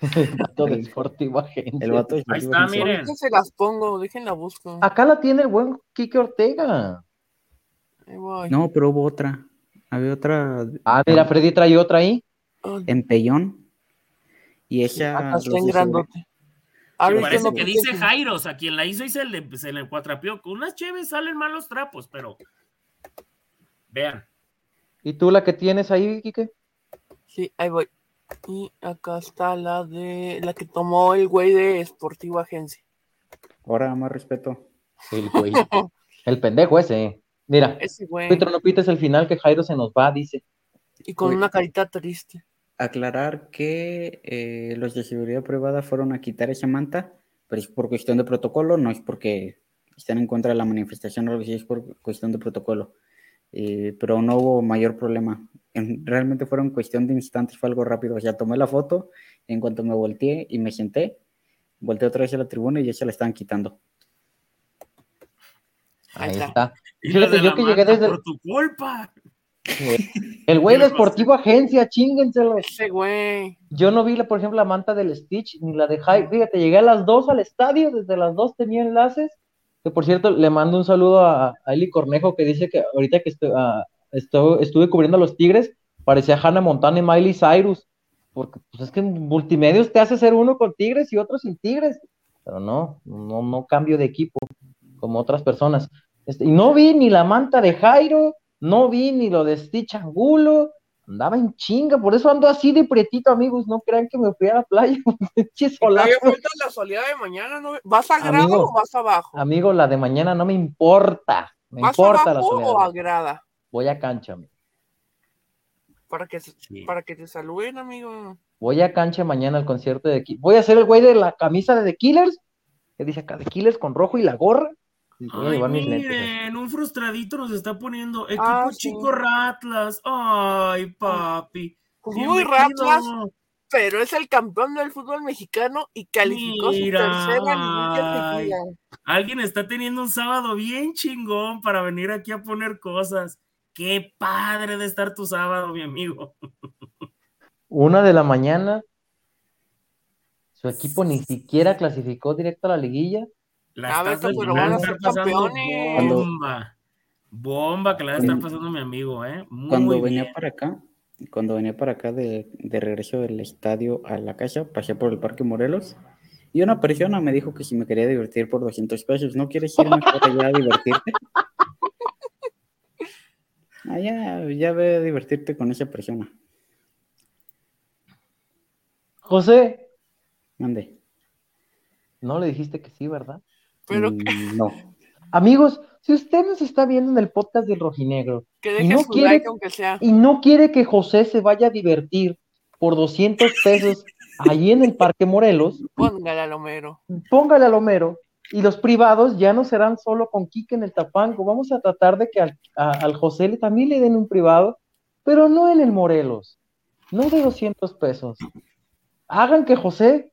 El vato de Sportivo Agencia. El vato Ahí está, miren. se las pongo, déjenla busco. Acá la tiene el buen Kike Ortega. No, pero hubo otra. Había otra. Ah, mira, Freddy trae otra ahí. En Pellón. Y ella. Acá está en grandote. parece que dice Jairos, a quien la hizo y se le, se le cuatrapeó. Con unas cheves salen malos trapos, pero. Vean. ¿Y tú la que tienes ahí, Kike? Sí, ahí voy. Y acá está la de la que tomó el güey de Sportivo Agencia. Ahora más respeto. El güey. el pendejo ese. Mira, ese güey. no pites el final que Jairo se nos va, dice. Y con una carita triste. Aclarar que eh, los de seguridad privada fueron a quitar esa manta, pero es por cuestión de protocolo, no es porque estén en contra de la manifestación o algo así, es por cuestión de protocolo. Eh, pero no hubo mayor problema. realmente fueron cuestión de instantes, fue algo rápido. O sea, tomé la foto, en cuanto me volteé y me senté, volteé otra vez a la tribuna y ya se la estaban quitando. Ahí está. Fíjate, yo que llegué desde. Por tu culpa. El güey de Sportivo Agencia, chíngenselo. Ese güey. Yo no vi, por ejemplo, la manta del Stitch ni la de Hype. Fíjate, llegué a las dos al estadio, desde las dos tenía enlaces que por cierto, le mando un saludo a, Eli Cornejo que dice que ahorita que ah, estuve cubriendo a los Tigres, parecía Hannah Montana y Miley Cyrus. Porque pues es que en multimedios te hace ser uno con Tigres y otro sin Tigres. Pero no, no, no cambio de equipo como otras personas. Este, y no vi ni la manta de Jairo, no vi ni lo de Stitch Angulo, andaba en chinga, por eso ando así de prietito, amigos, no crean que me fui a la playa. la salida de mañana, ¿no? ¿vas a grada o vas abajo? Amigo, la de mañana no me importa, me importa la salida. o a grada? Voy a cancha, amigo. Para que, para que te saluden, amigo. Voy a cancha mañana al concierto de Voy a hacer el güey de la camisa de The Killers, que dice acá The Killers con rojo y la gorra. Ay, miren, un frustradito nos está poniendo equipo ah, chico Ratlas. Ay, papi. Pues muy Ratlas, pero es el campeón del fútbol mexicano y calificó su tercera Alguien está teniendo un sábado bien chingón para venir aquí a poner cosas. Qué padre de estar tu sábado, mi amigo. Una de la mañana. Su equipo ni siquiera clasificó directo a la liguilla la a estás, pero van a ser campeones. Bomba. Bomba que la va a estar pasando mi amigo, ¿eh? cuando venía para acá, cuando venía para acá de, de, regreso del estadio a la casa, pasé por el Parque Morelos y una persona me dijo que si me quería divertir por 200 pesos, ¿no quieres irme por allá a divertirte? Ah, ya, ya ve a divertirte con esa persona. José. ¿Dónde? No le dijiste que sí, ¿verdad? Pero mm, no. Amigos, si usted nos está viendo en el podcast del Rojinegro que y no quiere like aunque sea. y no quiere que José se vaya a divertir por 200 pesos allí en el Parque Morelos, Póngale al Homero. póngale al Homero y los privados ya no serán solo con Quique en el Tapanco. Vamos a tratar de que al, a- al José le, también le den un privado, pero no en el Morelos, no de 200 pesos. Hagan que José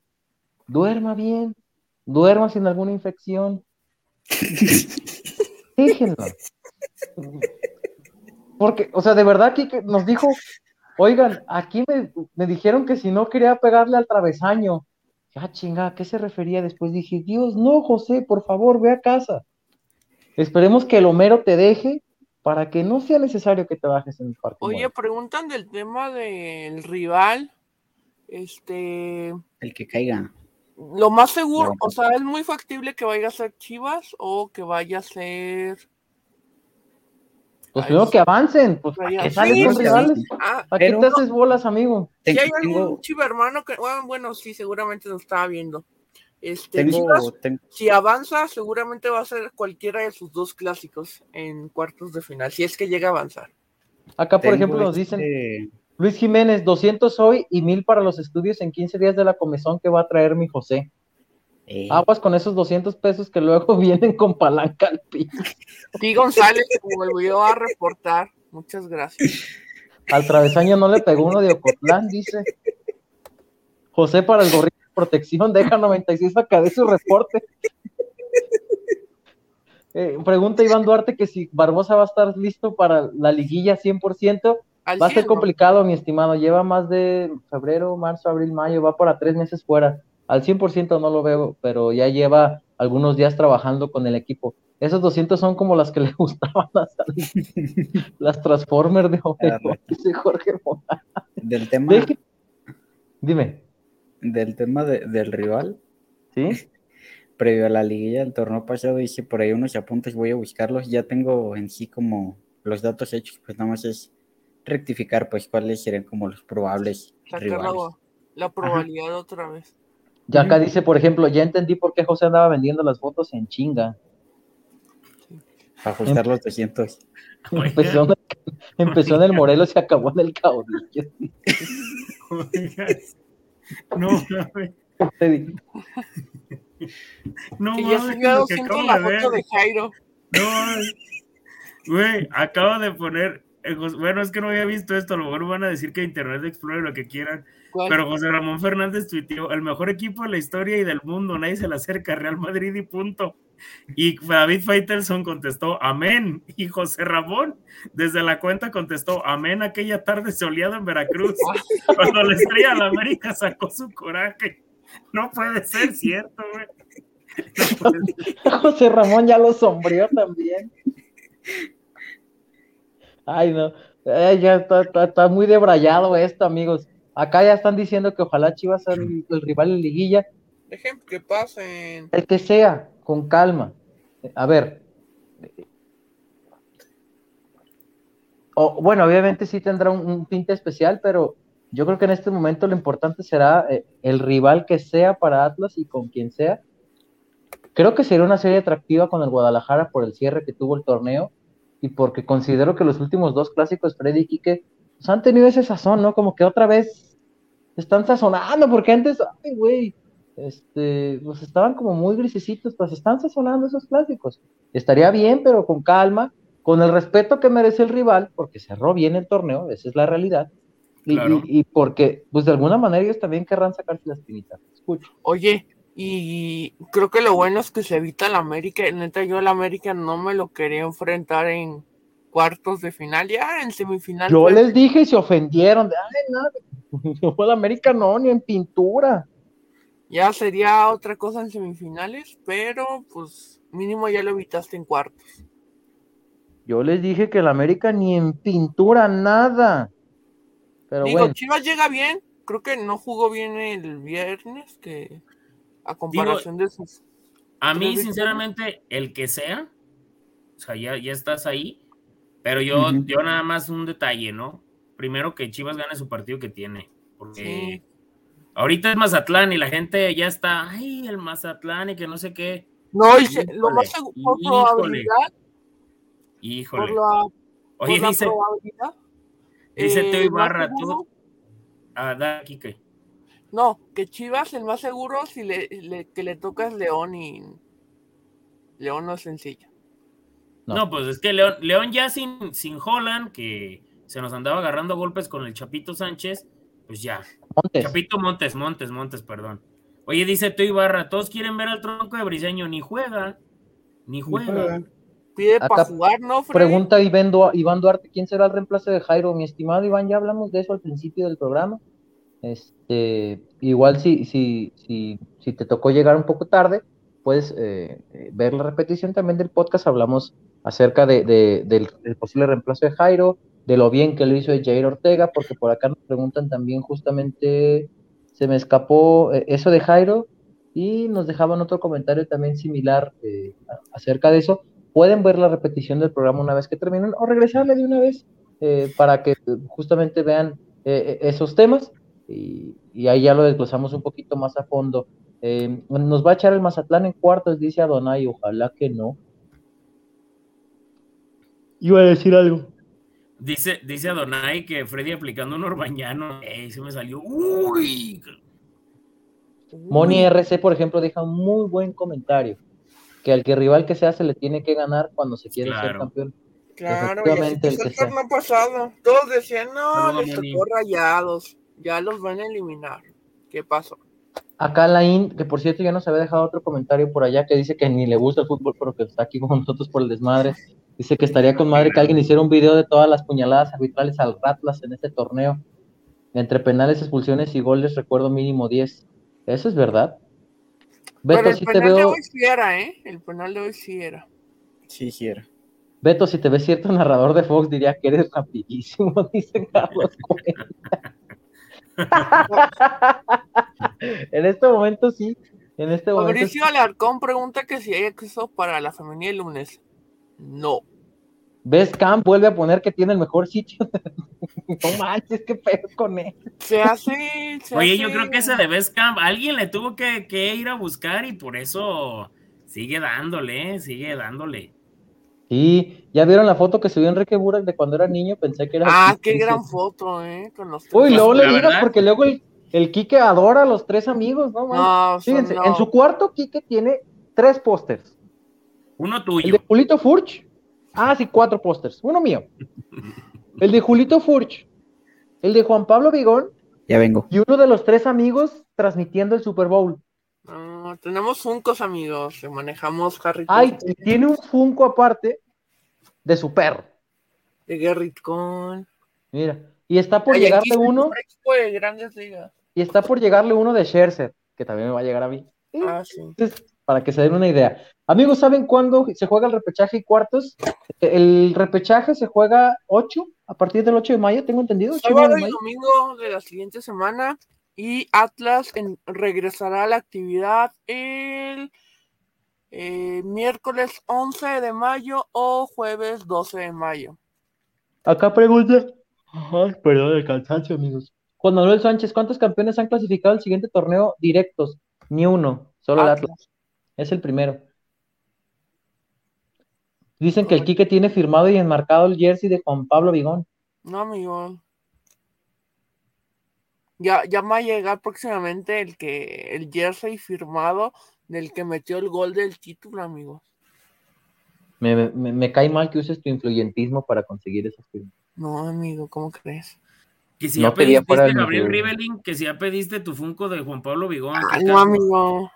duerma bien, duerma sin alguna infección. Déjenlo. Porque, o sea, de verdad Quique nos dijo, oigan, aquí me, me dijeron que si no quería pegarle al travesaño. Ah, chinga, ¿a qué se refería? Después dije, Dios, no, José, por favor, ve a casa. Esperemos que el Homero te deje para que no sea necesario que te bajes en el parque. Oye, preguntan del tema del rival. Este, El que caiga. Lo más seguro, o sea, es muy factible que vaya a ser Chivas o que vaya a ser. pues primero que avancen, pues ¿para vaya- qué sales Sí, con sí, rivales? Ah, ¿Para qué te haces bolas, amigo? si hay algún chiva hermano que, bueno, bueno, sí, seguramente lo estaba viendo. Este, tengo, Chivas, si avanza, seguramente va a ser cualquiera de sus dos clásicos en cuartos de final, si es que llega a avanzar. Acá, por tengo ejemplo, nos este- dicen, Luis Jiménez, 200 hoy y 1000 para los estudios en 15 días de la comezón que va a traer mi José. eh, Aguas con esos 200 pesos que luego vienen con palanca al piso. Sí, González se volvió a reportar. Muchas gracias. Al travesaño no le pegó uno de Ocotlán, dice. José para el gorrito de protección, deja 96 acá de su reporte. Eh, pregunta Iván Duarte que si Barbosa va a estar listo para la liguilla 100%. Al Va a ser complicado, mi estimado. Lleva más de febrero, marzo, abril, mayo, va para tres meses fuera. Al 100% no lo veo, pero ya lleva algunos días trabajando con el equipo. Esos 200 son como las que le gustaban a Sally. las Transformers de dice Jorge Mora. del tema, Dime, del tema de- del rival, ¿sí? previo a la liguilla del torneo pasado hice por ahí unos apuntes, voy a buscarlos, ya tengo en sí como los datos hechos, pues nada más es rectificar pues cuáles serían como los probables Sacar rivales. la, la probabilidad otra vez. Ya acá dice, por ejemplo, ya entendí por qué José andaba vendiendo las fotos en chinga. Para ajustar los 200. Empezó, en- empezó en el Morelos y acabó en el caudillo. No, mames. No, que ya mames, subió a lo que 200 acabo la de ver. foto de Jairo. No, güey, acabo de poner. Eh, Bueno, es que no había visto esto. A lo mejor van a decir que Internet Explorer lo que quieran. ¿Cuál? Pero José Ramón Fernández tuiteó: el mejor equipo de la historia y del mundo. Nadie se le acerca. Real Madrid y punto. Y David Faitelson contestó: Amén. Y José Ramón, desde la cuenta, contestó: Amén. Aquella tarde soleada en Veracruz. Cuando la estrella de la América sacó su coraje. No puede ser cierto, güey. No. José Ramón ya lo sombreó también. Ay, no. Ay, ya está, está- está muy debrayado esto, amigos. Acá ya están diciendo que ojalá Chivas sea el, el rival en liguilla. Dejen que pasen. El que sea, con calma. A ver. O, bueno, obviamente sí tendrá un, un tinte especial, pero yo creo que en este momento lo importante será eh, el rival que sea para Atlas y con quien sea. Creo que sería una serie atractiva con el Guadalajara por el cierre que tuvo el torneo y porque considero que los últimos dos clásicos, Freddy y Quique, pues han tenido ese sazón, ¿no? Como que otra vez están sazonando, porque antes, ay, güey, este, pues estaban como muy grisecitos, pues están sazonando esos clásicos. Estaría bien, pero con calma, con el respeto que merece el rival, porque cerró bien el torneo, esa es la realidad, y, Claro. y- y porque, pues de alguna manera ellos también querrán sacarse las pinitas. Escucho. Oye, y creo que lo bueno es que se evita la América. Neta, yo la América no me lo quería enfrentar en cuartos de final, ya en semifinal. Yo les dije y se ofendieron, de, ay, yo la América no, ni en pintura. Ya sería otra cosa en semifinales, pero pues mínimo ya lo evitaste en cuartos. Yo les dije que la América ni en pintura, nada. Pero Digo, bueno, Chivas llega bien, creo que no jugó bien el viernes, que a comparación de sus... A mí, sinceramente, el que sea, o sea, ya, ya estás ahí, pero yo, yo nada más un detalle, ¿no? Primero que Chivas gane su partido que tiene, porque Sí. Ahorita es Mazatlán y la gente ya está, ay, el Mazatlán y que no sé qué. No, y lo más seguro, por probabilidad. Híjole. Por la, Oye, por la dice, probabilidad. dice eh, Teo Ibarra, tú. Ah, da, Quique. No, que Chivas el más seguro si le, le- que le toca es León y León no es sencillo. No. No, pues es que León, León ya sin, sin Holland, que se nos andaba agarrando golpes con el Chapito Sánchez, pues ya. Montes. Chapito Montes, Montes, Montes, perdón. Oye, dice Teo Ibarra, todos quieren ver al tronco de Briseño, ni juega, ni juega. Pide para jugar, ¿no, Freddy? Pregunta Iván, Du- Iván Duarte, ¿quién será el reemplazo de Jairo? Mi estimado Iván, ya hablamos de eso al principio del programa. Este, igual si, si, si, si te tocó llegar un poco tarde, puedes eh, eh, ver la repetición también del podcast. Hablamos acerca de, de- del, posible reemplazo de Jairo, de lo bien que lo hizo Jair Ortega, porque por acá nos preguntan también justamente, se me escapó eh, eso de Jairo y nos dejaban otro comentario también similar eh, acerca de eso. Pueden ver la repetición del programa una vez que terminen o regresarle de una vez eh, para que eh, justamente vean eh, eh, esos temas y, y ahí ya lo desglosamos un poquito más a fondo. Eh, nos va a echar el Mazatlán en cuartos, dice Adonai, ojalá que no. Iba a decir algo. Dice, dice Adonai que Freddy aplicando un orbañano, ey, se me salió. Uy, Moni RC, por ejemplo, deja un muy buen comentario, que al que rival que sea se le tiene que ganar cuando se quiere ser campeón. Claro, y así el el torneo pasado. Todos decían, no, Saludos, les tocó rayados. Ya los van a eliminar. ¿Qué pasó? Acá Lain, que por cierto ya nos había dejado otro comentario por allá que dice que ni le gusta el fútbol, pero que está aquí con nosotros por el desmadre. Dice que estaría con madre que alguien hiciera un video de todas las puñaladas arbitrales al Ratlas en este torneo. Entre penales, expulsiones y goles, recuerdo mínimo 10. Eso es verdad. Pero Beto, el si te penal de veo, hoy sí era, ¿eh? El penal de hoy sí era. Sí, sí era. Beto, si te ves cierto narrador de Fox, diría que eres rapidísimo, dice Carlos. en este momento sí, en este momento. Mauricio Alarcón pregunta que si hay acceso para la femenil el lunes. No. ¿Ves? Camp vuelve a poner que tiene el mejor sitio. no manches, qué pedo con él. Se hace. se Oye, hace- yo creo que esa de Best Camp, alguien le tuvo que, que ir a buscar y por eso sigue dándole, sigue dándole. Sí, ya vieron la foto que subió Enrique Burak de cuando era niño, pensé que era. Ah, qué gran foto, ¿eh? Con los Uy, luego le digas porque luego el, el Quique adora a los tres amigos, ¿no? man? No, Fíjense, no. en su cuarto Quique tiene tres pósters. Uno El tuyo. de Julito Furch. Ah, sí, cuatro pósters. Uno mío. El de Julito Furch. El de Juan Pablo Vigón. Ya vengo. Y uno de los tres amigos transmitiendo el Super Bowl. No, tenemos Funcos, amigos. que Manejamos Harry Ay, Potter, tiene un Funko aparte de su perro. de Gerrit Con. Mira. Y está por Ay, llegarle uno. De Grandes Ligas. Y está por llegarle uno de Scherzer, que también me va a llegar a mí. Ah, sí. Entonces, para que se den una idea. Amigos, ¿saben cuándo se juega el repechaje y cuartos? El repechaje se juega 8, a partir del 8 de mayo, tengo entendido. 8 y nueve Sábado y mayo. domingo de la siguiente semana. Y Atlas en- regresará a la actividad el eh, miércoles 11 de mayo o jueves 12 de mayo. Acá pregunta. Ay, perdón el cansancio, amigos. Juan Manuel Sánchez, ¿cuántos campeones han clasificado al siguiente torneo directos? Ni uno, solo el Atlas. Es el primero. Dicen que el Quique tiene firmado y enmarcado el jersey de Juan Pablo Vigón. No, amigo. Ya, ya va a llegar próximamente el que el jersey firmado del que metió el gol del título, amigos. Me, me- me cae mal que uses tu influyentismo para conseguir esas firmas. No, amigo, ¿cómo crees? Que si No ya pediste el Gabriel. Rivelin, que si ya pediste tu Funko de Juan Pablo Vigón. Ah, ¿qué no, amigo.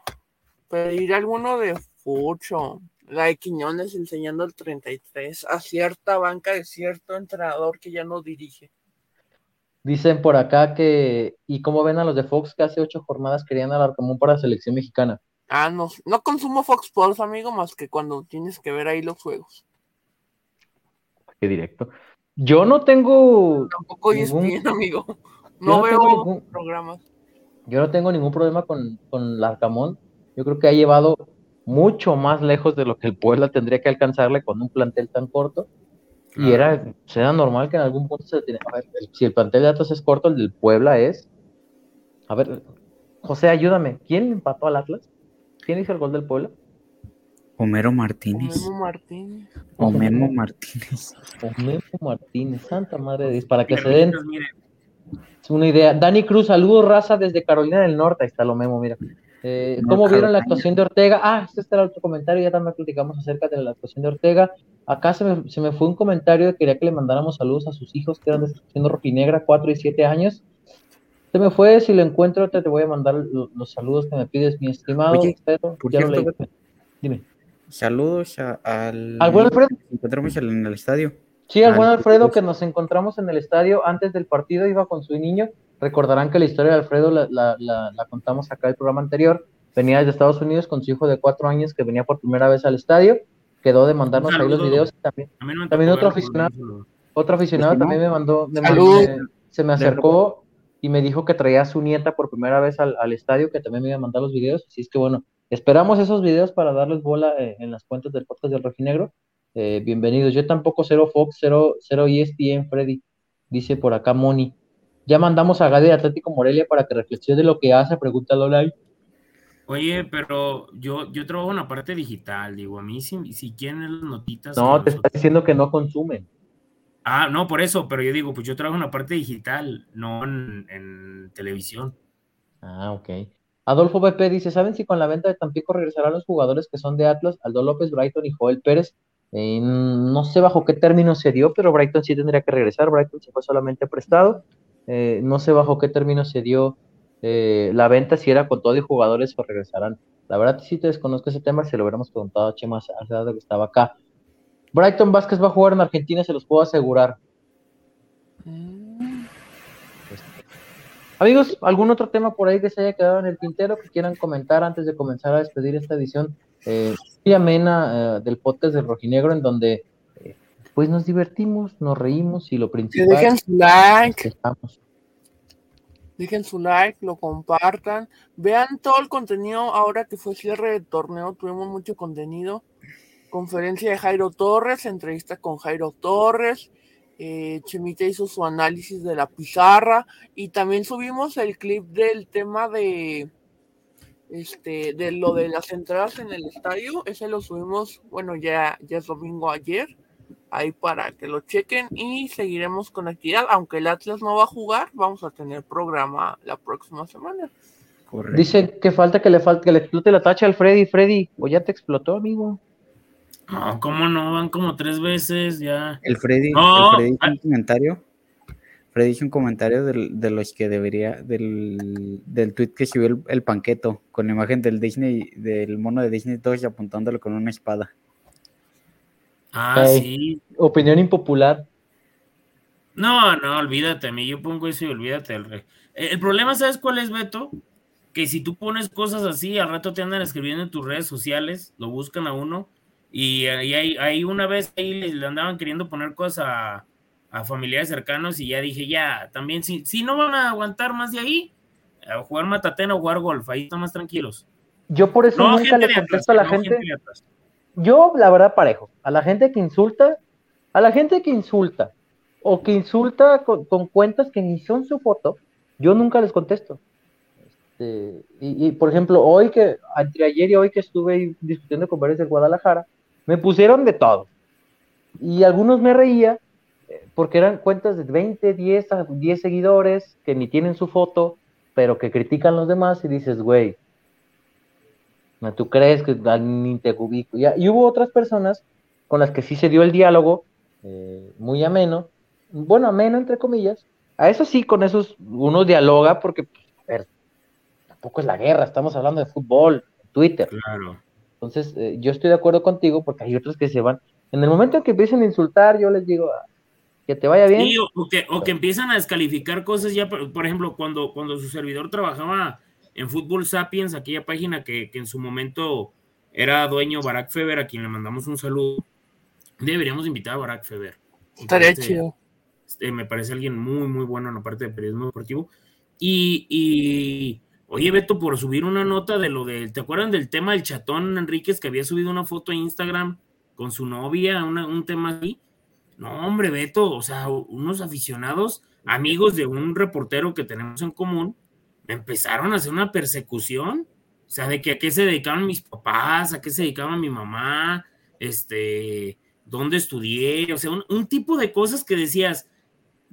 Pedir alguno de Fucho. La de Quiñones enseñando el 33 a cierta banca de cierto entrenador que ya no dirige. Dicen por acá que, ¿y cómo ven a los de Fox que hace ocho jornadas querían al común para la selección mexicana? Ah, no, no consumo Fox Sports, amigo, más que cuando tienes que ver ahí los juegos. Qué directo. Yo no tengo, Tampoco Ningún- ESPN, amigo. Yo No, no veo tengo ningún- programas. yo no tengo ningún problema con, con Larcamón. Yo creo que ha llevado mucho más lejos de lo que el Puebla tendría que alcanzarle con un plantel tan corto. Y era, era normal que en algún punto se tenía. A ver, si el plantel de Atlas es corto, el del Puebla es. A ver, José, ayúdame. ¿Quién empató al Atlas? ¿Quién hizo el gol del pueblo? Homero Martínez. Memo Martínez. Homero Martínez. Homero Martínez, santa madre de Dios, para que se den una idea. Dani Cruz, saludos raza desde Carolina del Norte, ahí está lo memo, mira. Eh, ¿Cómo vieron la actuación de Ortega? Ah, este era otro comentario, ya también platicamos acerca de la actuación de Ortega. Acá se me, se me fue un comentario que quería que le mandáramos saludos a sus hijos que eran de siendo rojinegra, 4 y 7 años. Se me fue, si lo encuentro, te, te voy a mandar los, saludos que me pides, mi estimado. Oye, pero por ya lo cierto, leí. Dime. Saludos a- al. Al buen Alfredo. Nos encontramos en el estadio. Sí, al Al- buen Alfredo que nos encontramos en el estadio antes del partido, iba con su niño. Recordarán que la historia de Alfredo la, la- la- la contamos acá en el programa anterior. Venía desde Estados Unidos con su hijo de cuatro años que venía por primera vez al estadio. Quedó de mandarnos ahí los videos y también. A mí no me También otro aficionado. Otro aficionado ¿no? también me mandó, me mandó- me- se me acercó y me dijo que traía a su nieta por primera vez al, al estadio, que también me iba a mandar los videos. Así es que bueno, esperamos esos videos para darles bola eh, en las cuentas del podcast del Rojinegro. Eh, bienvenidos. Yo tampoco cero Fox, cero, cero ESPN, Freddy. Dice por acá Moni. Ya mandamos a Gade de Atlético Morelia para que reflexione de lo que hace, pregúntalo live. Oye, pero yo, yo trabajo en la parte digital, digo, a mí si, si quieren las notitas. No, te está diciendo que no consumen. Ah, no, por eso, pero yo digo, pues yo trabajo en la parte digital, no en, en televisión. Ah, ok. Adolfo BP dice, ¿saben si con la venta de Tampico regresarán los jugadores que son de Atlas, Aldo López, Brighton y Joel Pérez? Eh, no sé bajo qué término se dio, pero Brighton sí tendría que regresar. Brighton se fue solamente prestado. Eh, no sé bajo qué término se dio eh, la venta, si era con todo y jugadores o regresarán. La verdad sí te desconozco ese tema, se lo hubiéramos preguntado a Chema hace rato que estaba acá. Brighton Vázquez va a jugar en Argentina, se los puedo asegurar. Mm, Amigos, ¿algún otro tema por ahí que se haya quedado en el tintero que quieran comentar antes de comenzar a despedir esta edición eh, amena eh, del podcast del Rojinegro en donde pues nos divertimos, nos reímos y lo Que principal dejen su like, estamos. dejen su like, lo compartan, vean todo el contenido ahora que fue cierre de torneo, tuvimos mucho contenido, conferencia de Jairo Torres, entrevista con Jairo Torres, eh, Chemita hizo su análisis de la pizarra y también subimos el clip del tema de este de lo de las entradas en el estadio, ese lo subimos, bueno, ya, ya es domingo ayer, ahí para que lo chequen y seguiremos con actividad, aunque el Atlas no va a jugar, vamos a tener programa la próxima semana. Correcto. Dice que falta que le falta que le explote la tacha al Freddy, Freddy, o ya te explotó, amigo. No, ¿cómo no? Van como tres veces ya. El Freddy, No, el Freddy hizo ah. un comentario. Freddy hizo un comentario del- de los que debería, del, del tweet que subió el, el panqueto, con la imagen del Disney, del mono de Disney todos apuntándolo con una espada. Ah, sí. Opinión impopular. No, no, olvídate, a mí yo pongo eso y olvídate del rey. Eh, El problema, ¿sabes cuál es, Beto? Que si tú pones cosas así, al rato te andan escribiendo en tus redes sociales, lo buscan a uno, y ahí ahí- ahí una vez ahí le, andaban queriendo poner cosas a, a familiares cercanos, y ya dije, ya, también, si, si no van a aguantar más de ahí, a jugar matatena o jugar golf, ahí están más tranquilos. Yo por eso No, nunca le contesto a la no, gente. Yo, la verdad, parejo. A la gente que insulta, a la gente que insulta o que insulta con, con cuentas que ni son su foto, yo nunca les contesto. Este, y, por ejemplo, hoy que, entre ayer y hoy que estuve discutiendo con varios del Guadalajara, me pusieron de todo. Y algunos me reía eh, porque eran cuentas de 20, 10, a 10 seguidores que ni tienen su foto, pero que critican los demás y dices, güey, ¿Tú crees que ni te ubico? Ya, y hubo otras personas con las que sí se dio el diálogo eh, muy ameno, bueno, ameno entre comillas. A eso sí, con esos uno dialoga porque pues, tampoco es la guerra, estamos hablando de fútbol, Twitter. Claro. Entonces, eh, yo estoy de acuerdo contigo porque hay otros que se van. En el momento en que empiecen a insultar, yo les digo ah, que te vaya bien. Sí, o que, o que empiezan a descalificar cosas ya, por, por ejemplo, cuando, cuando su servidor trabajaba en Fútbol Sapiens, aquella página que, que en su momento era dueño Barack Feber, a quien le mandamos un saludo, deberíamos invitar a Barack Feber. Estaría parece- chido. este, me parece alguien muy, muy bueno en la parte de periodismo deportivo. Y, y, oye, Beto, por subir una nota de lo de, ¿te acuerdan del tema del chatón Enríquez que había subido una foto a Instagram con su novia, una- un tema así? No, hombre, Beto, o sea, unos aficionados, amigos de un reportero que tenemos en común, me empezaron a hacer una persecución. O sea, de que a qué se dedicaban mis papás, a qué se dedicaba mi mamá, este, dónde estudié, o sea, un, tipo de cosas que decías,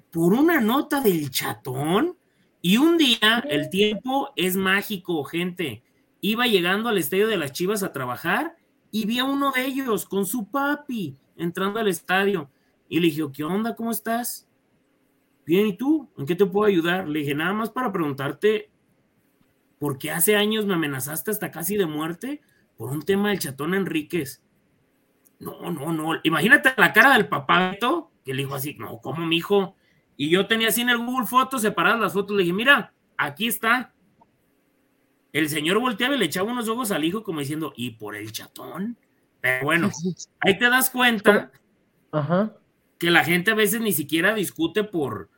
por una nota del chatón, y un día el tiempo es mágico, gente. Iba llegando al estadio de las Chivas a trabajar y vi a uno de ellos con su papi entrando al estadio. Y le dije, ¿qué onda? ¿Cómo estás? Bien, ¿y tú? ¿En qué te puedo ayudar? Le dije, nada más para preguntarte, ¿por qué hace años me amenazaste hasta casi de muerte por un tema del chatón Enríquez? No, no, no. Imagínate la cara del papá que le dijo así, no, ¿cómo mi hijo? Y yo tenía así en el Google Fotos separadas las fotos, le dije, mira, aquí está. El señor volteaba y le echaba unos ojos al hijo como diciendo, ¿y por el chatón? Pero bueno, ahí te das cuenta que la gente a veces ni siquiera discute por,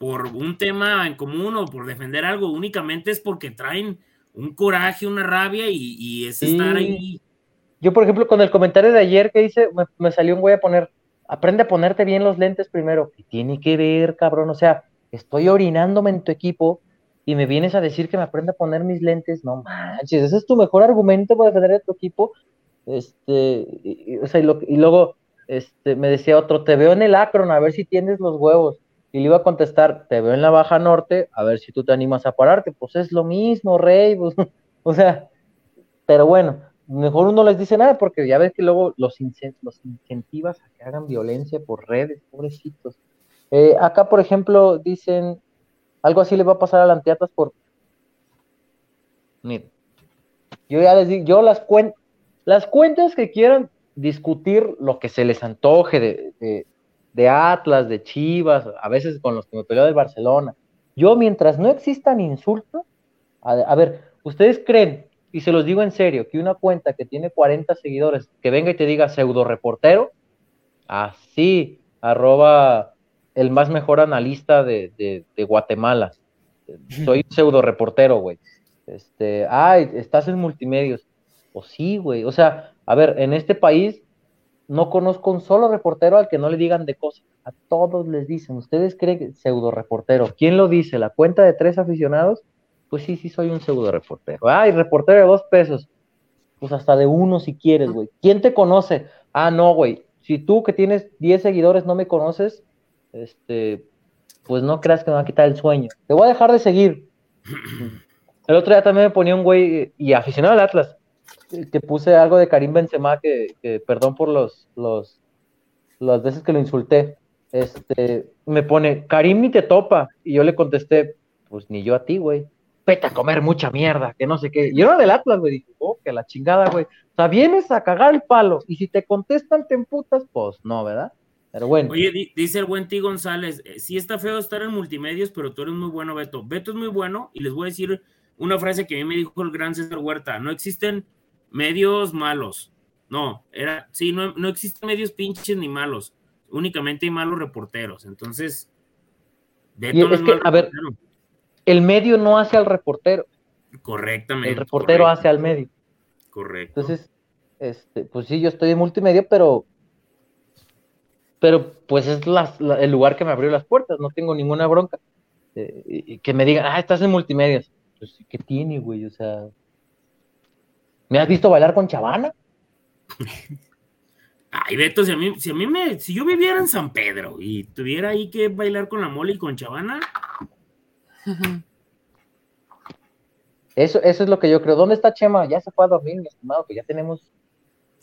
por un tema en común o por defender algo, únicamente es porque traen un coraje, una rabia y, es estar ahí. Yo, por ejemplo, con el comentario de ayer que hice, me, salió un güey a poner, aprende a ponerte bien los lentes primero. ¿Qué tiene que ver, cabrón? O sea, estoy orinándome en tu equipo y me vienes a decir que me aprenda a poner mis lentes. No manches, ese es tu mejor argumento para defender a tu equipo. Este, y, o sea, y, luego este, me decía otro, te veo en el Acron, a ver si tienes los huevos. Y le iba a contestar, te veo en la Baja Norte, a ver si tú te animas a pararte. Pues es lo mismo, Rey. Pues, o sea, pero bueno, mejor uno les dice nada porque ya ves que luego los, los incentivas a que hagan violencia por redes, pobrecitos. Eh, acá, por ejemplo, dicen, algo así le va a pasar a la Anteatas por... Yo ya les digo, yo las cuento, las cuentas que quieran discutir lo que se les antoje de, de, Atlas, de Chivas, a veces con los que me peleo de Barcelona. Yo, mientras no existan insultos, a, ver, ¿ustedes creen, y se los digo en serio, que una cuenta que tiene 40 seguidores, que venga y te diga pseudo reportero, así, arroba el más mejor analista de, de Guatemala. Soy pseudo reportero, güey. Este, ay, estás en multimedios. Pues sí, güey. O sea, a ver, en este país no conozco un solo reportero al que no le digan de cosas. A todos les dicen, ¿ustedes creen que pseudo reportero? ¿Quién lo dice? ¿La cuenta de tres aficionados? Pues sí, sí, soy un pseudo reportero. Ay, reportero de dos pesos. Pues hasta de uno si quieres, güey. ¿Quién te conoce? Ah, no, güey. Si tú que tienes 10 seguidores no me conoces, este, pues no creas que me va a quitar el sueño. Te voy a dejar de seguir. El otro día también me ponía un güey y aficionado al Atlas que puse algo de Karim Benzema, que, perdón por los, los, las veces que lo insulté, este, me pone, Karim ni te topa, y yo le contesté, pues ni yo a ti, güey, vete a comer mucha mierda, que no sé qué, y era del Atlas, güey, dije, oh, que la chingada, güey, o sea, vienes a cagar el palo, y si te contestan te emputas, pues no, ¿verdad? Pero bueno. Oye, dice el buen. González, eh, sí está feo estar en multimedios, pero tú eres muy bueno, Beto. Beto es muy bueno, y les voy a decir una frase que a mí me dijo el gran César Huerta, no existen medios malos. No, era, sí, no, no existen medios pinches ni malos. Únicamente hay malos reporteros. Entonces, a ver, el medio no hace al reportero. Correctamente. El reportero hace al medio. Correcto. Entonces, este, pues sí, yo estoy en multimedia, pero pero pues es el lugar que me abrió las puertas, no tengo ninguna bronca. Eh, y que me digan, ah, estás en multimedia. Pues, ¿qué tiene, güey? O sea, ¿Me has visto bailar con Chavana? Ay, Beto, si a mí, si a mí me, si yo viviera en San Pedro y tuviera ahí que bailar con la mole y con Chavana. Eso, eso es lo que yo creo. ¿Dónde está Chema? Ya se fue a dormir, mi estimado, que ya tenemos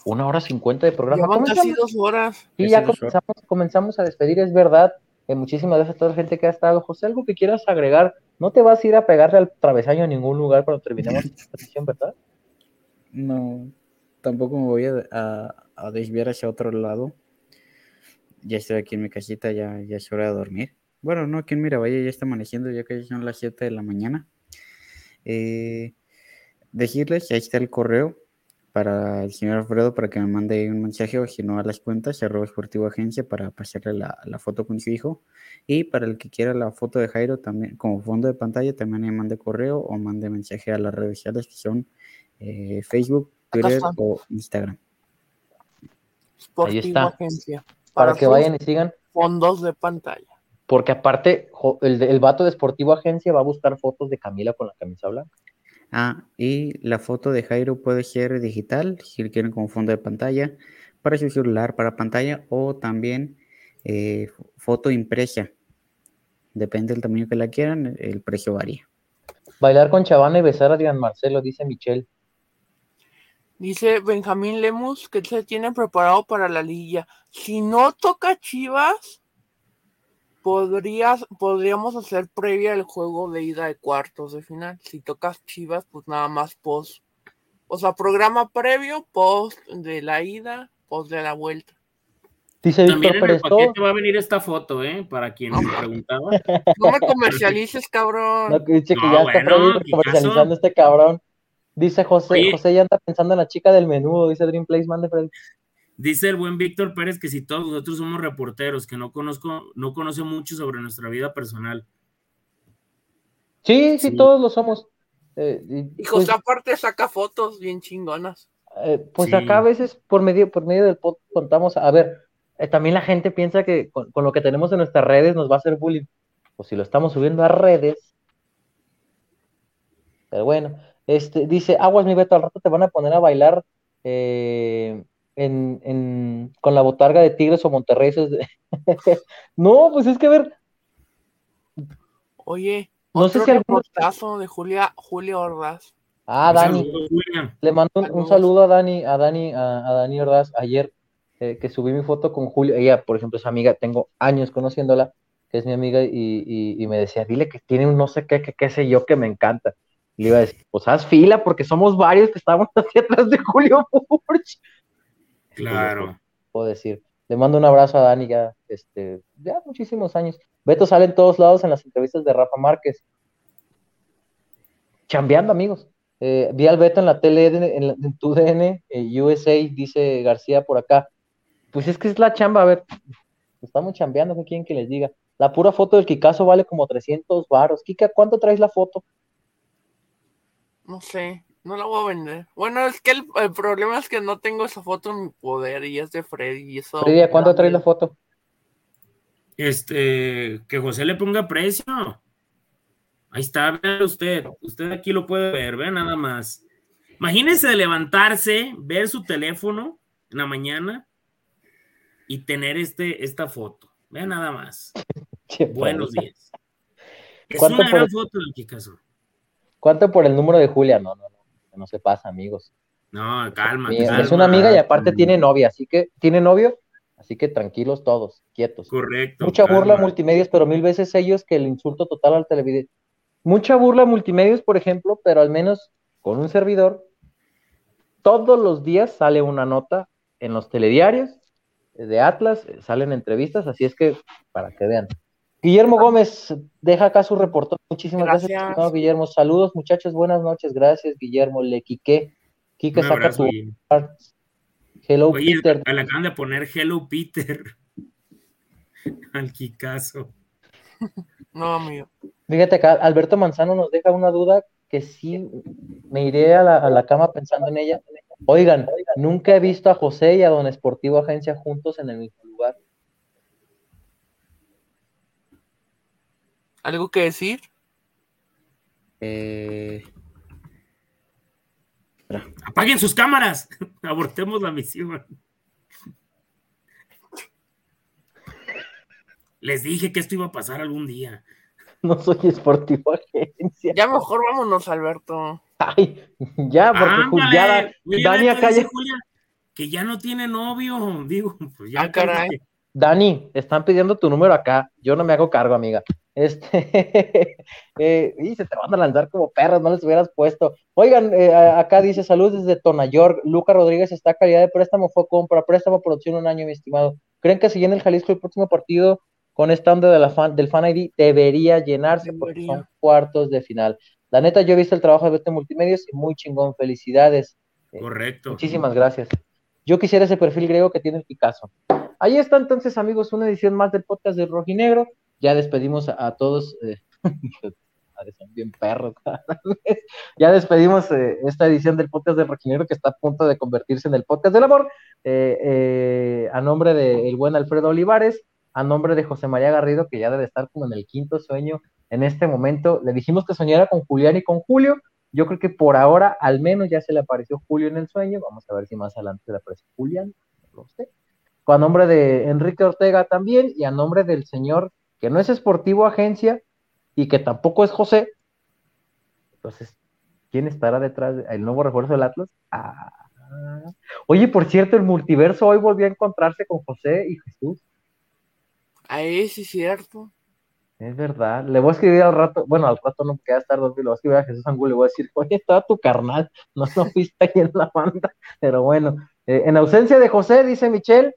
una hora cincuenta de programa. Ya casi dos horas. Sí, ya comenzamos, comenzamos, a despedir, es verdad. Eh, muchísimas gracias a toda la gente que ha estado. José, algo que quieras agregar. No te vas a ir a pegarle al travesaño en ningún lugar cuando terminemos esta sesión, ¿verdad? No, tampoco me voy a, desviar hacia otro lado. Ya estoy aquí en mi casita, ya, ya es hora de dormir. Bueno, no, aquí en Miravalle ya está amaneciendo, ya que son las 7 de la mañana. Eh, decirles, ahí está el correo para el señor Alfredo para que me mande un mensaje o si no a las cuentas, arroba esportivo agencia para pasarle la, la, foto con su hijo. Y para el que quiera la foto de Jairo también, como fondo de pantalla, también me mande correo o mande mensaje a las redes sociales que son eh, Facebook, Twitter o Instagram. Ahí está. para, que vayan y sigan. Fondos de pantalla. Porque aparte, el, el vato de Sportivo Agencia va a buscar fotos de Camila con la camisa blanca. Ah, y la foto de Jairo puede ser digital, si quieren como fondo de pantalla, para su celular, para pantalla, o también eh, foto impresa. Depende del tamaño que la quieran, el precio varía. Bailar con Chavana y besar a Dian Marcelo, dice Michelle. Dice Benjamín Lemus que se tiene preparado para la liguilla. Si no toca Chivas, podrías, podríamos hacer previa el juego de ida de cuartos de final. Si tocas Chivas, pues nada más post. O sea, programa previo, post de la ida, post de la vuelta. Dice También en el paquete va a venir esta foto, ¿eh? Para quien me preguntaba. No me comercialices, cabrón. No, dice que ya está comercializando este cabrón. Dice José, José ya anda pensando en la chica del menú, dice Dream Place, de Freddy. Dice el buen Víctor Pérez que si todos nosotros somos reporteros, que no conozco, no conoce mucho sobre nuestra vida personal. Sí, sí, todos lo somos. Eh, y, José pues aparte saca fotos bien chingonas. Eh, pues acá a veces por medio, por medio del podcast contamos, a ver, eh, también la gente piensa que con, lo que tenemos en nuestras redes nos va a hacer bullying. Pues si lo estamos subiendo a redes. Pero bueno, este, dice, aguas mi Beto, al rato te van a poner a bailar eh, en, con la botarga de Tigres o Monterrey. no, pues es que a ver. Oye, no sé si algún de Julia, Julia Ordaz. Ah, Dani. Le mando un, saludo a Dani, a Dani, a, Dani Ordaz ayer eh, que subí mi foto con Julia. Ella, por ejemplo, es amiga, tengo años conociéndola, que es mi amiga, y, me decía, dile que tiene un no sé qué, que qué sé yo, que me encanta le iba a decir, pues haz fila porque somos varios que estamos hacia atrás de Julio Furch. Claro. Puedo decir. Le mando un abrazo a Dani ya, este, ya muchísimos años. Beto sale en todos lados en las entrevistas de Rafa Márquez. Chambeando, amigos. Eh, vi al Beto en la tele, en, tu DN, eh, USA, dice García por acá. Pues es que es la chamba, a ver, estamos chambeando, ¿qué quieren que les diga? La pura foto del Kikazo vale como 300 baros. Kika, ¿cuánto traes la foto? No sé, no la voy a vender. Bueno, es que el, problema es que no tengo esa foto en mi poder y es de Freddy. Y eso Freddy, ¿cuándo trae la foto? Este, que José le ponga precio. Ahí está, vea usted. Usted aquí lo puede ver, vea nada más. Imagínese levantarse, ver su teléfono en la mañana y tener este, esta foto. Vea nada más. Buenos días. Es una gran foto del Kikazo. ¿Cuánto por el número de Julia? No, no, no, no se pasa, amigos. No, calma. Es una amiga y aparte tiene novia, así que tiene novio, así que tranquilos todos, quietos. Correcto. Mucha burla multimedios, pero mil veces ellos que el insulto total al televidente. Mucha burla multimedios, por ejemplo, pero al menos con un servidor, todos los días sale una nota en los telediarios de Atlas, salen entrevistas, así es que para que vean. Guillermo Gómez deja acá su reporte. Muchísimas gracias, Guillermo. Saludos, muchachos. Buenas noches. Gracias, Guillermo. Le Quique. Quique saca tu. Hello, Peter. Le acaban de poner Hello, Peter. Al Kikazo. No, amigo. Fíjate acá, Alberto Manzano nos deja una duda que sí me iré a la, a la cama pensando en ella. Oigan, nunca he visto a José y a Don Esportivo Agencia juntos en el mismo ¿Algo que decir? Eh, Apaguen sus cámaras. Abortemos la misión. Les dije que esto iba a pasar algún día. No soy esportivo agencia. Ya mejor vámonos, Alberto. Ay, ya, porque ya, Dani acá ya... que ya no tiene novio. Digo, pues ya. Ah, caray. Dani, están pidiendo tu número acá. Yo no me hago cargo, amiga. Este, eh, y se te van a lanzar como perros, no les hubieras puesto. Oigan, eh, acá dice saludos desde York. Luca Rodríguez está calidad de préstamo, fue compra, préstamo, producción un año, mi estimado. ¿Creen que si llena el Jalisco el próximo partido con esta onda de la fan, del Fan ID debería llenarse porque son cuartos de final? La neta, yo he visto el trabajo de Vete Multimedios y muy chingón, felicidades. Eh, Correcto. muchísimas gracias. Yo quisiera ese perfil griego que tiene el Picasso. Ahí está entonces, amigos, una edición más del podcast de Rojinegro. Ya despedimos a, todos. Eh, bien perros. ya despedimos eh, esta edición del podcast de Rojinegro que está a punto de convertirse en el podcast del amor. Eh, a nombre del buen Alfredo Olivares, a nombre de José María Garrido, que ya debe estar como en el quinto sueño en este momento. Le dijimos que soñara con Julián y con Julio. Yo creo que por ahora, al menos ya se le apareció Julio en el sueño. Vamos a ver si más adelante le aparece Julián. No lo sé. Con nombre de Enrique Ortega también y a nombre del señor que no es Esportivo Agencia y que tampoco es José. Entonces, ¿quién estará detrás del nuevo refuerzo del Atlas? Ah. Oye, por cierto, el multiverso hoy volvió a encontrarse con José y Jesús. Ahí sí es cierto. Es verdad. Le voy a escribir al rato, bueno, al rato no queda estar dormido, le voy a escribir a Jesús Angulo, le voy a decir, oye, estaba tu carnal, no lo viste ahí en la banda, pero bueno. Eh, en ausencia de José, dice Michelle,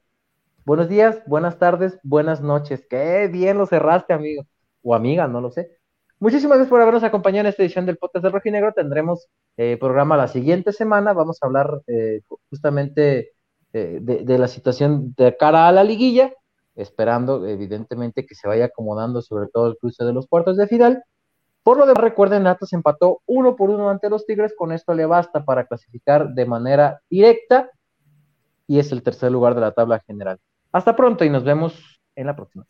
buenos días, buenas tardes, buenas noches. Qué bien lo cerraste, amigo, o amiga, no lo sé. Muchísimas gracias por habernos acompañado en esta edición del podcast de Rojinegro. Tendremos eh, programa la siguiente semana. Vamos a hablar eh, justamente de, de, la situación de cara a la liguilla esperando evidentemente que se vaya acomodando sobre todo el cruce de los cuartos de final. Por lo demás, recuerden, Atlas empató uno por uno ante los Tigres, con esto le basta para clasificar de manera directa y es el tercer lugar de la tabla general. Hasta pronto y nos vemos en la próxima.